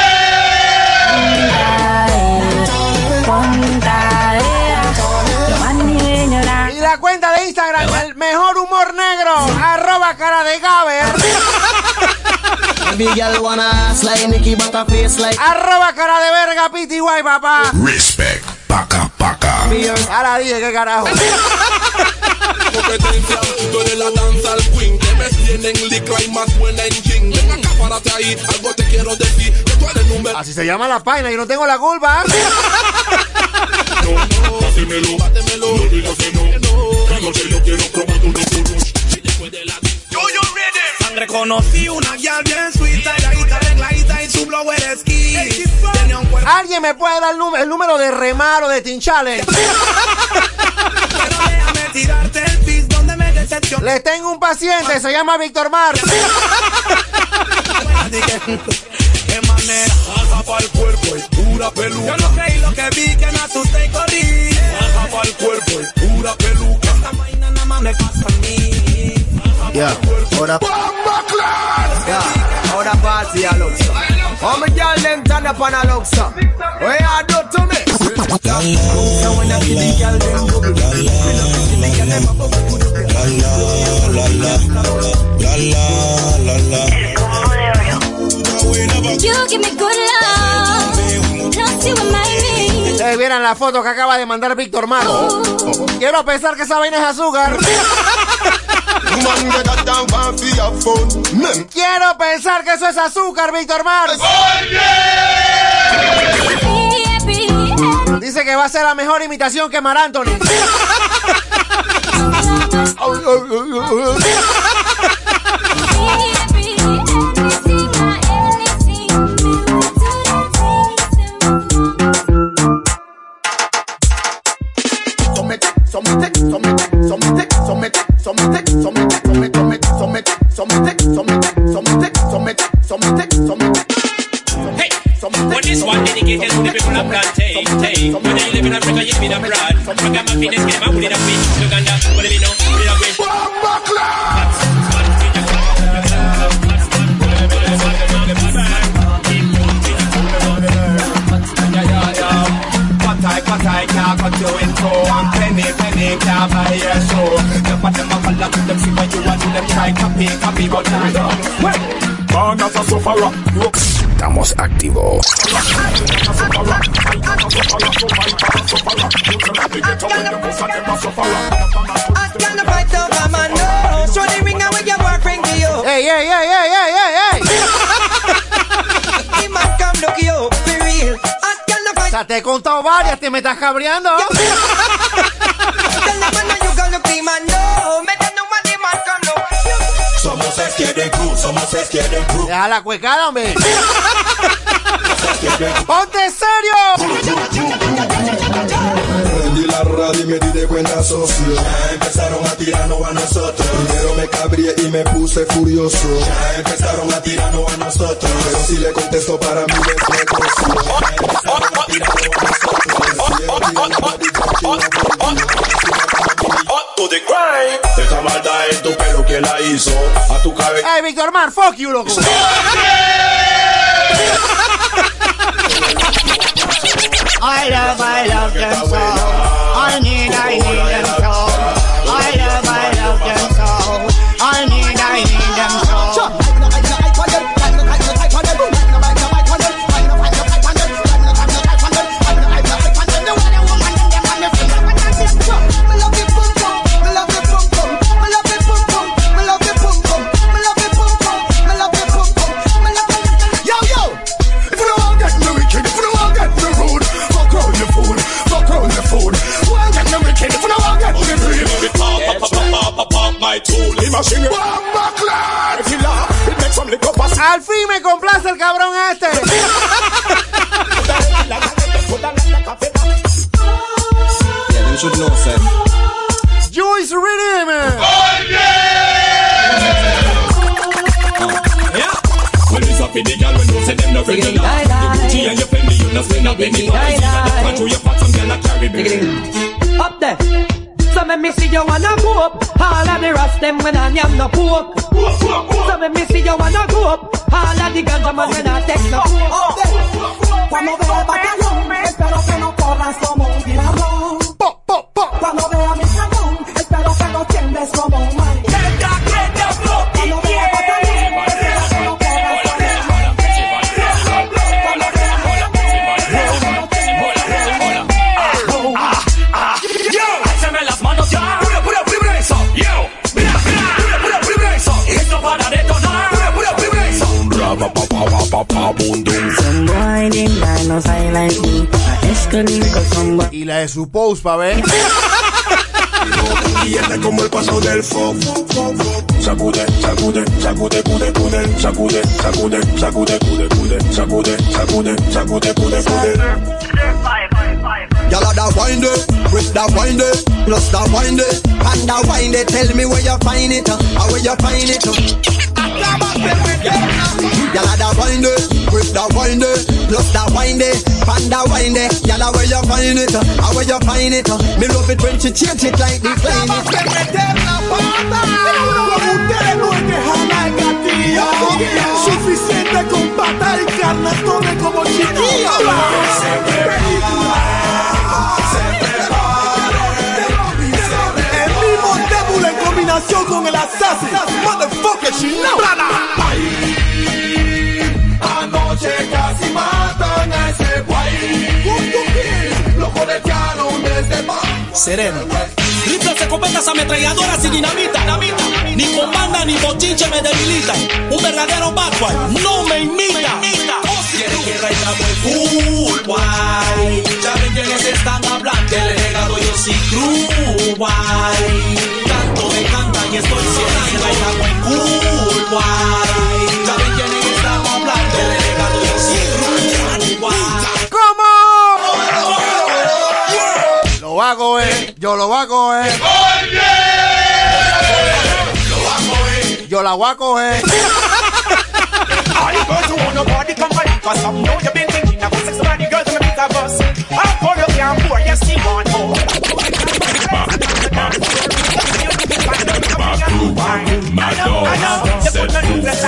la cuenta de Instagram, el mejor humor negro, arroba cara de Gaber. Arroba cara de verga, pity guay, papá. Respect. Paca, paca. Ahora dije, ¿qué carajo? competencia. Tú eres la danza al queen que me tienen licra y más buena en king. Ven acá, párate ahí, algo te quiero decir. Que tú eres número. Así se llama la página, yo no tengo la culpa. No, no, bátemelo, bátemelo. No digas que no, yo quiero probar tu loco. Reconocí una guial bien suita, delgadita, arregladita y su blower esquí. Tenía un cuerpo ¿Alguien me puede dar el, número- el número de Remar o de déjame tirarte el pis donde me decepcioné. Les tengo un paciente, se llama Víctor Mar. Qué manera, baja pa'l cuerpo y pura peluca. Yo no creí lo que vi, que me asusté y corrí. Baja pa'l cuerpo y pura peluca. Yeah, ahora. Yeah, ahora party a Luxa. All my girl them turn up on a Luxa. What you do to me? So when I see the girl them bubble, me love to see the girl them a bubble. You give me good love. Vieran la foto que acaba de mandar Víctor Mar. Quiero pensar que esa vaina es azúcar. Quiero pensar que eso es azúcar, Víctor Mar. Dice que va a ser la mejor imitación que Mar Anthony. I, can't cut you be a bad. Someone got my feet, get a put in two so to copy, copy, but Estamos activos. Hey, te he contado varias, te me estás cabreando. Somos Esquiade Crew, somos Esquiade Crew. Deja la cuecada, hombre. ¡Ponte serio! Y me di de cuenta socio. Ya empezaron a tirarnos a nosotros. Primero me cabrié y me puse furioso. Ya empezaron a tirarnos a nosotros. Pero si le contesto para mí es negocio. Ya empezaron a tirarnos a nosotros. Esta maldad en tu pelo que la hizo. A tu cabeza. ¡Ey, Víctor Mar, fuck you, loco! I love, I love them so. Al fin me complace el cabrón este. Yeah, them should know, sir. Juice Rhythm. Well, it's up in the girl when you say them no regular. You Gucci and you Fendi, you no spend a penny. You your fat, some girl a carry. Up there. So me see you wanna go up. All of the rest them when I am no poke. So make me see you wanna go up. All of the ganja man when I take no coke. Cuando vea el batallón, espero que no corras como un tirabón. Cuando vea Y la de su post, pa' ver. Y este como el paso del fo Sacude, sacude, sacude, cude, cude Sacude, sacude, sacude, cude, cude Sacude, sacude, sacude, cude, cude Y'all are that wind it, with that wind it, plus that wind it, and that wind it. Tell me where you find it, uh, where you find it. Uh. Y'all wind it, with wind it, plus wind it, wind it. Y'all are where you find it, uh, or where you find it. Uh. Me love it when she change it like the climate. Ustedes no es que jamás gatillo Suficiente con pata y carne Tome como chiquillo El mismo en combinación con el assassin She know Anoche casi matan a ese guay Lo conectaron desde Sereno. Rifles, escopetas, ametralladoras y dinamita. dinamita. Ni con banda ni bochinche me debilitan. Un verdadero boy no me imita. Quiere que raigamos el. Ya ven quiénes están hablando. El legado yo sí true y estoy quiénes hablando. ¿Cómo? Lo hago, eh. Yo lo hago, eh. Yo la. All you girls who come on, cause some know you've been thinking about sex, girls, of us. You more. My dogs, set rules,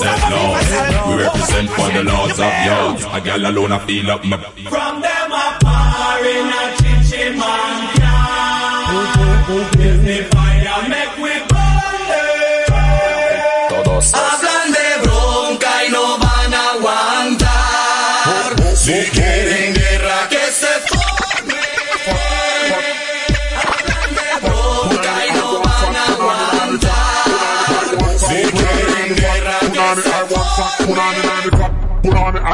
set laws. We represent for the laws of yards. A gal alone, I feel up my. From them a par in a chinchin man If the fire make we burn Todos.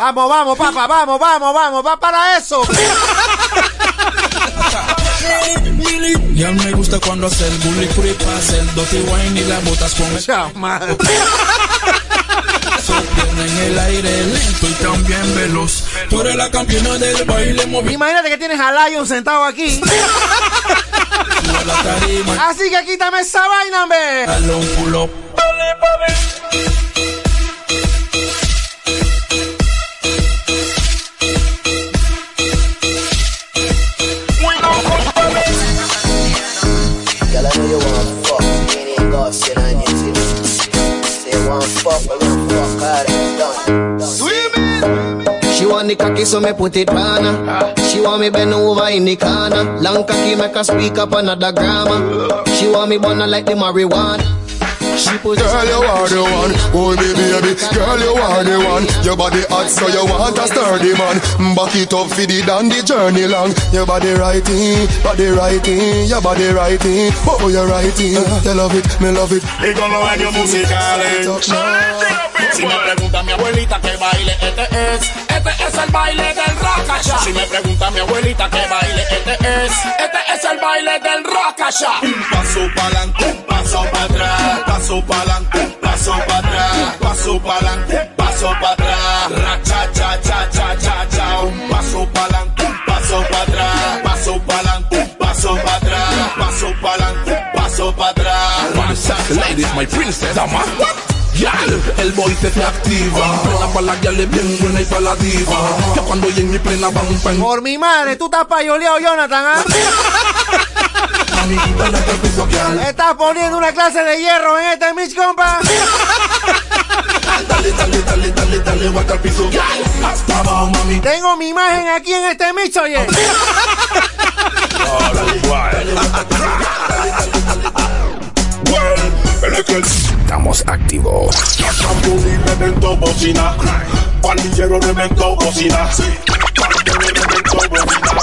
Vamos, vamos, papá, vamos, vamos, vamos, va para eso. Ya me gusta cuando hace el bully creep, hace el dirty wine y las botas con el Soplan en el aire lento y también veloz. Tú eres la campeona del baile movido Imagínate que tienes a Lion sentado aquí. Así que quítame esa vaina, hombre. She want the cocky, so me put it on. She want me bend over in the corner. Long cocky make her speak up another grammar. She want me burn like the marijuana. She put Girl, you are the one, hold me baby. Girl, you are the one. Your body hot, so you want a sturdy man. Back it up for the down the journey long. Your body righty, body righty, your body righty. Oh, you're righty. You love it, me love it. Y con los años musicales. Si me pregunta mi abuelita que baile este es, Este es el baile del rakasha. Si me pregunta mi abuelita qué baile este es, este es el baile del rakasha. Un paso pa'lante, un paso para atrás, paso pa'lante, paso para atrás, paso pa'lante, paso para atrás. Racha cha cha cha cha cha. Un paso pa'lante, un paso para atrás, paso pa'lante, paso para atrás, paso pa'lante, paso para atrás. Ladies, my princess, dama. Yal, el boy se te activa. Plena pa' la yal es bien buena y pa' la diva. Que cuando en mi plena van un pen. Por mi madre, tú estás payoleado, Jonathan, ¿ah? Estás poniendo una clase de hierro en este Mitch, compa. Dale, dale, dale, dale, dale, guata al piso. Hasta abajo, mami. Tengo mi imagen aquí en este Mitch, oye. Estamos activos.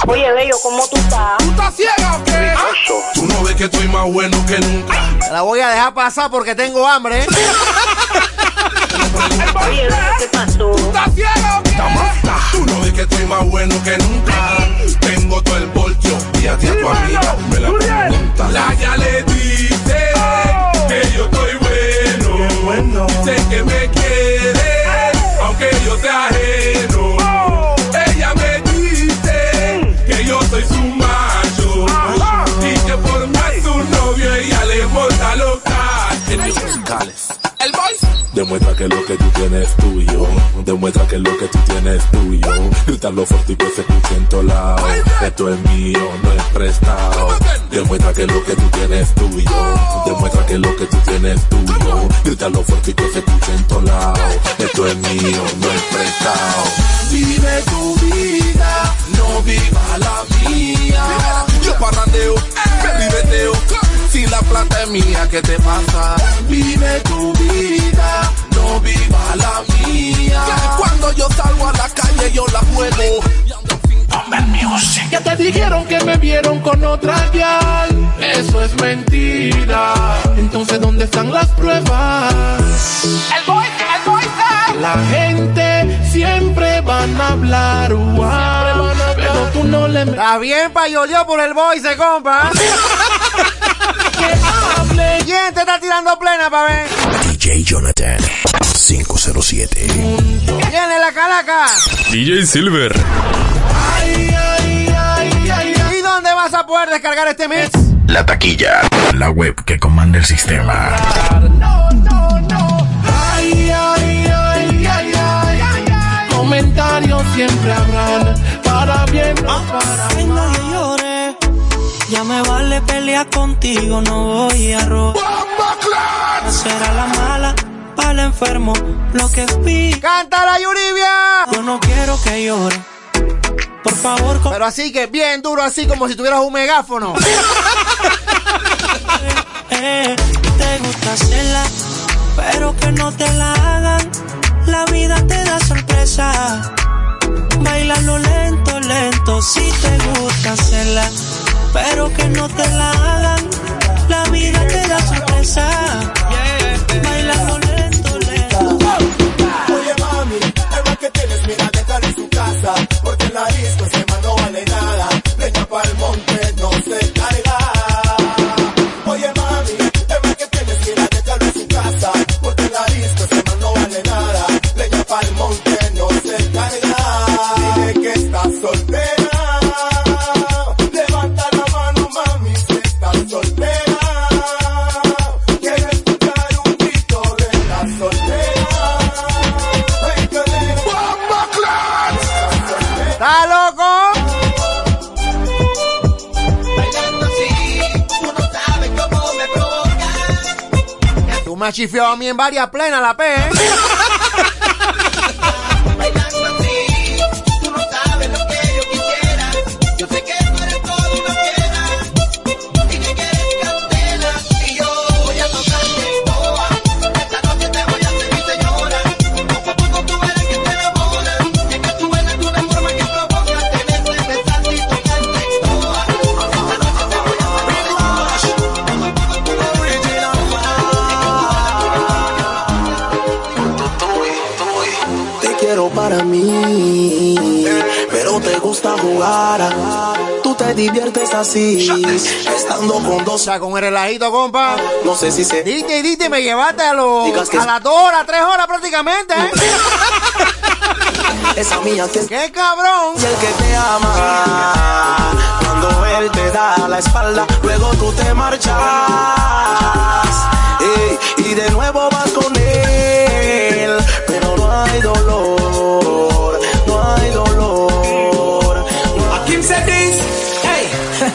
Oye, Bello, ¿cómo tú estás? ¿Tú estás ciega o qué? Tú no ves que estoy más bueno que nunca. La voy a dejar pasar porque tengo hambre. ¿eh? Oye, Bello, ¿qué pasó? ¿Tú estás ciega o qué? Tú no ves que estoy más bueno que nunca. Tengo todo el voltio y a ti a tu amiga me la pregunta. La ya le dice que yo estoy bueno. Sé que me quiere, aunque yo sea ajeno. Ella me dice que yo soy su macho y que por más su novio ella le monta loca. Genios musicales. El voice. Demuestra que lo que tú tienes es tuyo. Demuestra que lo que tú tienes es tuyo. Gritarlo fuerte y que se escuche en todos lados. Esto es mío, no es prestado. Demuestra que lo que tú tienes es tuyo. Demuestra que lo que tú tienes es tuyo. Gritarlo fuerte y que se escuche en todos lados. Esto es mío, no es prestado. Vive tu vida, no viva la mía. Yo parrandeo, me libeteo. Si la plata es mía, ¿qué te pasa? Vive tu vida, no viva la mía. Cuando yo salgo a la calle, yo la juego. Que te dijeron que me vieron con otra gal. Eso es mentira. Entonces, ¿dónde están las pruebas? El boy, el boy La gente siempre van a hablar, pero tú no le Está bien, payoleó por el boy, se compa. ¿Quién te está tirando plena, pa' ver? DJ Jonathan 507. Viene la calaca. DJ Silver. ¿Y dónde vas a poder descargar este mix? La taquilla. La web que comanda el sistema. Ay, ay, ay, ay, ay, ay. Comentarios siempre habrán para bien o para Ay, llore. Ya me vale pelear contigo, no voy a robar. Será la mala, para el enfermo, lo que es ¡Cántala, Yuribia! Yo no quiero que llore. Por favor, Pero así que bien duro, así como si tuvieras un megáfono. eh, te gusta hacerla, pero que no te la hagan. La vida te da sorpresa. Bailalo lento, lento, si te gusta hacerla, pero que no te la hagan. La vida te da sorpresa. Bailalo lento, lento. Oye mami, el que tienes, mira, déjalo en su casa. Porque la disco ese man no vale nada. Leña pa'l monte, me a mí en varias plenas, la P. para mí, pero te gusta jugar. Tú te diviertes así, estando con dos. O sea, con el relajito, compa. No sé si se. Dite, dite, me llevaste a, los que- a las dos horas, tres horas prácticamente, ¿eh? Esa mía que es ¡Qué cabrón! y el que te ama. Cuando él te da la espalda, luego tú te marchas. Y de nuevo vas con él, pero no hay dolor,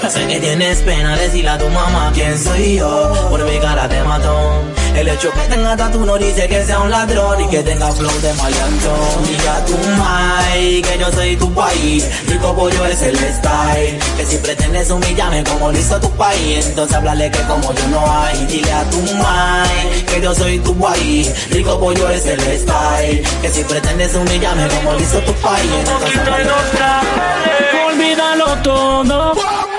Sé que tienes pena decirle a tu mamá quién soy yo, por mi cara de matón. El hecho que tenga tatu no dice que sea un ladrón y que tenga flow de maleantón. Dile a tu mai que yo soy tu país, rico pollo es el style. Que si pretendes humillarme como lo hizo tu país, entonces háblale que como yo no hay. Dile a tu mai que yo soy tu país, rico pollo es el style. Que si pretendes humillarme como lo hizo tu país, entonces háblale Olvídalo todo.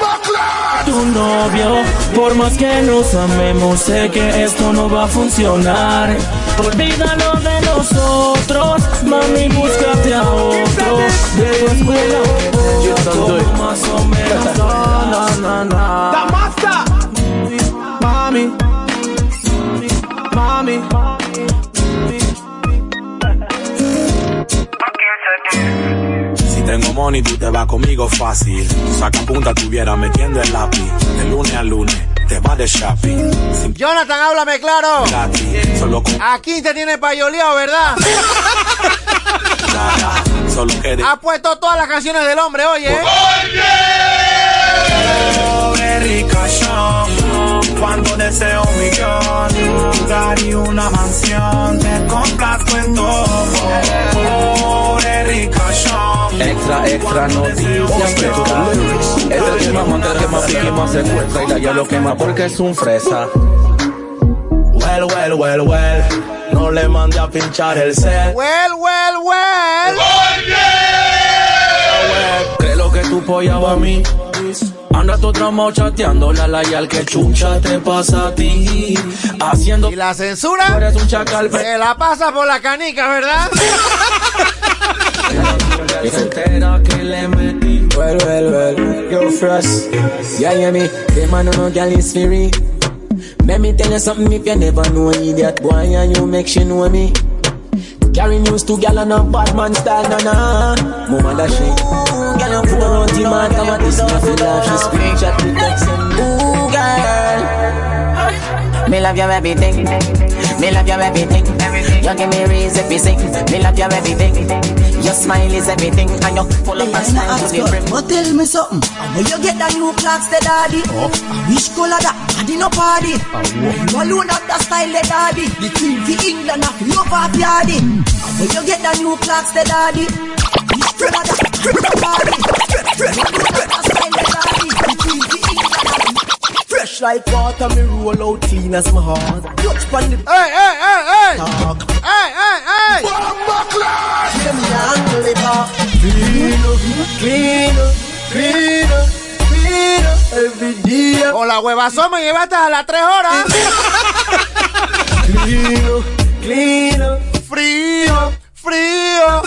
Tu novio, por más que nos amemos, sé que esto no va a funcionar. Olvídalo de nosotros, mami, búscate a otro. De tu escuela, otro, más o menos. Na, na, na, na. Mami. Mami. Tengo money, tú te vas conmigo fácil. Saca punta, tuviera metiendo el lápiz. De lunes a lunes, te vas de shopping. Sin Jonathan, háblame claro. gratis, solo con Aquí te tiene payoleado, ¿verdad? nada. Solo que Ha puesto todas las canciones del hombre, oye. ¿eh? Pobre ricachón, cuando deseo un millón, un lugar y una mansión, te complazco en todo. Extra, extra noticias Este es el más que más pique más secuestra Y la ya lo quema porque es un fresa Well, well, well, well. No le mande a pinchar el set. Well, well, well. Creo lo que tú pollaba a mí Anda tu tramo chateando la la y al que chucha te pasa a ti Haciendo ¿Y la censura? Tú eres un chacal Se la pasa por la canica, ¿verdad? Y se entera que le metí Well, well, well, yo fresh. Yeah, yeah, me. The man no girl is free. Let me tell you something if you never know idiot boy and you make she know me. Carry news to gal and a bad man style, na na. Mama da she. Girl, you put on the man, come at this me feel like she screenshot me text and ooh girl. Me love you everything. Me love you everything. You give me reason to sing. Me love you everything. Your smile is everything, and you full of Hey, style to the brim. but tell me something. And Where you get that new clocks, the daddy? Oh. Which color that? Daddy no party. Oh, you alone have that style, the daddy. The queen for England, have love off yardy. And Where you get that new clocks, the daddy? Which color that? Daddy no party. Like water, me roll out clean as my heart. Touch pon the Hey, hey, hey, hey. talk. Hey, hey, hey. Let me handle it up. Clean up, clean up, clean up, clean up every day. Con la huevazón me llevaste a las tres horas. Clean up, clean up. Frío, frío.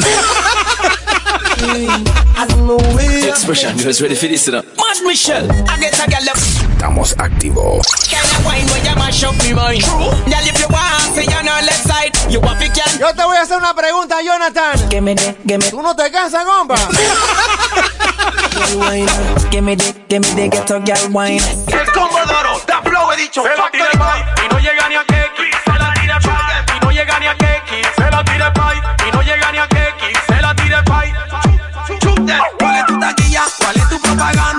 I don't know where. Expression, you guys ready for this? you know? Mad Michelle I get a gal up. Estamos activos. Yo te voy a hacer una pregunta, Jonathan. Give me that, give me, ¿Tú no te cansas, compa? El combo de oro, da flow he dicho. Se la tire pay y no llega ni a Keki. Se la tire pay y no llega ni a Keki. Se la tire pay y no llega ni a Keki. Se la tire pay. Chute. ¿Cuál es tu taquilla? ¿Cuál es tu propaganda?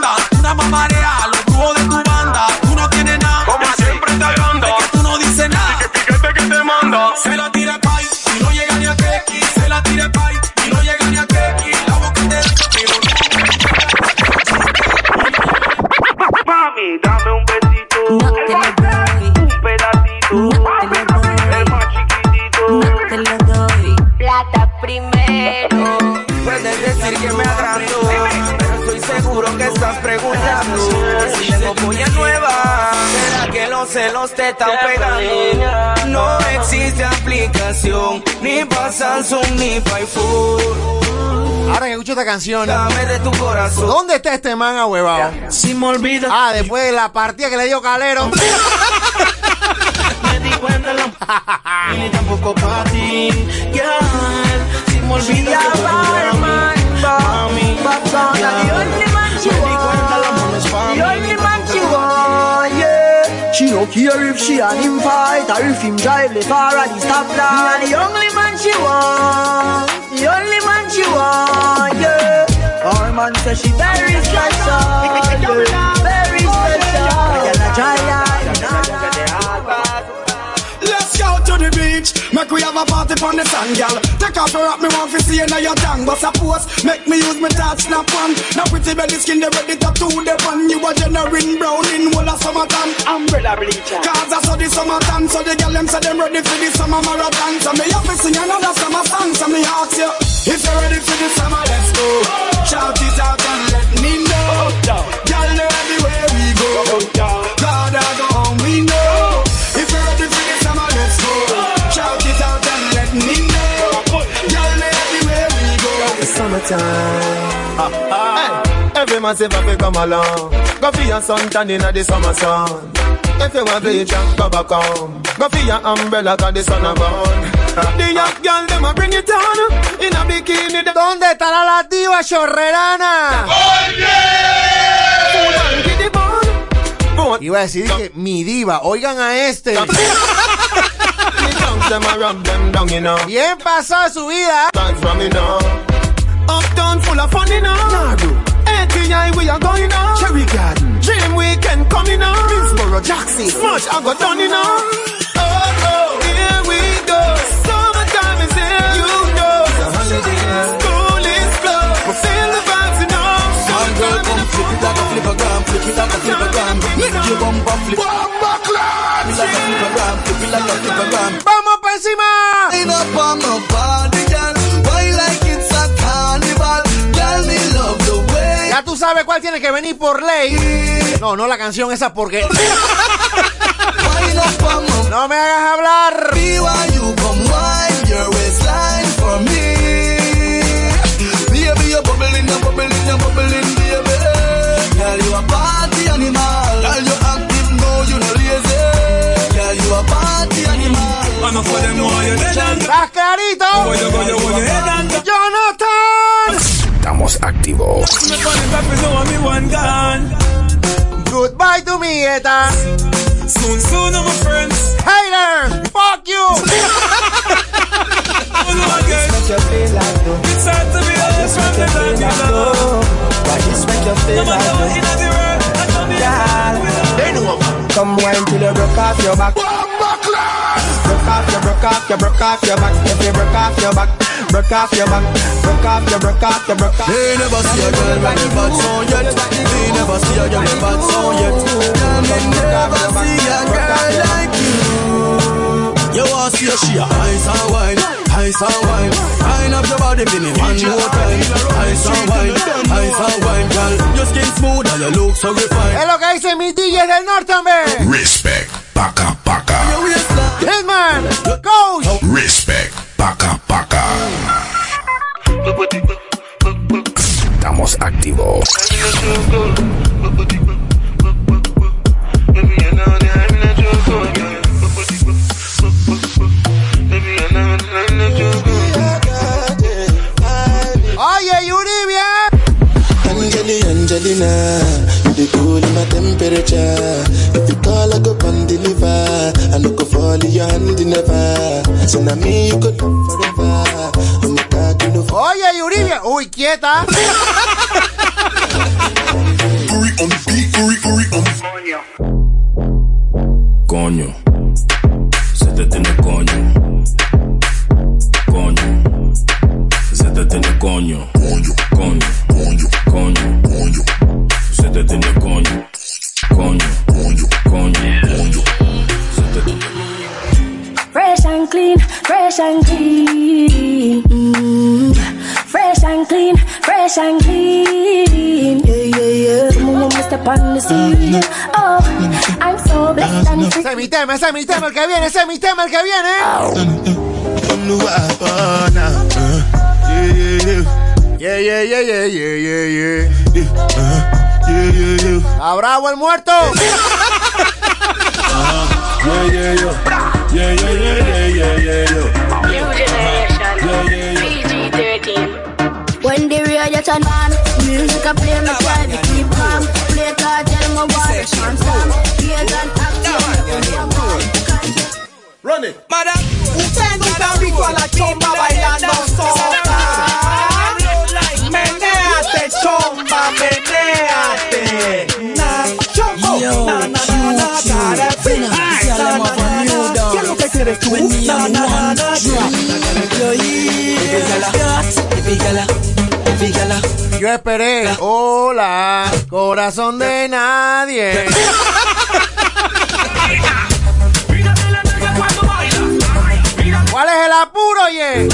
Los celos te están pegando. No existe aplicación, ni para Samsung ni para iPhone. Ahora que escucho esta canción. Dame de tu corazón. ¿Dónde está este man ahuevado? Si me olvida. Ah, después de la partida que le dio Calero. me di cuenta la ni tampoco para ti. Yeah. Si me olvida que tú mami. She no care if she and him fight or if him drive left her at the stoplight. The only man she want. The only man she want, yeah. Our man say she very special, yeah. Very special. Girl a try Let's go to the beach. Make we have a party on the sand, girl. Take off your hat, me want to see you now your tongue. But suppose, make me use my touch snap on. Now pretty belly skin, they ready to do the pan. You a generating brown in whole of summertime. Umbrella bleacher. Cause I saw the summertime, so the girl them say them ready for the summer marathon. So me have to sing another summer song. So me ask you, if you're ready for the summer, let's go. Shout it out and let me know. Girl, know everywhere we go. God, I go home, we know. Hey, every man say come along. Go for your suntan inna the summer sun. If you want bleach, go back home. Go for your umbrella 'cause the sun a burn. The young girl them a bring it down in a bikini. them- ¿Dónde estará la diva chorrerana? Iba a decir que mi diva, oigan a este. Bien pasada su vida. Uptown full of fun, you know. ATI we are going now. Cherry Garden. Dream weekend coming now. Middlesboro, Jackson. Smush I got done, you know. Oh, oh, here we go. Summertime is here, you know. School is closed. But feel the vibes, you know. One girl come flip it like a flippergram, flip it like a flippergram. Make your bumper flip. Bumper clap. Flip it like a flippergram, flip it like a flippergram. ¡Vamos pa' encima! Line up on my Ya tú sabes cuál tiene que venir por ley. No, no la canción esa porque. No me hagas hablar. ¡Estás clarito! ¡Jonathan! Estamos activos. Me pon it back with you and me one gone. Goodbye to mi eta. Soon soon my friends. Hater! Fuck you! Hello again. Make you feel like though. It's hard to be honest from the time you love. Why this make you No feel matter what like in the world, I come in. though? Come wine till you broke off your back. Off your, a girl with a bad yet. See me DJs del norte, hombre. Respect. Respect. Paca, paca. Estamos activos. Oye, Yuribia. Angeli, Angelina, you the cool in my temperature. If you call, I go and deliver. I no go fall in your hand never. So now me you could love forever. I'm a cocky no Oye, Yuribia. Uy, quieta. Coño. Se te tiene coño. Coño. Se te tiene coño. Coño. Coño. Coño. Coño. Se te tiene coño. Coño. Coño. Coño. Se te tiene Fresh and clean, fresh and clean. Mm. Fresh and clean, fresh and clean. Yeah, yeah, yeah. The moment we step on the scene. Oh, I'm so Ese es mi tema, ese es mi tema el que viene, ese es mi tema el que viene. Yeah, yeah, yeah, yeah. Yeah, yeah, yeah, yeah, yeah, yeah, generation, PG-13. When the radio turn on, music I play me try to keep calm. Play card, tell me what the chance on. Here's an action. Run it. Madam, usted nunca ha visto a la chomba bailando soca. Menéate, Yo, esperé. Hola, corazón de nadie. ¿Cuál es el apuro, oye?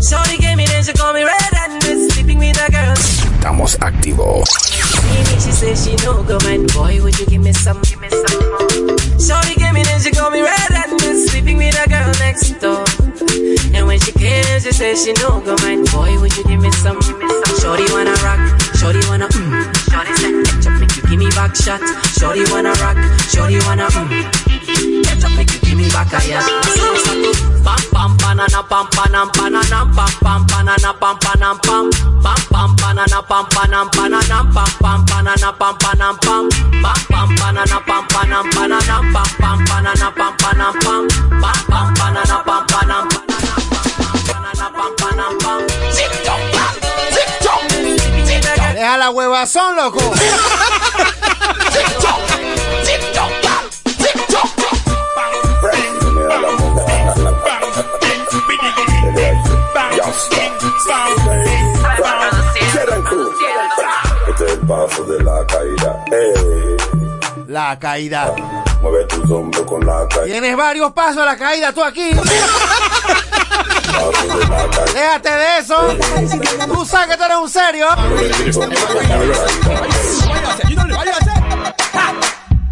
Shorty gave me then she call me red Estamos activos. She said she no go mind, boy, would you give me some, give me some more? Shorty gave me then she call me red and was sleeping with a girl next door. And when she came, she said she no go mind, boy, would you give me some, give me some? Shorty wanna rock, shorty wanna mm. Shorty said, ketchup make you give me back shot. Shorty wanna rock, shorty wanna mm. Ketchup make you give me back a yash. Pam pam banana pam panam pananam pam pam banana pam panam pam pam pam banana pam panam pananam pam pam banana pam panam pam pam pam banana pam panam pananam pam pam banana pam panam pam pam pam banana pam panam banana pam panam pam Tick tock, tick tock, tick tock. Deja la huevazón, loco. Tick tock, Este es el paso de la caída. Eh, La caída. mueve tus hombros con la caída. Tienes varios pasos a la caída, tú aquí. Déjate de eso. Tú sabes que tú eres un serio.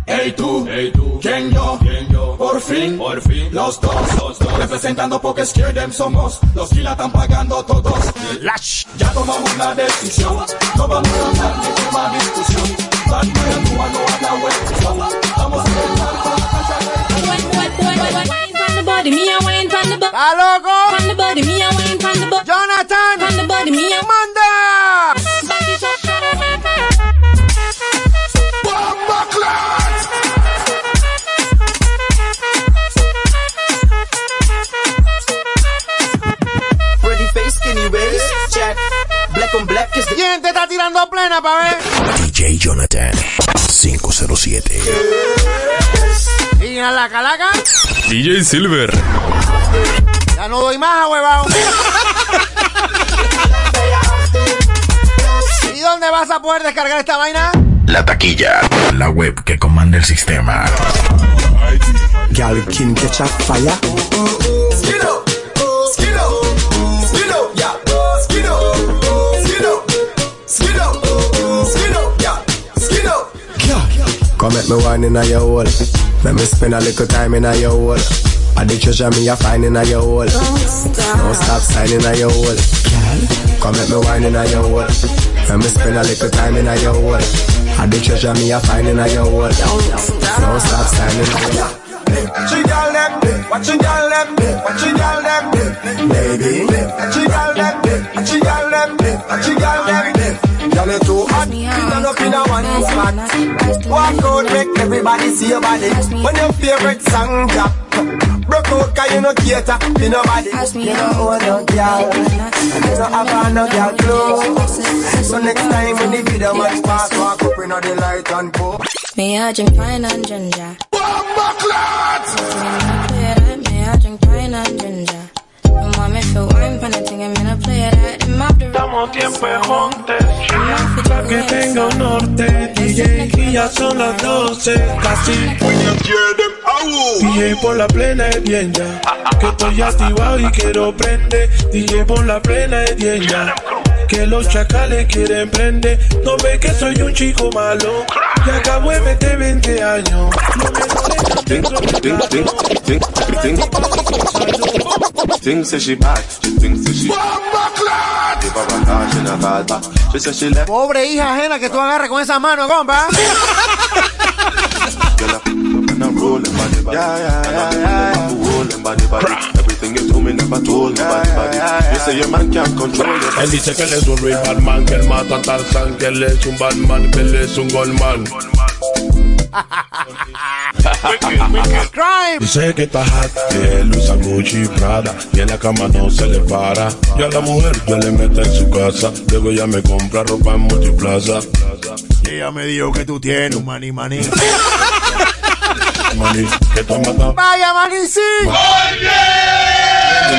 Hey tú, hey tú, ¿quién yo? Por fin, por fin, los dos, los dos, representando porque Them somos, los que la están pagando todos. Ya tomamos la decisión, no vamos a hablar de tema discusión. Batman, tú no habla web, vamos a empezar con la cancha body, ¿Quién te está tirando plena, pa' ver? DJ Jonathan 507. ¿Y a la calaca? DJ Silver. Ya no doy más, huevado. ¿Y dónde vas a poder descargar esta vaina? La taquilla. La web que comanda el sistema. Gal catch a fire. Come make me wine in your hole. Let me spend a little time in your hole. I the treasure me a find in your hole. Don't stop signing in your hole. Come make me wine in your hole. Let me spend a little time in your hole. I the treasure me a find in your hole. Don't stop signing in your hole. Watch your girl them, watch your girl them, watch your girl them, baby. Watch your girl them, watch your girl them, watch your Walk out, make everybody see your body. When your favorite song drop, broke out 'cause you no cater to nobody. You know hold no girl, you no have no girl clothes. So next time when the video much pass, walk up in the light and pour. Me a drink pine and ginger. Me I drink pine and ginger. No mami feel wine pan thing I'm gonna play that. Them up the Estamos tiempo juntos, pa' que tenga un norte, DJ, y ya son las 12, casi. DJ por la plena es bien ya, que estoy activado y quiero prender. DJ por la plena es bien ya, que los chacales quieren prender. No ve que soy un chico malo. Y acabo de meter 20 años. Things say she bad, she thinks that she Give her a call, she not call back. She say she left. Pobre hija ajena que tú agarras con esa mano, compa. Yeah, yeah, yeah, yeah, me never told me body body. You say your man can't control your Él dice que él es un real bad man, que él mata a Tarzan, que él es un bad man, que él es un goldman. Dice que está hot, que él usa Gucci y Prada Y en la cama no se le para Y a la mujer yo le meto en su casa Luego ella me compra ropa en Multiplaza Y ella me dijo que tú tienes un maní maní. Maní, que tú has matado Vaya maní, sí.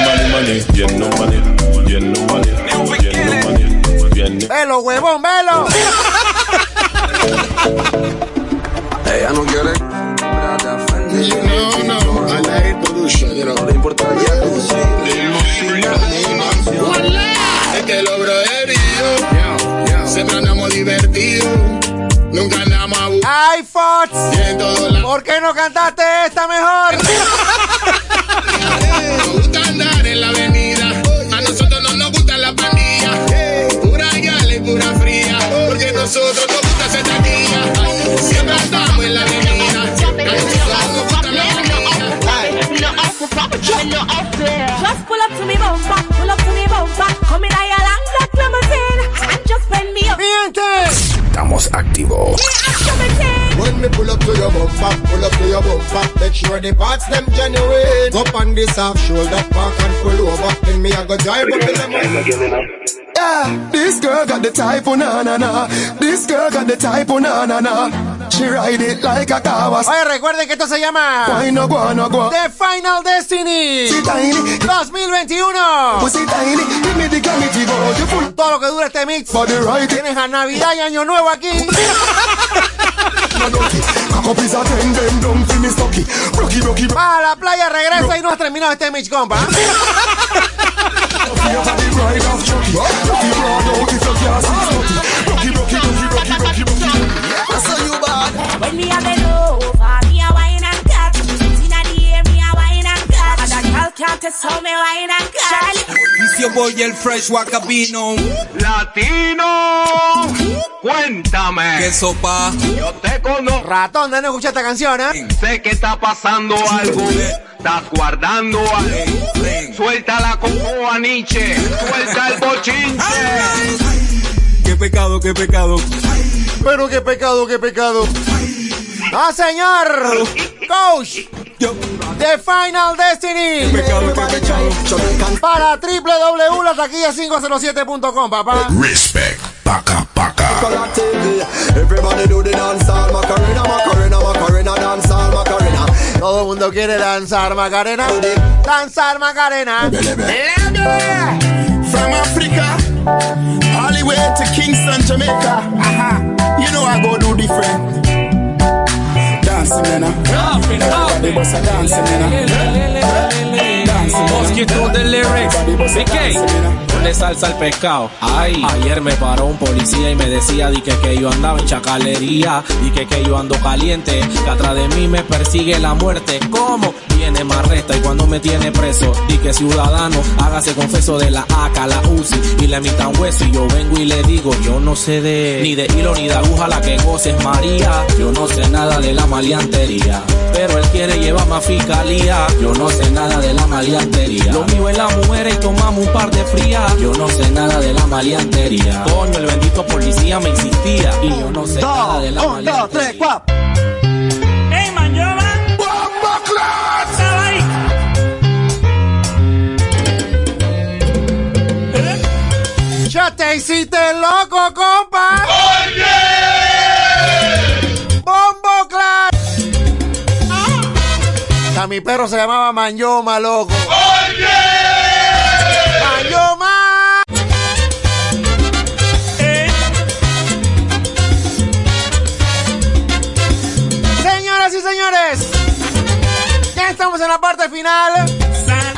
Maní, maní, bien no maní Bien no maní, bien no maní Bien no Velo, huevón, velo. Ella no quiere. No, no, a la production, you know. No le importa sí. Es que los broderíos siempre andamos divertidos. Nunca andamos aburridos. ¡Ay, Fox! ¿Por qué no cantaste esta mejor? Nos gusta andar en la avenida. A nosotros no nos gusta la pandilla. Pura gala y pura fría. Porque nosotros nos gusta hacer taquilla. Siempre andamos en la avenida. A nosotros nos gusta la Just pull up to me bumper, pull up to me bumper. Come in a long black limousine and just bend me up. Estamos activos. When me pull up to your bumper, pull up to your bumper, make sure the parts them genuine. Up on this half shoulder, park and pull over. Then me I go drive up in the Yeah, this girl got the type, oh na na na. This girl got the type, oh na na na. She ride it like a kawas. Oye, recuerden que esto se llama no go, no go. The Final Destiny Sí, tiny. 2021. Pussy tiny, give me the gravity go. You full Todo lo que dura este mix. Tienes a Navidad y Año Nuevo aquí. A la playa, regresa y no has terminado este mix, compa. And a girl can't test how me. It's your boy el Fresh Wacabino. Latino, cuéntame. ¿Qué sopa? Yo te conozco. Ratón, de no escuchar esta canción, ¿eh? Sé que está pasando algo. Estás guardando algo. Suelta la cocoa, Nietzsche. Suelta el bochinche. Qué pecado, qué pecado. Pero qué pecado, qué pecado. ¡Ah, señor! Coach, The Final Destiny. Pecado, qué pecado. Para www.lataquilla507.com, papá. Respect. Paca, paca. Everybody do the dance all Macarena, Macarena, Macarena, dance all Macarena. Todo el mundo quiere danzar, Macarena. Danzar, Macarena. From Africa, all the way to Kingston, Jamaica. You know I go do different. Dancing, man. Everybody bust a dancing, man. Dancing, Mosquito de lyrics. BK. Salsa al pescado. Ay, ayer me paró un policía y me decía di que, que yo andaba en chacalería, di que, que yo ando caliente, que atrás de mí me persigue la muerte. ¿Cómo? Viene más resta y cuando me tiene preso, di que ciudadano, hágase confeso de la AK, la UCI y le emitan hueso. Y yo vengo y le digo, yo no sé de ni de hilo ni de aguja la que goces María. Yo no sé nada de la maleantería, pero él quiere llevarme a fiscalía. Yo no sé nada de la maleantería. Lo mío es la mujer y tomamos un par de frías. Yo no sé nada de la maleantería. Coño, el bendito policía me insistía. Y yo no sé nada de la Un, dos, tres, cuatro. Hey, man, yo, man. Estaba ahí. Ya te hiciste loco, compa. Bombo Clan. A mi perro se llamaba Manyoma, loco. Manyoma. señores. Ya estamos en la parte final.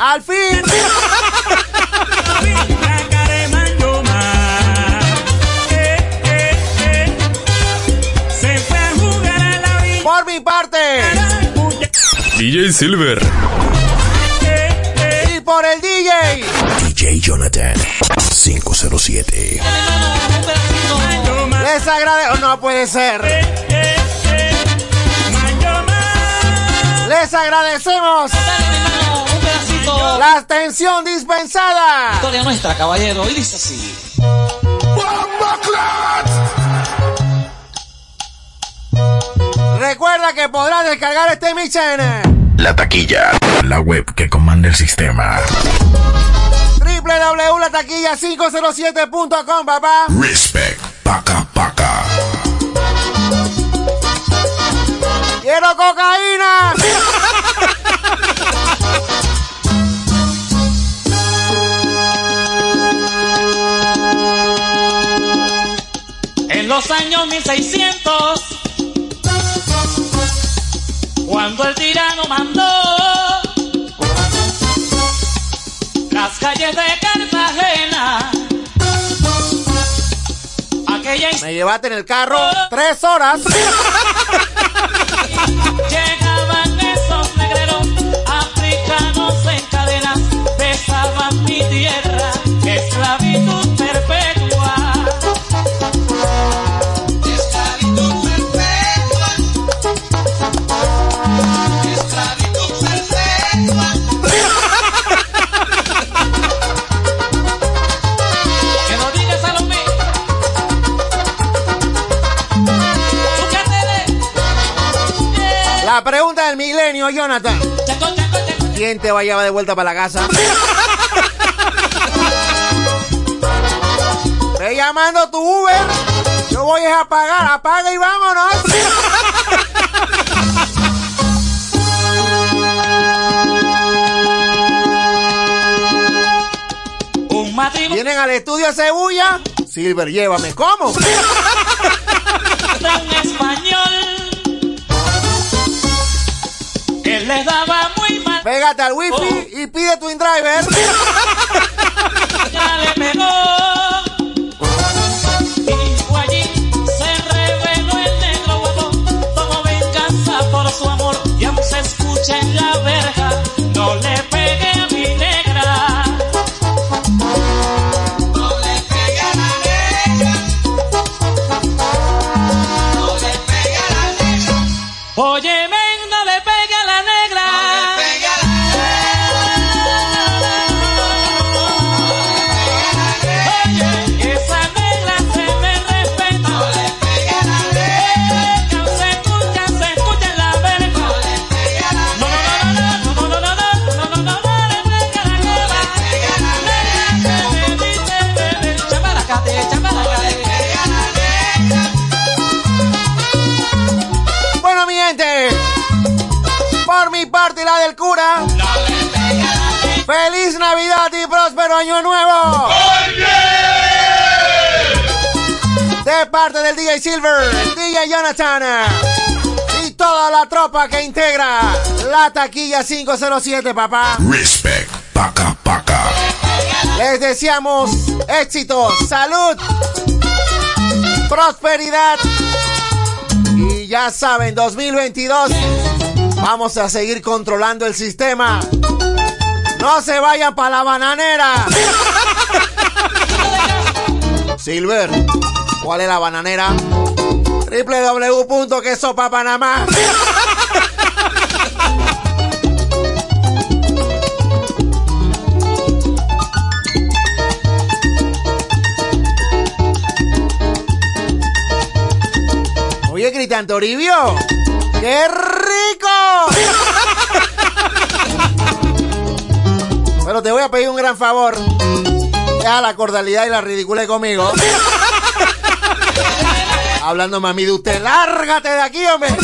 Al fin. Por mi parte. DJ Silver. Y por el DJ. DJ Jonathan 507. Les agradezco. Oh, no puede ser. Les agradecemos. La atención dispensada. Historia nuestra, caballero. Y dice así. Recuerda que podrás descargar este mix en La taquilla. La web que comanda el sistema. www.lataquilla507.com, papá. Respect. Paca, paca. ¡Quiero cocaína! En los años 1600, cuando el tirano mandó las calles de Cartagena, aquella Me llevaste en el carro tres horas. Jonathan. ¿Quién te va a llevar de vuelta para la casa? Ve llamando tu Uber. Yo voy a pagar. Apaga y vámonos. Un matrimonio. Vienen al estudio Cebulla. Silver, llévame. ¿Cómo? un español daba muy mal. Pégate al wifi y pide tu InDriver. Ya le pegó. En la verja. Nuevo! De parte del DJ Silver, DJ Jonathan y toda la tropa que integra la taquilla 507, papá. Respect. Paca, paca. Les deseamos éxito, salud, prosperidad. Y ya saben, 2022 vamos a seguir controlando el sistema. No se vayan para la bananera. Silver, ¿cuál es la bananera? www.quesopapanamá. Oye, Cristian Toribio, ¡qué rico! Pero te voy a pedir un gran favor. Deja la cordialidad y la ridícula conmigo. Hablando mami de usted, lárgate de aquí, hombre.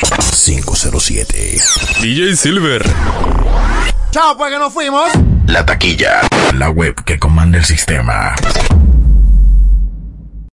507. DJ Silver. Chao, pues que nos fuimos. La taquilla. La web que comanda el sistema.